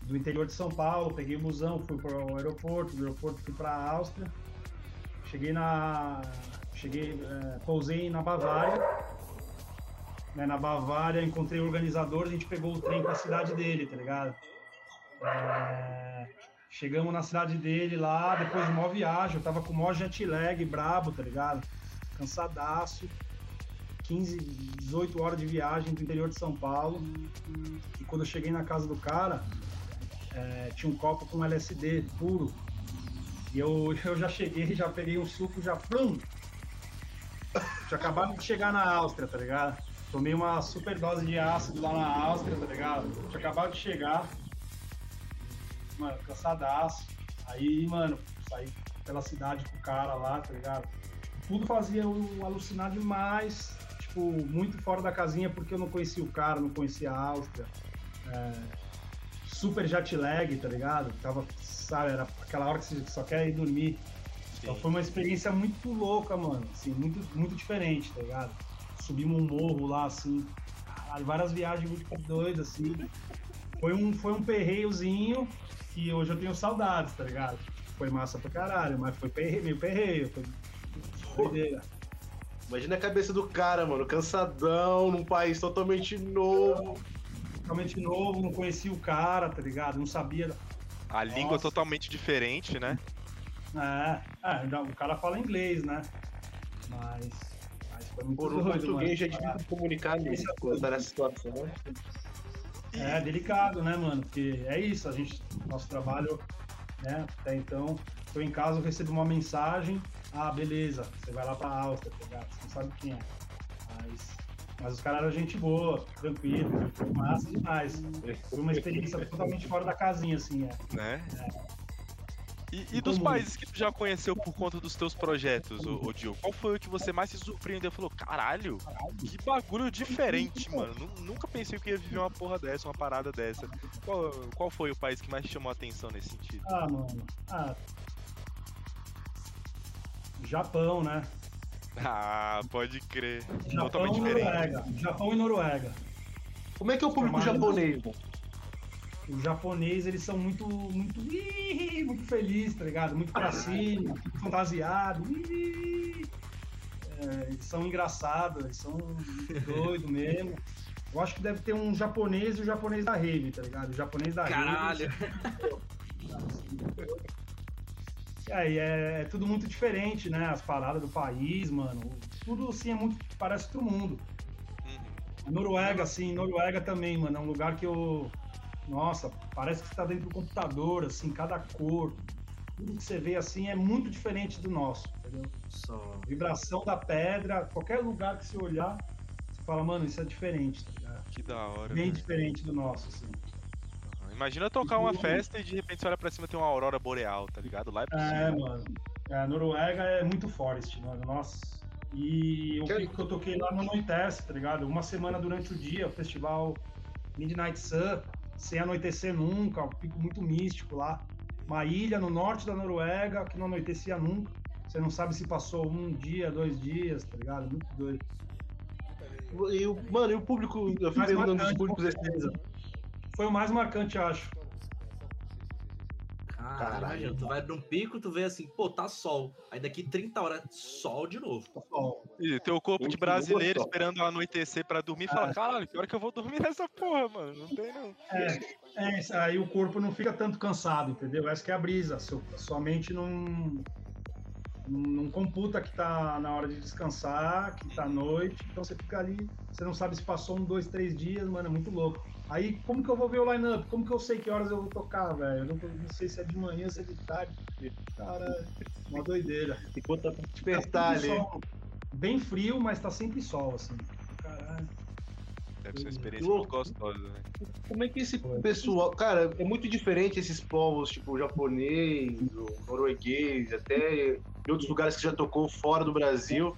do interior de São Paulo, peguei o busão, fui para o aeroporto, do aeroporto fui para a Áustria. Cheguei na. Cheguei. eh, pousei na Bavária. Né, na Bavária, encontrei o organizador, a gente pegou o trem para a cidade dele, tá ligado? É, chegamos na cidade dele lá, depois de uma viagem, eu tava com o maior jet lag, brabo, tá ligado? Cansadaço. 15, 18 horas de viagem do interior de São Paulo. E quando eu cheguei na casa do cara, é, tinha um copo com LSD puro. E eu, eu já cheguei, já peguei um suco, já plum! Tinha acabado de chegar na Áustria, tá ligado? Tomei uma super dose de ácido lá na Áustria, tá ligado? Tinha acabado de chegar. Mano, cansadaço. Aí, mano, saí pela cidade com o cara lá, tá ligado? Tudo fazia eu alucinar demais. Tipo, muito fora da casinha porque eu não conhecia o cara, não conhecia a Áustria. É, super jet lag, tá ligado? Tava, sabe, era aquela hora que você só quer ir dormir. Então foi uma experiência muito louca, mano. Assim, muito, muito diferente, tá ligado? Subimos um morro lá, assim. Várias viagens muito doidas, assim. Foi um, foi um perreiozinho que hoje eu tenho saudades, tá ligado? Foi massa pra caralho, mas foi perreio, meio perreio. Foi. Imagina a cabeça do cara, mano. Cansadão, num país totalmente novo. Totalmente novo, não conhecia o cara, tá ligado? Não sabia. A língua Nossa. totalmente diferente, né? É, é, o cara fala inglês, né? Mas, mas foi muito Por um doido, português já é mano. difícil de comunicar tá nessa situação. É delicado, né, mano? Porque é isso, a gente, nosso trabalho, né, até então, tô em casa, eu recebo uma mensagem, ah, beleza, você vai lá pra Áustria, tá ligado? Você não sabe quem é. Mas, mas os caras eram gente boa, tranquilo, massa demais. Foi uma experiência totalmente fora da casinha, assim, é. Né? E, e E dos países que tu já conheceu por conta dos teus projetos, ô, ô Dil, qual foi o que você mais se surpreendeu? Falou, caralho, que bagulho diferente, mano. Nu- Nunca pensei que ia viver uma porra dessa, uma parada dessa. Qual, qual foi o país que mais te chamou a atenção nesse sentido? Ah, mano, ah... Japão, né? Ah, pode crer. Japão Totalmente e diferente. Noruega. Japão e Noruega. Como é que é o público japonês, mano? O japonês, eles são muito, muito, ih, muito felizes, tá ligado? Muito pra cima, muito fantasiado. ih. É, eles são engraçados, eles são doidos mesmo. Eu acho que deve ter um japonês e o japonês da rave, tá ligado? O japonês da Caralho. É, e é, é tudo muito diferente, né? As paradas do país, mano. Tudo assim é muito. Parece outro mundo. Uhum. Noruega, assim, Noruega também, mano, é um lugar que eu. Nossa, parece que você tá dentro do computador, assim, cada cor. Tudo que você vê assim é muito diferente do nosso, entendeu? Só. Vibração da pedra, qualquer lugar que você olhar, você fala, mano, isso é diferente, tá ligado? Que da hora. Bem velho. diferente do nosso, assim. Imagina tocar uma festa e de repente você olha pra cima e tem uma aurora boreal, tá ligado? Lá é É, possível. mano. É, a Noruega é muito forest, mano. Nossa. E o Que- pico que eu toquei lá não anoitece, tá ligado? Uma semana durante o dia, o festival Midnight Sun, sem anoitecer nunca, um pico muito místico lá. Uma ilha no norte da Noruega que não anoitecia nunca. Você não sabe se passou um dia, dois dias, tá ligado? Muito doido. E o, mano, e o público, eu Mais perguntando dos públicos certeza. Foi o mais marcante, acho. Caralho, imagina, tu vai num pico, tu vê assim, pô, tá sol. Aí daqui 30 horas, sol de novo. Ó, E teu corpo de brasileiro esperando anoitecer pra dormir e fala, caralho, que hora que eu vou dormir nessa porra, mano? Não tem não. É, é, isso aí o corpo não fica tanto cansado, entendeu? Essa que é a brisa. Seu, sua mente não, Não, não computa que tá na hora de descansar, que tá à noite, então você fica ali, você não sabe se passou um, dois, três dias, mano, é muito louco. Aí, como que eu vou ver o line-up? Como que eu sei que horas eu vou tocar, velho? Eu não, não sei se é de manhã, se é de tarde. Cara, uma doideira. Enquanto tá pra Tá despertar sempre ali. sol. Bem frio, mas tá sempre sol, assim. Caralho. Deve ser uma experiência Que muito gostosa, né? Como é que esse pessoal. Cara, é muito diferente esses povos, tipo, japonês, norueguês, até de outros lugares que já tocou fora do Brasil.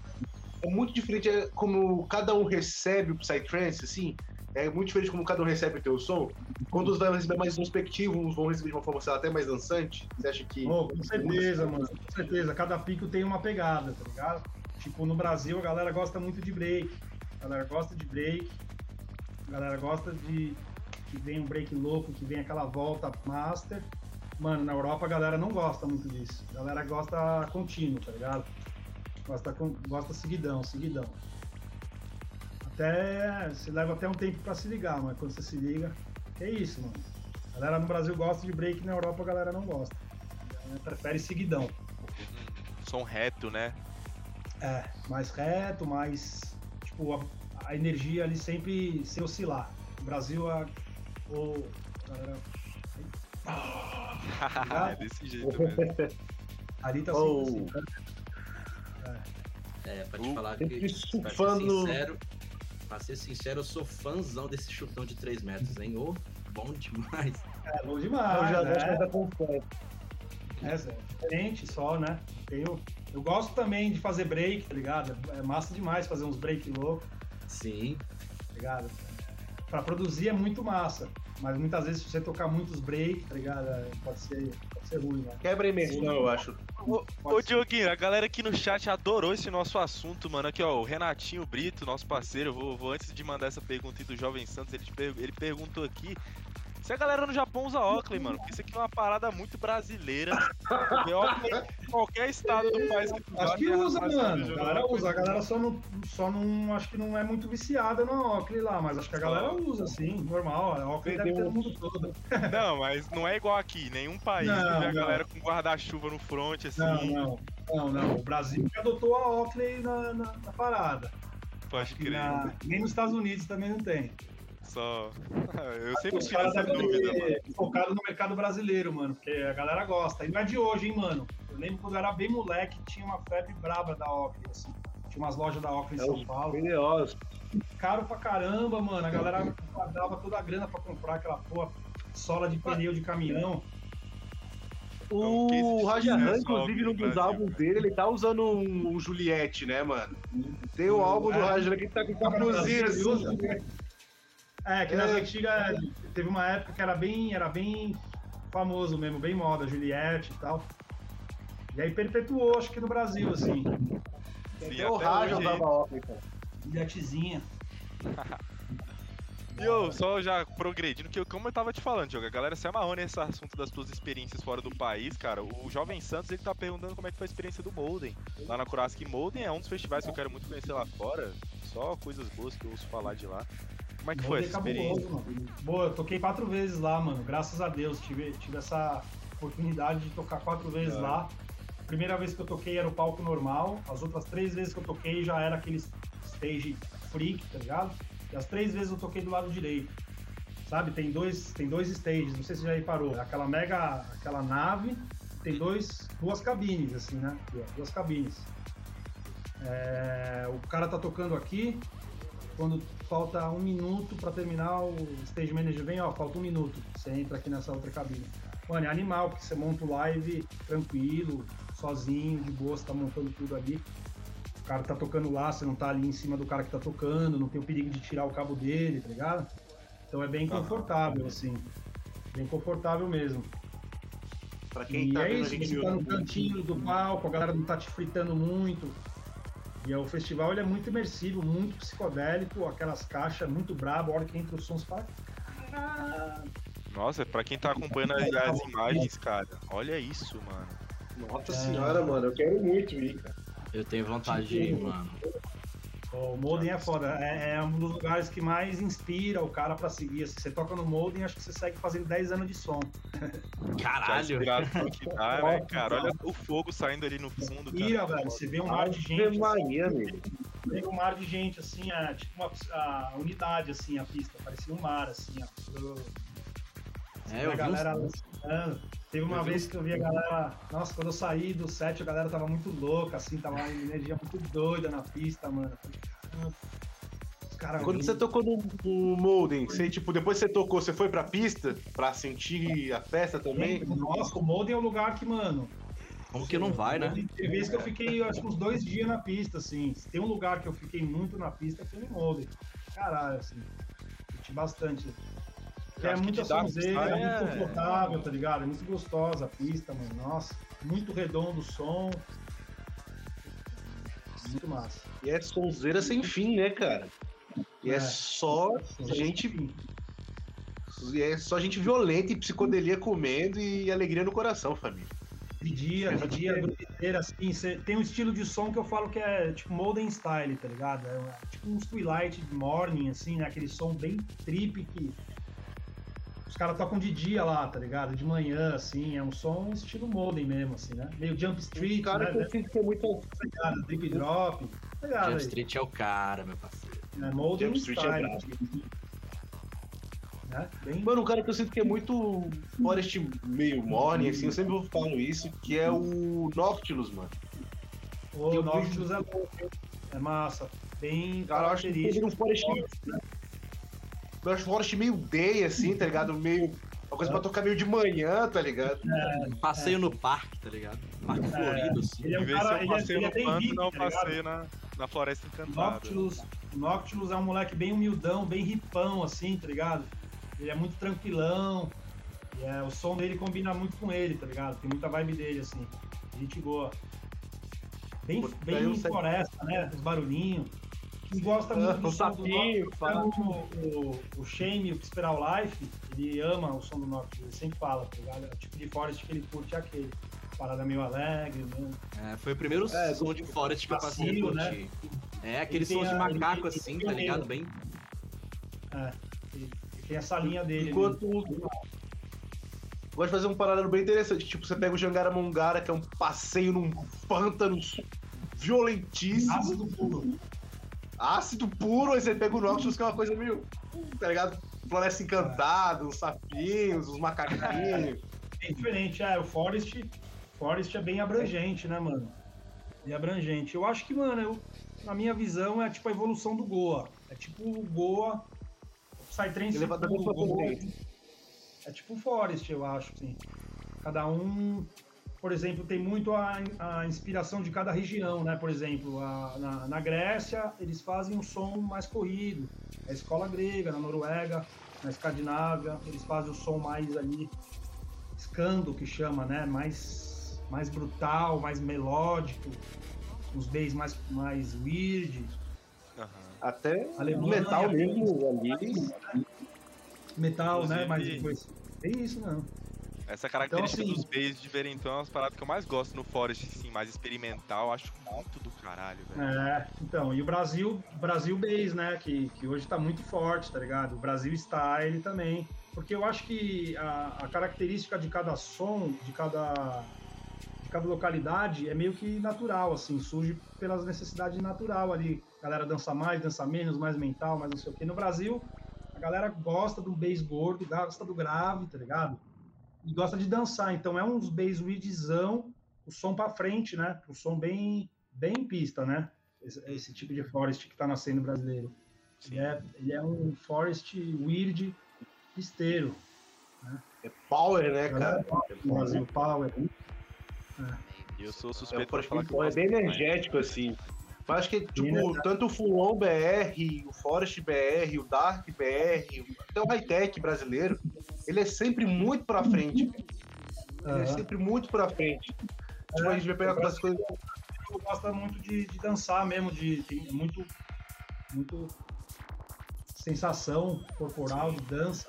É muito diferente é, como cada um recebe o Psytrance, assim. É muito diferente como cada um recebe o teu som. Quando uns vão receber mais introspectivo, uns vão receber de uma forma, lá, até mais dançante. Você acha que. Oh, com certeza, mano. Com certeza. Cada pico tem uma pegada, tá ligado? Tipo, no Brasil a galera gosta muito de break. A galera gosta de break. A galera gosta de que vem um break louco, que vem aquela volta master. Mano, na Europa a galera não gosta muito disso. A galera gosta contínuo, tá ligado? Gosta, com, gosta seguidão, seguidão. Até. Se leva até um tempo pra se ligar, mas quando você se liga. É isso, mano. A galera no Brasil gosta de break, na Europa a galera não gosta. Galera prefere seguidão. Um som reto, né? É, mais reto, mais. Tipo, a, a energia ali sempre sem oscilar. No Brasil, a. O, a galera. é desse jeito mesmo. Ali tá Oh. sempre assim. É, pra te Uh, falar que, pra ser sincero, pra ser sincero, eu sou fãzão desse chutão de 3 metros, hein? Ô, bom demais. É bom Eu demais. já né? acho que tá completo. É, Zé, diferente só, né? Tenho, eu gosto também de fazer break, tá ligado? É massa demais fazer uns break loucos, Sim. tá ligado? Pra produzir é muito massa. Mas muitas vezes se você tocar muitos break, tá ligado? É, Pode ser, pode ser ruim, né? Quebra a imersão, eu acho. Ô, ser. Dioguinho, a galera aqui no chat adorou esse nosso assunto, mano. Aqui, ó, o Renatinho Brito, nosso parceiro, eu vou, vou antes de mandar essa pergunta aí do Jovem Santos, ele, per- ele perguntou aqui se a galera no Japão usa Oakley, mano. Porque isso aqui é uma parada muito brasileira. Oakley, qualquer estado do país que tu Acho que usa, mano. A galera usa. A galera só não, só não. Acho que não é muito viciada no Oakley lá, mas acho que a galera usa, sim. Normal. A Oakley deve ter no mundo todo. Não, mas não é igual aqui. Nenhum país Não, vê a não. galera com guarda-chuva no front, assim. Não, não. Não, não. O Brasil que adotou a Oakley na, na, na parada. Pode crer. na- nem nos Estados Unidos também não tem. Só. Eu sempre Os tive caras essa devem ter focado no mercado brasileiro, mano, porque a galera gosta. E não é de hoje, hein, mano. Eu lembro quando eu era bem moleque, tinha uma febre braba da Oakley, assim. Tinha umas lojas da Oakley em É São os Paulo. Caro pra caramba, mano. A galera dava toda a grana pra comprar aquela porra, sola de pneu de caminhão. É um O Rajahan, inclusive, no num dos álbuns cara. dele, ele tá usando um, um Juliette, né, mano? Tem o álbum do É. Rajahan que tá com capuzinho assim. É, que nas É. antigas teve uma época que era bem, era bem famoso mesmo, bem moda, Juliette e tal. E aí perpetuou, acho que no Brasil, assim. Sim, Até o Raja usava óculos, cara. Juliettezinha. E eu só já progredindo, que eu, como eu tava te falando, Diogo, a galera se amarrou nesse assunto das tuas experiências fora do país, cara. O Jovem Santos, ele tá perguntando como é que foi a experiência do Molden. Lá na Curaçao Molden é um dos festivais que eu quero muito conhecer lá fora. Só coisas boas que eu ouço falar de lá. Como é que foi essa experiência? cabuloso. Boa, eu toquei quatro vezes lá, mano. Graças a Deus, tive, tive essa oportunidade de tocar quatro vezes É. lá. A primeira vez que eu toquei era o palco normal, as outras três vezes que eu toquei já era aquele stage freak, tá ligado? E as três vezes eu toquei do lado direito. Sabe, tem dois, tem dois stages, não sei se você já reparou. Aquela mega, aquela nave, tem dois, duas cabines, assim, né? Duas, duas cabines. É, o cara tá tocando aqui, quando falta um minuto pra terminar, o stage manager vem, ó, falta um minuto. Você entra aqui nessa outra cabine. Mano, é animal, porque você monta o live tranquilo, sozinho, de boa, você tá montando tudo ali. O cara tá tocando lá, você não tá ali em cima do cara que tá tocando, não tem o perigo de tirar o cabo dele, tá ligado? Então é bem confortável, assim. Bem confortável mesmo. Pra quem E tá é isso, você tá no cantinho do palco, a galera não tá te fritando muito. E é, o festival ele é muito imersivo, muito psicodélico, aquelas caixas muito brabo, a hora que entra o som, você fala. "Caralho". Nossa, pra quem tá acompanhando as, as imagens, cara, olha isso, mano. Nossa senhora, mano, eu quero muito ir, cara. Eu tenho vontade de ir, mano. O Molden é foda, é, é, um dos lugares que mais inspira o cara pra seguir. Se assim. você toca no Molden, acho que você segue fazendo 10 anos de som. Caralho! que dá, né, cara? Olha o fogo saindo ali no fundo. Inspira, velho. Você vê um mar de gente. Maria, assim, vê um mar de gente, assim, é, tipo uma a unidade, assim, a pista. Parecia um mar, assim, ó. É, eu a galera lançando. Teve uma eu vez vi... que eu vi a galera. Nossa, quando eu saí do set, a galera tava muito louca, assim, tava uma energia muito doida na pista, mano. Cara, quando você tocou no, no Molden, você, tipo, depois que você tocou, você foi pra pista pra sentir a festa também? Nossa, o Molden é um lugar que, mano. Como que não vai, né? Tem vezes que eu fiquei, acho que uns dois dias na pista, assim. Se tem um lugar que eu fiquei muito na pista, foi no Molden. Caralho, assim. Curti bastante. É muita sonzeira, é muito é. confortável, tá ligado? É muito gostosa a pista, mano. Nossa, muito redondo o som. Muito massa. E é sonzeira sem fim, né, cara? E é, é só gente. E é só gente violenta e psicodelia comendo e alegria no coração, família. De dia, de dia, brasileira, assim, cê, tem um estilo de som que eu falo que é tipo Modern Style, tá ligado? É, tipo uns Twilight Morning, assim, né? Aquele som bem trip que os caras tocam de dia lá, tá ligado? De manhã, assim, é um som estilo modem mesmo, assim, né? Meio Jump Street, o cara né? Que eu que é muito... Tá Drip Drop, tá ligado? Jump aí? Street é o cara, meu parceiro. É, Molden Jump Street style, é né? Bem... Mano, um cara que eu sinto que é muito Forest meio morning, assim, eu sempre vou falando isso, que é o Noctilus, mano. O Noctilus é louco, é massa. Bem cara, eu acho que ele um Acho Forest meio day, assim, tá ligado? Meio. Uma coisa pra tocar meio de manhã, tá ligado? É, passeio é. no parque, tá ligado? Parque é. florido, assim. Ele é um cara, ele é, passeio ele é, no panto, não tá passeio na, na floresta encantada. Noctilus, Noctilus é um moleque bem humildão, bem ripão, assim, tá ligado? Ele é muito tranquilão. E é, o som dele combina muito com ele, tá ligado? Tem muita vibe dele, assim. Gente boa. Bem, bem floresta, né? Os barulhinhos gosta muito do som do Norte, o, o, o Shane, o Spiral Life, ele ama o som do Norte, ele sempre fala, tá ligado? É o tipo de Forest que ele curte é aquele. Parada meio alegre, né? É, foi o primeiro é, som de Forest que eu passei a Né? É, aquele som de macaco ele, assim, ele, tá ligado? Bem. É, ele, tem essa linha dele. Enquanto. Gosto de fazer um paralelo bem interessante. Tipo, você pega o Jangara Mongara, que é um passeio num pântano violentíssimo. Ácido puro aí você pega o Noctis, que é uma coisa meio, tá ligado? Floresta encantada, os sapinhos, os macaquinhos. É diferente, é, o Forest, Forest é bem abrangente, né, mano? Bem abrangente. Eu acho que, mano, eu, na minha visão, é tipo a evolução do Goa. É tipo o Goa, o Psytrance do Goa. É tipo o Forest, eu acho, sim. Cada um por exemplo, tem muito a, a inspiração de cada região, né? Por exemplo, a, na, na, Grécia, eles fazem um som mais corrido. A escola grega, na Noruega, na Escandinávia, eles fazem o som mais ali, escando, que chama, né? Mais, mais brutal, mais melódico, os bass mais, mais weird. Uhum. Até Alemanha, metal mesmo ali. Metal, né? Mas depois. Tem isso, não. Essa característica então, assim, dos bases diferentão é uma parada que eu mais gosto no Forest, assim, mais experimental, acho muito do caralho, velho. É, então, e o Brasil, Brasil Base, né, que, que hoje tá muito forte, tá ligado? O Brasil Style também, porque eu acho que a, a característica de cada som, de cada, de cada localidade é meio que natural, assim, surge pelas necessidades natural ali. A galera dança mais, dança menos, mais mental, mais não sei o que. No Brasil, a galera gosta do bass gordo, gosta do grave, tá ligado? E gosta de dançar. Então é uns bass weedzão, o som para frente, né? O som bem, bem pista, né? Esse, esse tipo de forest que está nascendo brasileiro. Ele é, ele é um forest weird pisteiro. Né? É power, né, cara? É Brasil power. É. Eu sou suspeito é, falar que é bem energético, assim. Mas acho que, tipo, tanto o Fulon BR, o Forest BR, o Dark BR, até o Hightech brasileiro, ele é sempre muito pra frente. Ele é sempre muito pra frente. Tipo, a gente vai pegar as coisas. Eu gosto muito de, de dançar mesmo, de, de, muito, muito sensação corporal de dança.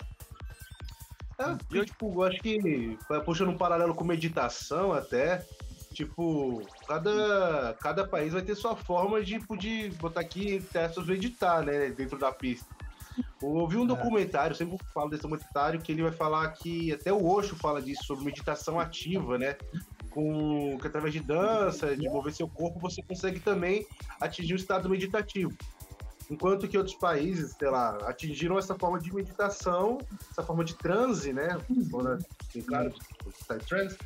É, eu, tipo, acho que puxando um paralelo com meditação até, Tipo, cada, cada país vai ter sua forma de, de botar aqui testes editar, né? Dentro da pista. Eu ouvi um documentário, sempre falo desse documentário, que ele vai falar que até o Osho fala disso, sobre meditação ativa, né? Com, que através de dança, de mover seu corpo, você consegue também atingir um estado meditativo. Enquanto que outros países, sei lá, atingiram essa forma de meditação, essa forma de transe, né? Tem claro, está em transe,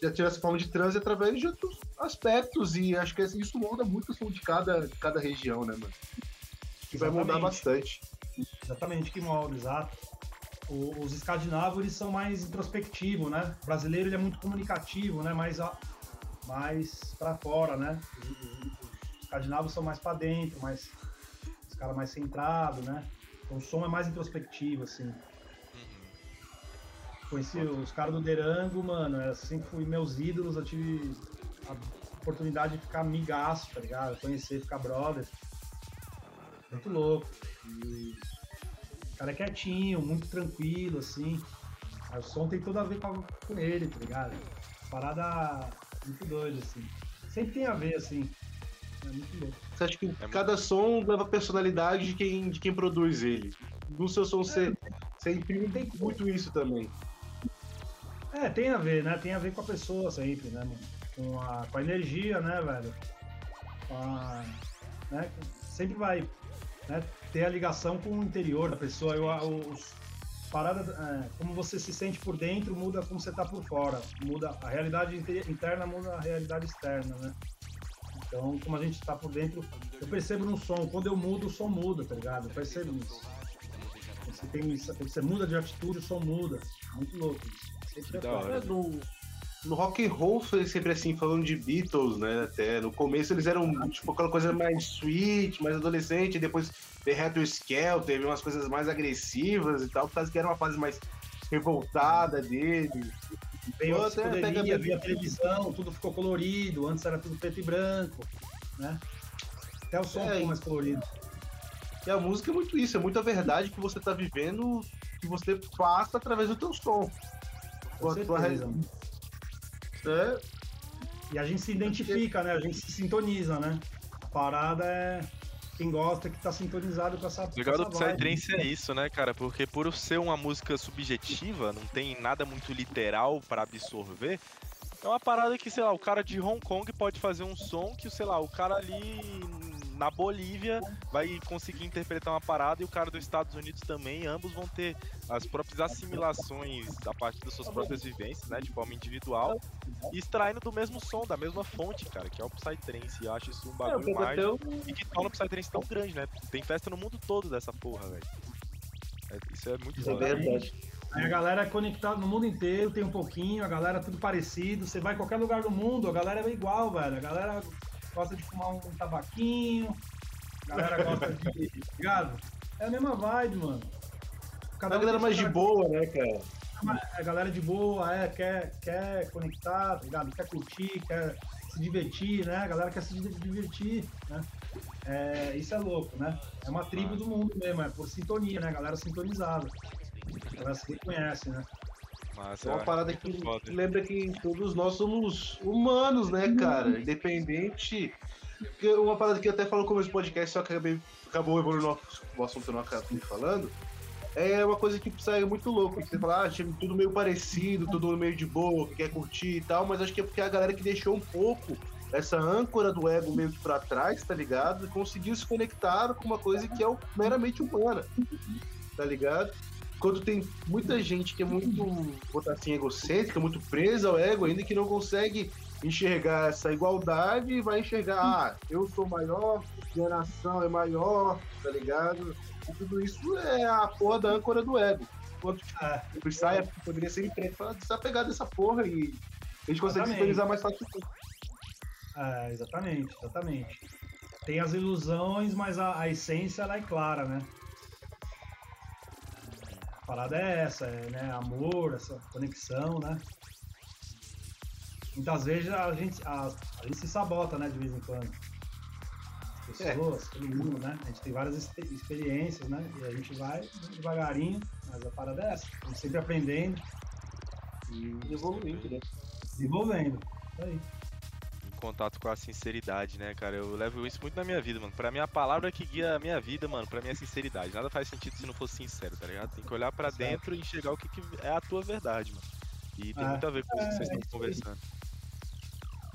já tiver essa forma de transe através de outros aspectos, e acho que isso muda muito o som de cada, de cada região, né, mano? Que vai mudar bastante. Exatamente, que molda, exato. O, os escandinavos eles são mais introspectivos, né? O brasileiro ele é muito comunicativo, né? Mais, mais para fora, né? Os, os, os escandinavos são mais para dentro, mais os caras mais centrados, né? Então, o som é mais introspectivo, assim. Uhum. Conheci os caras do Derango, mano. Eu sempre fui meus ídolos, eu tive a oportunidade de ficar amigaço, tá ligado? Conhecer, ficar brother. Muito louco. E o cara é quietinho, muito tranquilo, assim. o som tem tudo a ver com, com ele, tá ligado? Parada muito doida, assim. Sempre tem a ver, assim. É muito louco. Você acha que é cada muito... som leva a personalidade de quem, de quem produz ele? No seu som, você, é. você imprime tem muito isso também. É, tem a ver, né? Tem a ver com a pessoa sempre, né, mano? Com a, com a energia, né, velho? A, né? Sempre vai né, ter a ligação com o interior da pessoa. Eu, os, parada, é, como você se sente por dentro muda como você tá por fora. Muda a realidade interna muda a realidade externa, né? Então, como a gente tá por dentro, eu percebo no som. Quando eu mudo, o som muda, tá ligado? Eu percebo isso. Você, tem, você muda de atitude, o som muda. Muito louco isso. Da hora. É, no, rock and roll foi sempre assim, falando de Beatles, né? Até no começo eles eram tipo aquela coisa mais sweet, mais adolescente, depois derreta o Skell, teve umas coisas mais agressivas e tal, por causa que era uma fase mais revoltada dele. Veio a psicodelia, veio a televisão, tudo ficou colorido, antes era tudo preto e branco, né? Até o som é, ficou mais colorido. E a música é muito isso, é muita verdade que você tá vivendo, que você passa através do teu som. Com certeza. É. E a gente se identifica, né? A gente se sintoniza, né? A parada é quem gosta que tá sintonizado com essa. O legal do Psytrance é isso, né, cara? Porque por ser uma música subjetiva, não tem nada muito literal para absorver. É uma parada que, sei lá, o cara de Hong Kong pode fazer um som que, sei lá, o cara ali na Bolívia vai conseguir interpretar uma parada e o cara dos Estados Unidos também, ambos vão ter as próprias assimilações a partir das suas próprias vivências, né, de forma individual, e extraindo do mesmo som, da mesma fonte, cara, que é o Psytrance. E eu acho isso um é, bagulho é, mais e que torna o Psytrance tão grande, né? Tem festa no mundo todo dessa porra, velho. É, isso é muito é verdade. Aí a galera é conectada no mundo inteiro, tem um pouquinho, a galera é tudo parecido. Você vai em qualquer lugar do mundo, a galera é igual, velho. A galera gosta de fumar um tabaquinho, a galera gosta de. ligado? É a mesma vibe, mano. Cada a galera mais de boa, né, cara? A galera de boa, é, quer, quer conectar, tá ligado? Quer curtir, quer se divertir, né? A galera quer se divertir, né? É, isso é louco, né? É uma tribo do mundo mesmo, é por sintonia, né? A galera sintonizada. A galera se reconhece, né? É uma parada que, que lembra que todos nós somos humanos, né, cara? Independente. Uma parada que eu até falo no começo do podcast, só que acabei, acabou evoluindo o assunto que eu não acabei falando. É uma coisa que sai muito louco. Você fala, ah, tudo meio parecido, tudo meio de boa, que quer curtir e tal, mas acho que é porque a galera que deixou um pouco essa âncora do ego meio que pra trás, tá ligado? E conseguiu se conectar com uma coisa que é meramente humana, tá ligado? Quando tem muita gente que é muito, botar assim, egocêntrica, muito presa ao ego ainda, que não consegue enxergar essa igualdade e vai enxergar, ah, eu sou maior, minha nação é maior, tá ligado? E tudo isso é a porra da âncora do ego. Enquanto tipo, ah, o Psy poderia ser emprego para desapegar dessa porra e a gente consegue se organizar mais fácil. Ah, exatamente, exatamente. Tem as ilusões, mas a, a essência ela é clara, né? A parada é essa, é, né? Amor, essa conexão, né? Muitas vezes a gente, a, a gente se sabota, né? De vez em quando. As pessoas, é. todo mundo, né? A gente tem várias experiências, né? E a gente vai devagarinho, mas a parada é essa. Estamos sempre aprendendo e evoluindo, né? Desenvolvendo. Isso aí. Contato com a sinceridade, né, cara? Eu levo isso muito na minha vida, mano. Pra mim, a palavra que guia a minha vida, mano, pra mim é sinceridade. Nada faz sentido se não for sincero, tá ligado? Tem que olhar pra dentro e enxergar o que, que é a tua verdade, mano. E tem É. muito a ver com isso que vocês É, estão isso aí. conversando.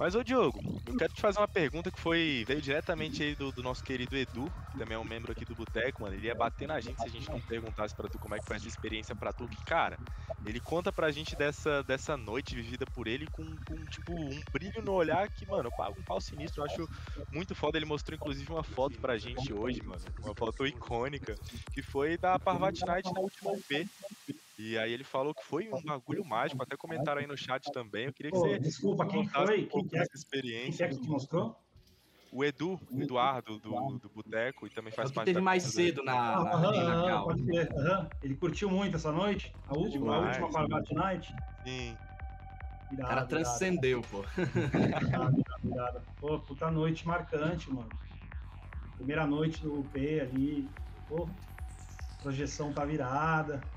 Mas, ô Diogo, eu quero te fazer uma pergunta que foi veio diretamente aí do, do nosso querido Edu, que também é um membro aqui do Boteco, mano. Ele ia bater na gente se a gente não perguntasse pra tu como é que foi essa experiência pra tu. Que, cara, ele conta pra gente dessa, dessa noite vivida por ele com, com, tipo, um brilho no olhar que, mano, um pau sinistro. Eu acho muito foda. Ele mostrou, inclusive, uma foto pra gente hoje, mano. Uma foto icônica, que foi da Parvat Night na última UP. E aí ele falou que foi um bagulho mágico, até comentaram aí no chat também. Eu queria que Pô, você desculpa, quem foi? um Quem é, quem experiência. que é que te mostrou? O Edu, o Eduardo, do, do Boteco, e também faz o parte teve da mais cedo na, Ah, na, aham, na aham, pode aham. Ele curtiu muito essa noite? A última, a Demais. última Parvat Night? Sim. O Irado, cara transcendeu, pô. Pô, puta noite marcante, mano. Primeira noite do UP ali. Pô, projeção tá virada.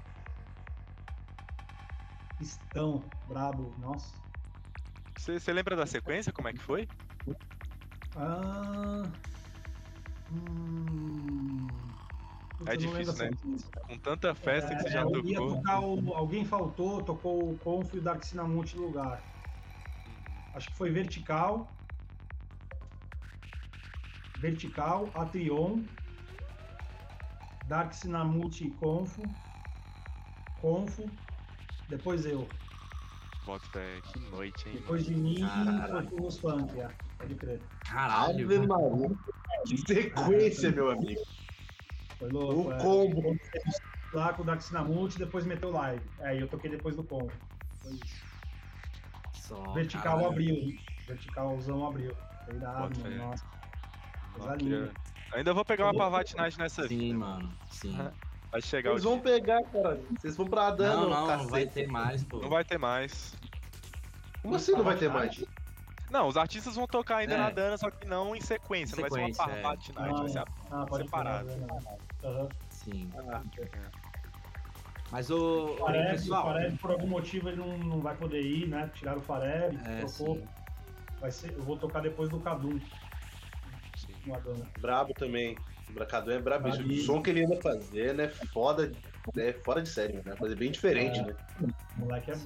Estão brabo, nossa. Você lembra da sequência? Como é que foi? Ah. Hum... É difícil, né? Com tanta festa que você É, já ia tocou. o- Alguém faltou, tocou o Conf e o Dark Sinamute no lugar. Acho que foi vertical. Vertical, Atrion. Dark Sinamute e Confo. Confo. Depois eu. Bota fé, que noite, hein? Depois de mim, Caralho. foi os funk, é. Pode crer. Caralho. Ave Maria. Que sequência, meu amigo. Foi louco. O é. combo. Lá com o Dark Sinamute, depois meteu live. Aí eu toquei depois do Confo. Foi isso. Só, Vertical caralho. abriu. Verticalzão abriu. Foi irado, mano. fé. Nossa. Coisa linda. Ainda vou pegar uma Parvat Night nessa Sim, vida. mano. Sim. Vai chegar o Eles dia. vão pegar, cara. Vocês vão pra Não, dano, não, não cacete. vai ter mais, pô. Não vai ter mais. Como assim não vai ter mais? Não, os artistas vão tocar ainda É. na Dana, só que não em sequência. Não vai ser uma Sequência, é. Night, vai ser a Ah, pode separado. Aham. Sim. Ah, Mas o, o Fareb, o pessoal. Fareb, por algum motivo, ele não, não vai poder ir, né? Tiraram o Fareb, É, trocou. sim. Vai ser, eu vou tocar depois do Cadu. Adana. brabo também. O Bracador é brabo. O Brabíssimo. som que ele anda fazendo é foda, é fora de série, né? Fazer bem diferente, É. né? O moleque é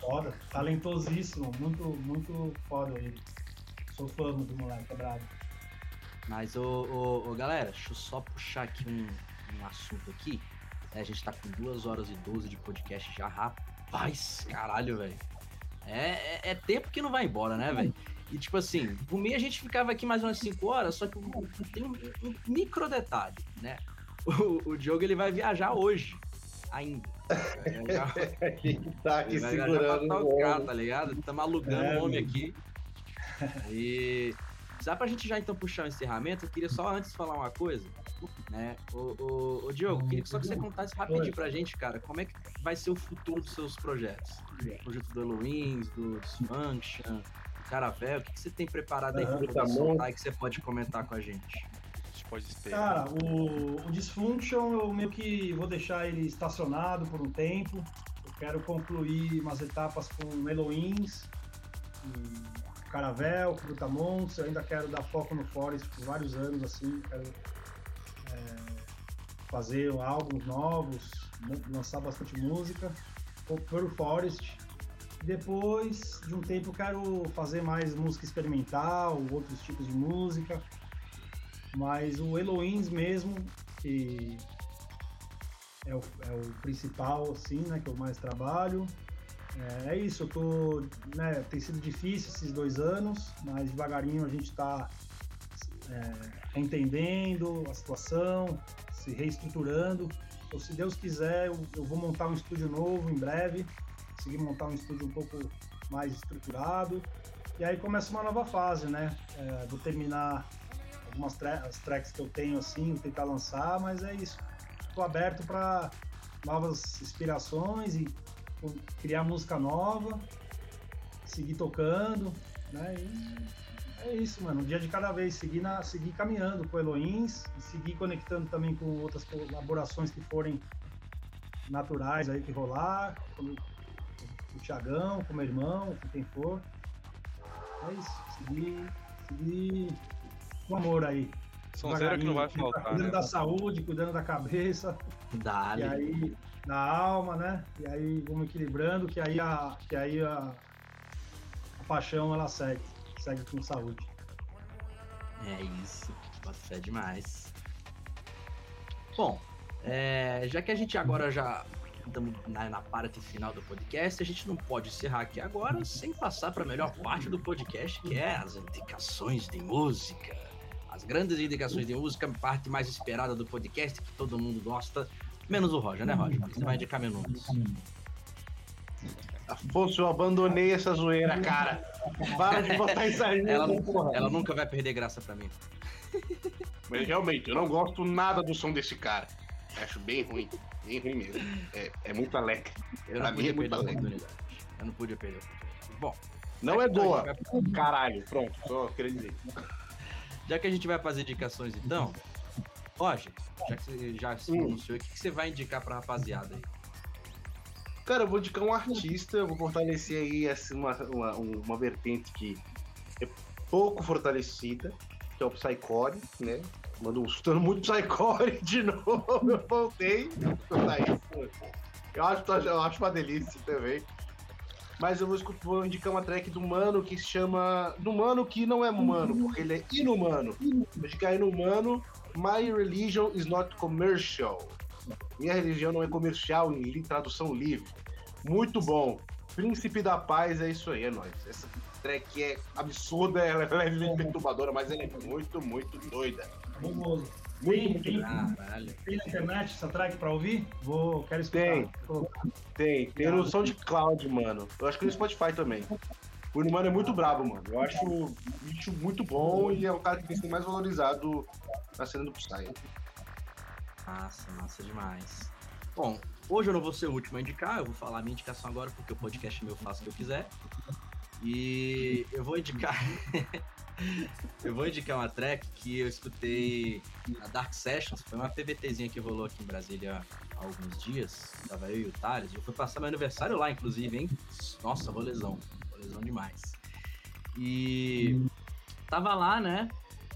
foda, talentosíssimo, muito, muito foda ele. Sou fã do moleque, é brabo. Mas, ô, ô, ô, galera, deixa eu só puxar aqui um, um assunto aqui. É, a gente tá com 2 horas e 12 de podcast já, rapaz, caralho, velho. É, é, é tempo que não vai embora, né, velho? E tipo assim, por mim a gente ficava aqui mais umas 5 horas, só que tem um, um micro detalhe, né? O, o Diogo ele vai viajar hoje, ainda. Viajar- tá aqui ele segurando. pra o tocar, ombro. tá ligado? Estamos alugando É, o homem aqui. E já pra gente já então puxar o encerramento, eu queria só antes falar uma coisa, né? Ô, ô, ô, Diogo, queria só que você contasse rapidinho pra gente, cara, como é que vai ser o futuro dos seus projetos? O projeto do Halloween, do Dysfunction, Caravel, o que, que você tem preparado aí Tá soltar e que você pode comentar com a gente? Pode esperar. Cara, o, o Dysfunction eu meio que vou deixar ele estacionado por um tempo. Eu quero concluir umas etapas com Eloins, e Caravel, Brutamontes. Eu ainda quero dar foco no Forest por vários anos, assim. Quero é, fazer álbuns novos, lan- lançar bastante música. Por por Forest. Depois de um tempo eu quero fazer mais música experimental, outros tipos de música. Mas o Eloins mesmo, que é o, é o principal, assim, né, que eu mais trabalho. É, é isso, eu tô, né, tem sido difícil esses dois anos, mas devagarinho a gente está é, entendendo a situação, se reestruturando. Então, se Deus quiser, eu, eu vou montar um estúdio novo em breve, conseguir montar um estúdio um pouco mais estruturado. E aí começa uma nova fase, né? É, vou terminar algumas tra as tracks que eu tenho assim, tentar lançar, mas é isso. Estou aberto para novas inspirações e criar música nova, seguir tocando, né? E é isso, mano. Um dia de cada vez, seguir, na, seguir caminhando com Eloins seguir conectando também com outras colaborações que forem naturais aí que rolar, o Thiagão, com o meu irmão, com quem for. É isso. Se seguir, seguir com amor aí. Sonzeira que não vai faltar, Cuidando né? da saúde, cuidando da cabeça, Dale. e aí da alma, né? E aí vamos equilibrando, que aí a, que aí a, a paixão ela segue, segue com saúde. É isso. Bota fé demais. Bom, é, já que a gente agora já estamos na, na parte final do podcast, a gente não pode encerrar aqui agora sem passar para a melhor parte do podcast, que é as indicações de música. As grandes indicações de música, a parte mais esperada do podcast, que todo mundo gosta, menos o Roger, né, Roger? Você vai indicar menudos. Afonso, eu abandonei essa zoeira, cara. Para de botar isso aí, Ela, ela nunca vai perder graça para mim. Mas realmente, eu não gosto nada do som desse cara. Acho bem ruim. Bem ruim mesmo. É, é muito alegre. Eu Pra não mim é muito alegre. Eu não podia perder a oportunidade. Bom, Não é boa. vai- Caralho, pronto. Só queria dizer. Já que a gente vai as indicações, então, Roger, já que você já se Hum. pronunciou, o que, que você vai indicar pra rapaziada aí? Cara, eu vou indicar um artista, eu vou fortalecer aí assim, uma, uma, uma vertente que é pouco fortalecida, que é o Psycore, né? Mando um chutando muito Psycore de novo, eu voltei. Tá. Eu acho, eu acho uma delícia também. Mas eu vou, vou indicar uma track do mano que se chama. Do mano que não é humano, porque ele é inumano. Vou indicar inumano. My religion is not commercial. Minha religião não é comercial, em tradução livre. Muito bom. Príncipe da Paz é isso aí, é nóis. Essa track é absurda, ela é levemente perturbadora, mas ela é muito, muito doida. Famoso. Muito, Tem, muito tem, Caralho. tem na internet essa track pra ouvir? Vou, quero escutar. Tem. Tem, tem no SoundCloud, mano. Eu acho que no Spotify também. O Inumano é muito brabo, mano. Eu acho o bicho muito bom e é o cara que tem sido mais valorizado na cena do Psy. Massa, massa demais. Bom, hoje eu não vou ser o último a indicar, eu vou falar a minha indicação agora, porque o podcast é meu, eu faço o que eu quiser. E eu vou indicar. eu vou indicar uma track que eu escutei na Dark Sessions, foi uma PVTzinha que rolou aqui em Brasília há alguns dias. Tava eu e o Thales. Eu fui passar meu aniversário lá, inclusive, hein? Nossa, rolezão. Rolezão demais. E tava lá, né?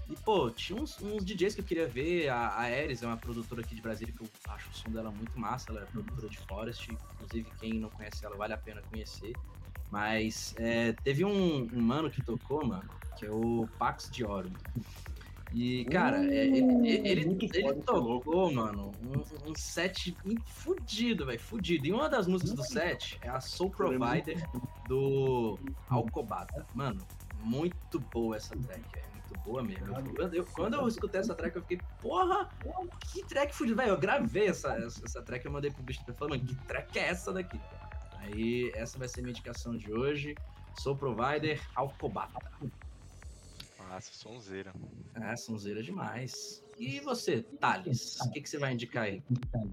E, pô, tinha uns, uns DJs que eu queria ver. A, a Ares é uma produtora aqui de Brasília que eu acho o som dela muito massa. Ela é produtora de Forest. Inclusive, quem não conhece ela, vale a pena conhecer. Mas é, teve um, um mano que tocou, mano, que é o Pax de Oro. E, cara, é, ele, ele, ele tocou, mano, um, um set fudido, velho, fudido. E uma das músicas do set é a Soul Provider do Alcobata. Mano, muito boa essa track, é muito boa mesmo. Eu- eu- quando eu escutei essa track, eu fiquei, porra, que track fudida. Velho, eu gravei essa, essa, track, eu mandei pro bicho e falei, mano, que track é essa daqui? Aí, essa vai ser minha indicação de hoje. Sou Provider Alcobata. Nossa, sonzeira. Ah, sonzeira demais. E você, Thales, o que, que você vai indicar aí?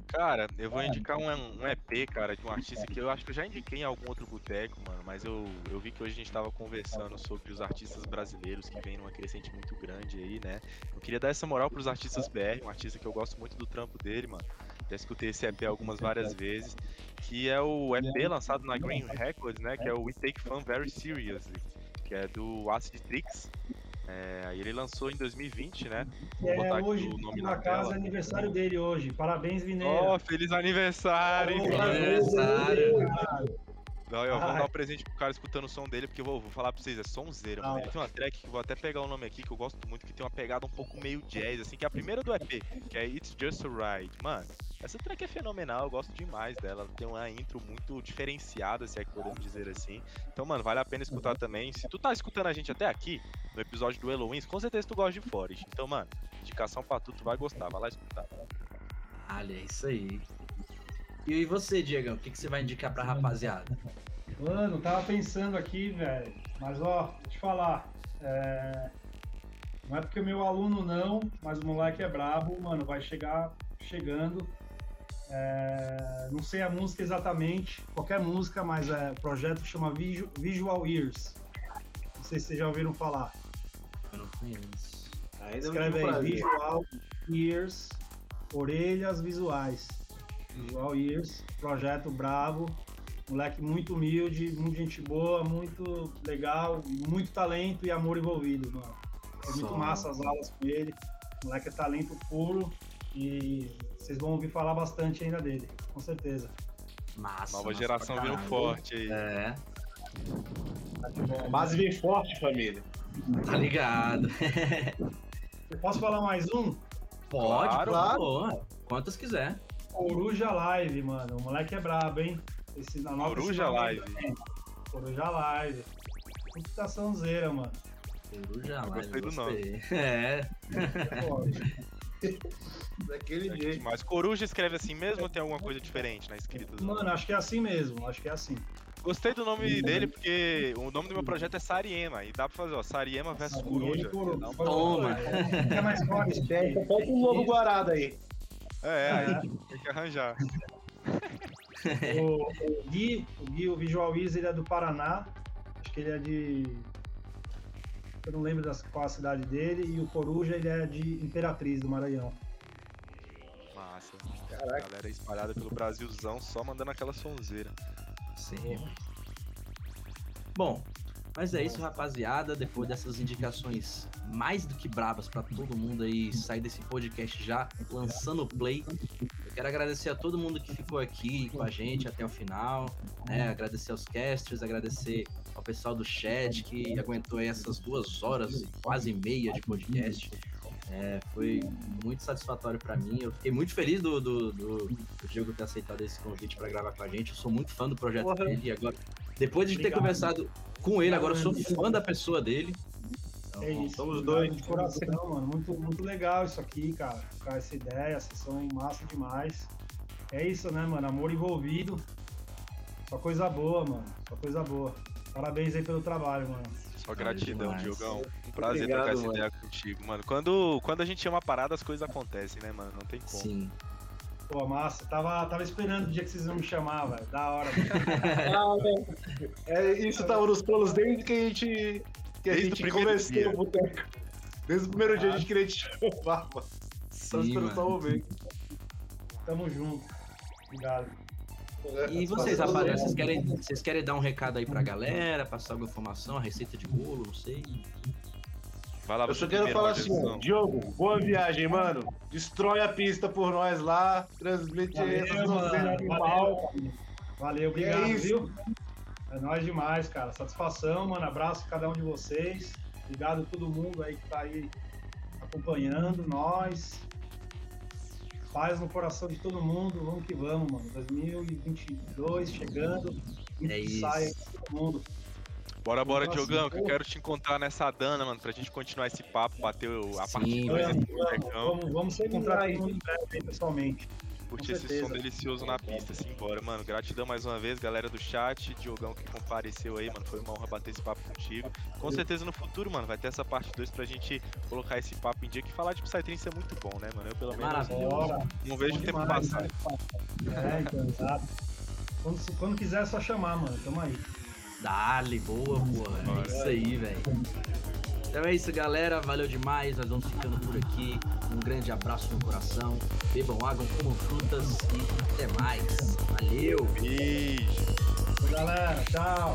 Cara, eu vou indicar um, um EP, cara, de um artista que eu acho que eu já indiquei em algum outro boteco, mano, mas eu, eu vi que hoje a gente tava conversando sobre os artistas brasileiros que vem numa crescente muito grande aí, né? Eu queria dar essa moral pros artistas BR, um artista que eu gosto muito do trampo dele, mano. Já escutei esse EP algumas várias vezes, que é o EP lançado na Green Records, né? Que é o We Take Fun Very Seriously, que é do Acid Trix. É, aí ele lançou em 2020, né? Vou É, botar aqui hoje, o nome por na acaso, tela. é aniversário dele hoje. Parabéns, Mineiro. Ó, feliz aniversário, filho? Aniversário. Não, eu vou dar um presente pro cara escutando o som dele, porque eu vou, vou falar pra vocês, é sonzeira, Ah, mano. é. Ele tem uma track que eu vou até pegar o nome aqui, que eu gosto muito, que tem uma pegada um pouco meio jazz, assim, que é a primeira do EP, que é It's Just a Ride. Mano, essa track é fenomenal, eu gosto demais dela. Ela tem uma intro muito diferenciada, se é que podemos dizer assim. Então, mano, vale a pena escutar também. Se tu tá escutando a gente até aqui, no episódio do Halloween, com certeza tu gosta de Forest. Então, mano, indicação pra tu, tu vai gostar, vai lá escutar. Olha, é isso aí. E você, Diegão, o que, que você vai indicar pra rapaziada? Mano, tava pensando aqui, velho. Mas ó, vou te falar. é, Não é porque o meu aluno não, mas o moleque é brabo, mano. Vai chegar chegando. É, Não sei a música exatamente, qualquer música, mas é, o projeto chama Visu- Visual Ears. Não sei se vocês já ouviram falar. Eu não conheço. Ainda Escreve aí, prazer. Visual Ears, orelhas visuais. Visual Ears, projeto bravo. Moleque muito humilde, muito gente boa, muito legal, muito talento e amor envolvido, mano. É muito massa as aulas com ele. Moleque é talento puro e vocês vão ouvir falar bastante ainda dele, com certeza. Massa. Nova massa geração vindo forte aí. É, Tá base vem forte, família. tá ligado. Eu Posso falar mais um? Pode, Claro. claro. Quantas quiser. Coruja Live, mano. O moleque é brabo, hein? Esse, na nova Coruja nome Live. também. Coruja Live. Computaçãozeira, mano. Coruja lá, gostei do gostei. É, Pô, Daquele jeito. Mas Coruja escreve assim mesmo ou tem alguma coisa diferente na escrita do Mano, acho que é assim mesmo. Acho que é assim. Gostei do nome dele porque o nome do meu projeto é Sariema. E dá pra fazer, ó, Sariema versus Coruja. Toma. É mais forte. Falta um novo guarada aí. É, aí tem que arranjar. O, o Gui, o Gui, o Visual Wiz, ele é do Paraná. Acho que ele é de. Eu não lembro das, qual a cidade dele. E o Coruja, ele é de Imperatriz, do Maranhão. Massa. Caraca. Galera espalhada pelo Brasilzão, só mandando aquela sonzeira. sim. Bom, mas é isso, rapaziada. Depois dessas indicações mais do que bravas pra todo mundo aí sair desse podcast já lançando o play. Eu quero agradecer a todo mundo que ficou aqui com a gente até o final. Né? Agradecer aos casters, agradecer pessoal do chat que aguentou aí essas duas horas e quase meia de podcast. É, foi muito satisfatório pra mim. Eu fiquei muito feliz do, do, do, do Diego ter aceitado esse convite pra gravar com a gente. Eu sou muito fã do projeto Porra. dele e agora, depois de ter Obrigado. conversado com ele, agora eu sou fã da pessoa dele. Então, É isso. somos dois. De coração, mano. Muito, muito legal isso aqui, cara. Ficar essa ideia, vocês são massa demais. É isso, né, mano? Amor envolvido. Só coisa boa, mano. Só coisa boa. Parabéns aí pelo trabalho, mano. Só gratidão, demais. Diogão. Um prazer Obrigado, trocar essa mano. ideia contigo, mano. Quando, quando a gente chama a parada, as coisas acontecem, né, mano? Não tem como. Sim. Pô, massa. Tava, tava esperando o dia que vocês iam me chamar, velho. Da hora. É, isso tava nos planos desde que a gente. Que a Desde o gente começou dia. no boteco. Desde o primeiro dia a gente queria te chamar, mano. Tava Sim, esperando só o momento. Tamo junto. Obrigado. E vocês, rapaziada, vocês querem, vocês querem dar um recado aí pra galera, passar alguma informação, a receita de bolo, não sei. Vai lá Eu só quero falar assim, ó. Diogo, boa viagem, mano. Destrói a pista por nós lá. Transmite Valeu, animal. Valeu, Valeu, obrigado, E é viu? É nóis demais, cara. Satisfação, mano. Abraço a cada um de vocês. Obrigado a todo mundo aí que tá aí acompanhando nós. Paz no coração de todo mundo. Vamos que vamos, mano. 2022 chegando. É isso. Sai aí todo mundo. Bora, bora, Nossa, Diogão, que eu quero te encontrar nessa dana, mano, pra gente continuar esse papo, bater a Sim, parte 2 mano. desse botecão, Vamos, vamos se encontrar breve aí, pessoalmente. Curtir esse som delicioso na pista, simbora, mano. Gratidão mais uma vez, galera do chat, Diogão que compareceu aí, mano, foi uma honra bater esse papo contigo. Com certeza no futuro, mano, vai ter essa parte 2 pra gente colocar esse papo em dia, que falar de Psytrance é muito bom, né, mano? Eu pelo menos Maravilhoso. Bora. não vejo o tempo demais, passar. É, então, exato. Quando, quando quiser é só chamar, mano. Tamo aí. Dale, boa, boa. É isso aí, velho. Então é isso, galera. Valeu demais. Nós vamos ficando por aqui. Um grande abraço no coração. Bebam água, comam frutas e até mais. Valeu! Beijo! Galera, tchau.